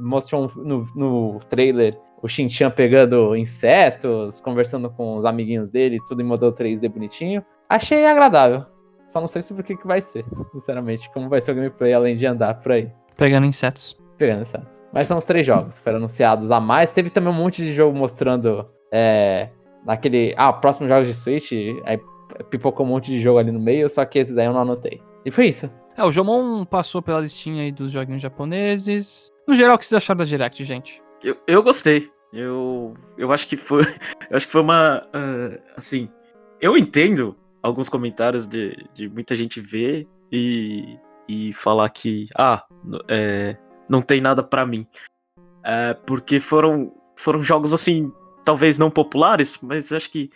Speaker 2: Mostrou um- no, no trailer o Shinchan pegando insetos, conversando com os amiguinhos dele, tudo em modelo 3D bonitinho. Achei agradável. Só não sei sobre o que, que vai ser, sinceramente. Como vai ser o gameplay além de andar por aí.
Speaker 1: Pegando insetos.
Speaker 2: Pegando insetos. Mas são os três jogos que foram anunciados a mais. Teve também um monte de jogo mostrando. É, naquele. Ah, próximos jogos de Switch. Aí pipocou um monte de jogo ali no meio, só que esses aí eu não anotei. E foi isso.
Speaker 1: É, o Jomon passou pela listinha aí dos joguinhos japoneses. No geral, o que vocês acharam da Direct, gente?
Speaker 3: Eu, eu gostei. Eu, eu acho que foi. [laughs] Eu acho que foi uma. ah, assim. Eu entendo alguns comentários de, de muita gente ver e, e falar que. Ah, é, não tem nada pra mim. É, porque foram, foram jogos assim. Talvez não populares, mas acho que.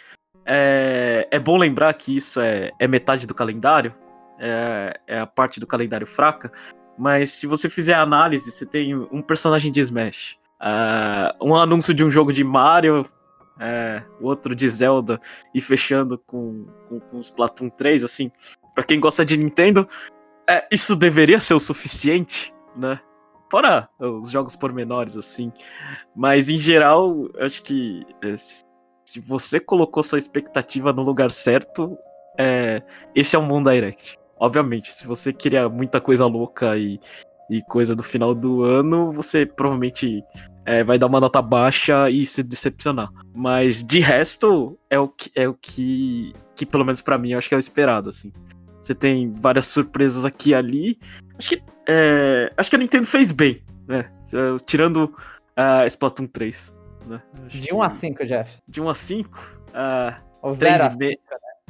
Speaker 3: É, é bom lembrar que isso é, é metade do calendário. É, é a parte do calendário fraca. Mas se você fizer a análise, você tem um personagem de Smash ah, um anúncio de um jogo de Mario, é, outro de Zelda, e fechando com, com, com Splatoon 3, assim, pra quem gosta de Nintendo, é, isso deveria ser o suficiente, né? Fora os jogos pormenores, assim. Mas em geral, acho que é, se você colocou sua expectativa no lugar certo, é, esse é um bom direct. Obviamente, se você queria muita coisa louca e, e coisa do final do ano, você provavelmente é, vai dar uma nota baixa e se decepcionar. Mas de resto, é o que, é o que, que pelo menos para mim, eu acho que é o esperado, assim. Você tem várias surpresas aqui e ali. Acho que, é, acho que a Nintendo fez bem, né? Tirando uh, Splatoon 3. Né?
Speaker 2: De 1 a 5, Jeff.
Speaker 3: De 1 a 5? Uh,
Speaker 2: Ou 0 a 5, né?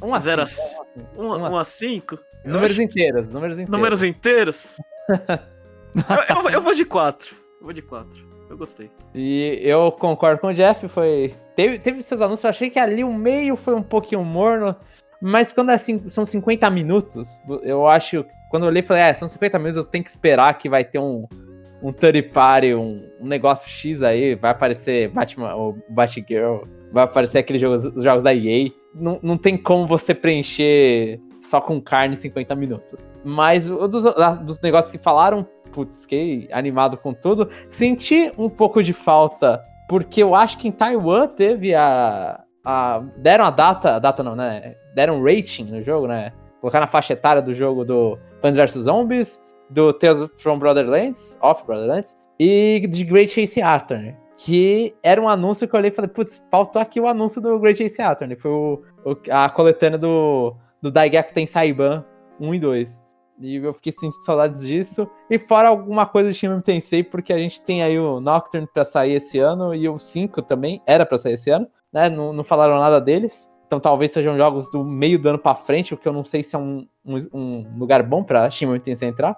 Speaker 3: 1 a 0 5. 1 a 5?
Speaker 2: Números acho... inteiros, números inteiros.
Speaker 3: Números inteiros? eu, [laughs] eu, eu, vou de 4. Eu vou de 4. Eu gostei.
Speaker 2: E eu concordo com o Jeff, foi. Teve, teve seus anúncios, eu achei que ali o meio foi um pouquinho morno. Mas quando é, são 50 minutos, eu acho. Quando eu olhei, falei, é, são 50 minutos, eu tenho que esperar que vai ter um, um third party, um, um negócio X aí, vai aparecer Batman ou Batgirl, vai aparecer aqueles jogos, os jogos da EA. Não, não tem como você preencher só com carne 50 minutos. Mas dos, dos negócios que falaram, putz, fiquei animado com tudo. Senti um pouco de falta, porque eu acho que em Taiwan teve a. a deram a data, a data não, né? Deram um rating no jogo, né? Colocar na faixa etária do jogo do Plants vs Zombies do Tales from Borderlands, Off Borderlands, e de Great Chase Attorney. Que era um anúncio que eu olhei e falei, putz, faltou aqui o anúncio do Great Chase Attorney. Foi o, o, a coletânea do, do Daigaku tem Saiban 1 e 2. E eu fiquei sentindo saudades disso. E fora alguma coisa de Shin Tensei, porque a gente tem aí o Nocturne pra sair esse ano e o 5 também era pra sair esse ano. Né? Não, não falaram nada deles. Então talvez sejam jogos do meio do ano pra frente, o que eu não sei se é um, um, um lugar bom pra Shin Tensei entrar.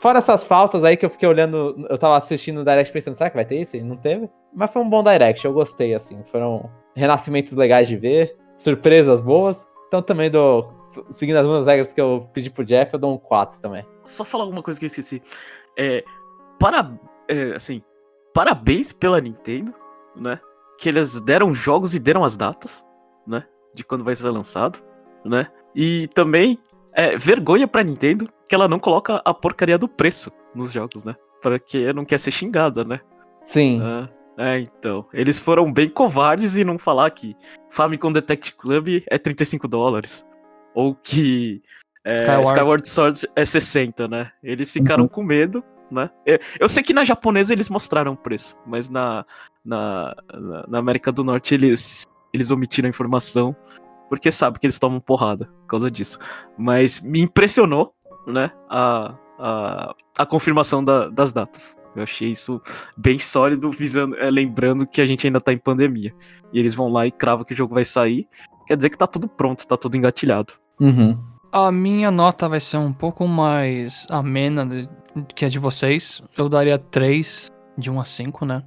Speaker 2: Fora essas faltas aí que eu fiquei olhando, eu tava assistindo o Direct pensando, será que vai ter isso? E não teve. Mas foi um bom Direct, eu gostei, assim. Foram renascimentos legais de ver, surpresas boas. Então também dou, seguindo as mesmas regras que eu pedi pro Jeff, eu dou um 4 também.
Speaker 3: Só falar alguma coisa que eu esqueci. É, para, é, assim, parabéns pela Nintendo, né? Que eles deram jogos e deram as datas, né? De quando vai ser lançado, né? E também é, vergonha pra Nintendo que ela não coloca a porcaria do preço nos jogos, né? Porque não quer ser xingada, né?
Speaker 2: Sim.
Speaker 3: É, é, então. Eles foram bem covardes e não falar que Famicom Detect Club é 35 dólares. Ou que é, Skyward. Skyward. Sword é 60, né? Eles ficaram uhum. com medo, né? É, eu sei que na japonesa eles mostraram o preço, mas na, na, na América do Norte eles, eles omitiram a informação porque sabe que eles tomam porrada por causa disso. Mas me impressionou, né, a, a, a confirmação da, das datas. Eu achei isso bem sólido, visando, é, lembrando que a gente ainda tá em pandemia. E eles vão lá e cravam que o jogo vai sair. Quer dizer que tá tudo pronto, tá tudo engatilhado.
Speaker 2: Uhum.
Speaker 1: A minha nota vai ser um pouco mais amena que a de vocês. Eu daria 3 de 1 a 5, né?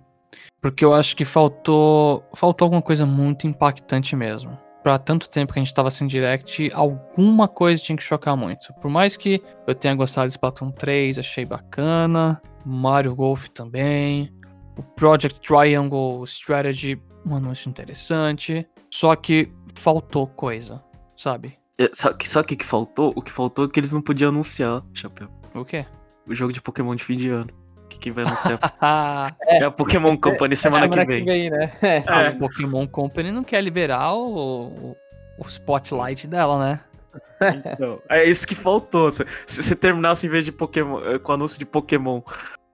Speaker 1: Porque eu acho que faltou, faltou alguma coisa muito impactante mesmo para tanto tempo que a gente tava sem direct, alguma coisa tinha que chocar muito. Por mais que eu tenha gostado de Splatoon 3, achei bacana, Mario Golf também, o Project Triangle Strategy, um anúncio interessante, só que faltou coisa, sabe?
Speaker 3: É, só que só que, que faltou? O que faltou é que eles não podiam anunciar, Chapéu.
Speaker 1: O quê?
Speaker 3: O jogo de Pokémon de fim de ano quem vai anunciar. [laughs] é, é a Pokémon Company semana, é, que vem. Que vem
Speaker 2: né?
Speaker 1: é. A é. Pokémon Company não quer liberar o, o spotlight dela, né?
Speaker 3: Então, é isso que faltou. Se você terminasse em vez de Pokémon, eh, com o anúncio de Pokémon,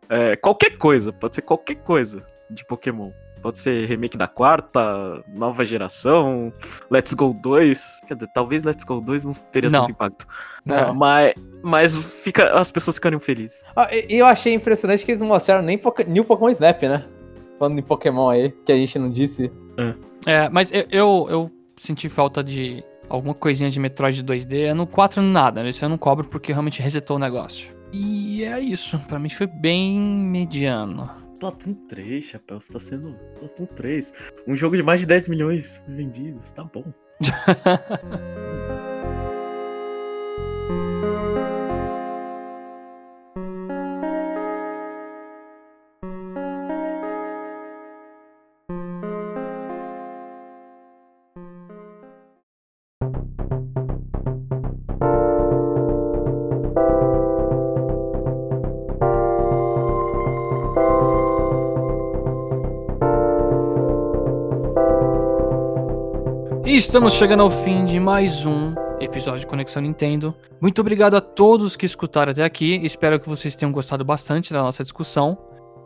Speaker 3: é, qualquer coisa, pode ser qualquer coisa de Pokémon. Pode ser remake da quarta, nova geração, Let's Go 2. Quer dizer, talvez Let's Go 2 não teria não. tanto impacto. Não. Mas, mas fica, as pessoas ficariam felizes.
Speaker 2: Ah, eu achei impressionante que eles não mostraram nem New Pokémon Snap, né? Falando de Pokémon aí, que a gente não disse.
Speaker 1: É, é mas eu, eu, eu, senti falta de alguma coisinha de Metroid 2D. No 4 nada, nesse eu não cobro porque realmente resetou o negócio. E é isso, para mim foi bem mediano.
Speaker 3: Splatoon 3, chapéu, você tá sendo Splatoon 3. Um jogo de mais de 10 milhões vendidos, tá bom. [laughs]
Speaker 1: Estamos chegando ao fim de mais um episódio de Conexão Nintendo. Muito obrigado a todos que escutaram até aqui. Espero que vocês tenham gostado bastante da nossa discussão.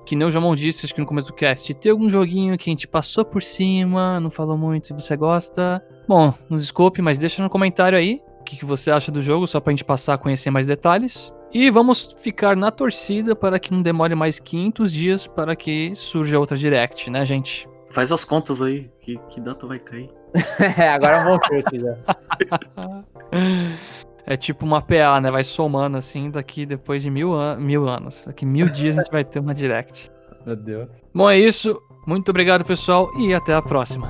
Speaker 1: Que nem o Jamon disse, acho que no começo do cast, tem algum joguinho que a gente passou por cima, não falou muito e você gosta. Bom, nos desculpe, mas deixa no comentário aí o que, que você acha do jogo, só pra gente passar a conhecer mais detalhes. E vamos ficar na torcida para que não demore mais 500 dias para que surja outra Direct, né, gente?
Speaker 3: Faz as contas aí, que, que data vai cair. [laughs]
Speaker 2: É, agora é um bom chute já.
Speaker 1: É tipo uma PA, né? Vai somando assim, daqui depois de mil, an mil anos. Daqui mil dias a gente vai ter uma Direct.
Speaker 2: Meu Deus.
Speaker 1: Bom, é isso. Muito obrigado, pessoal, e até a próxima.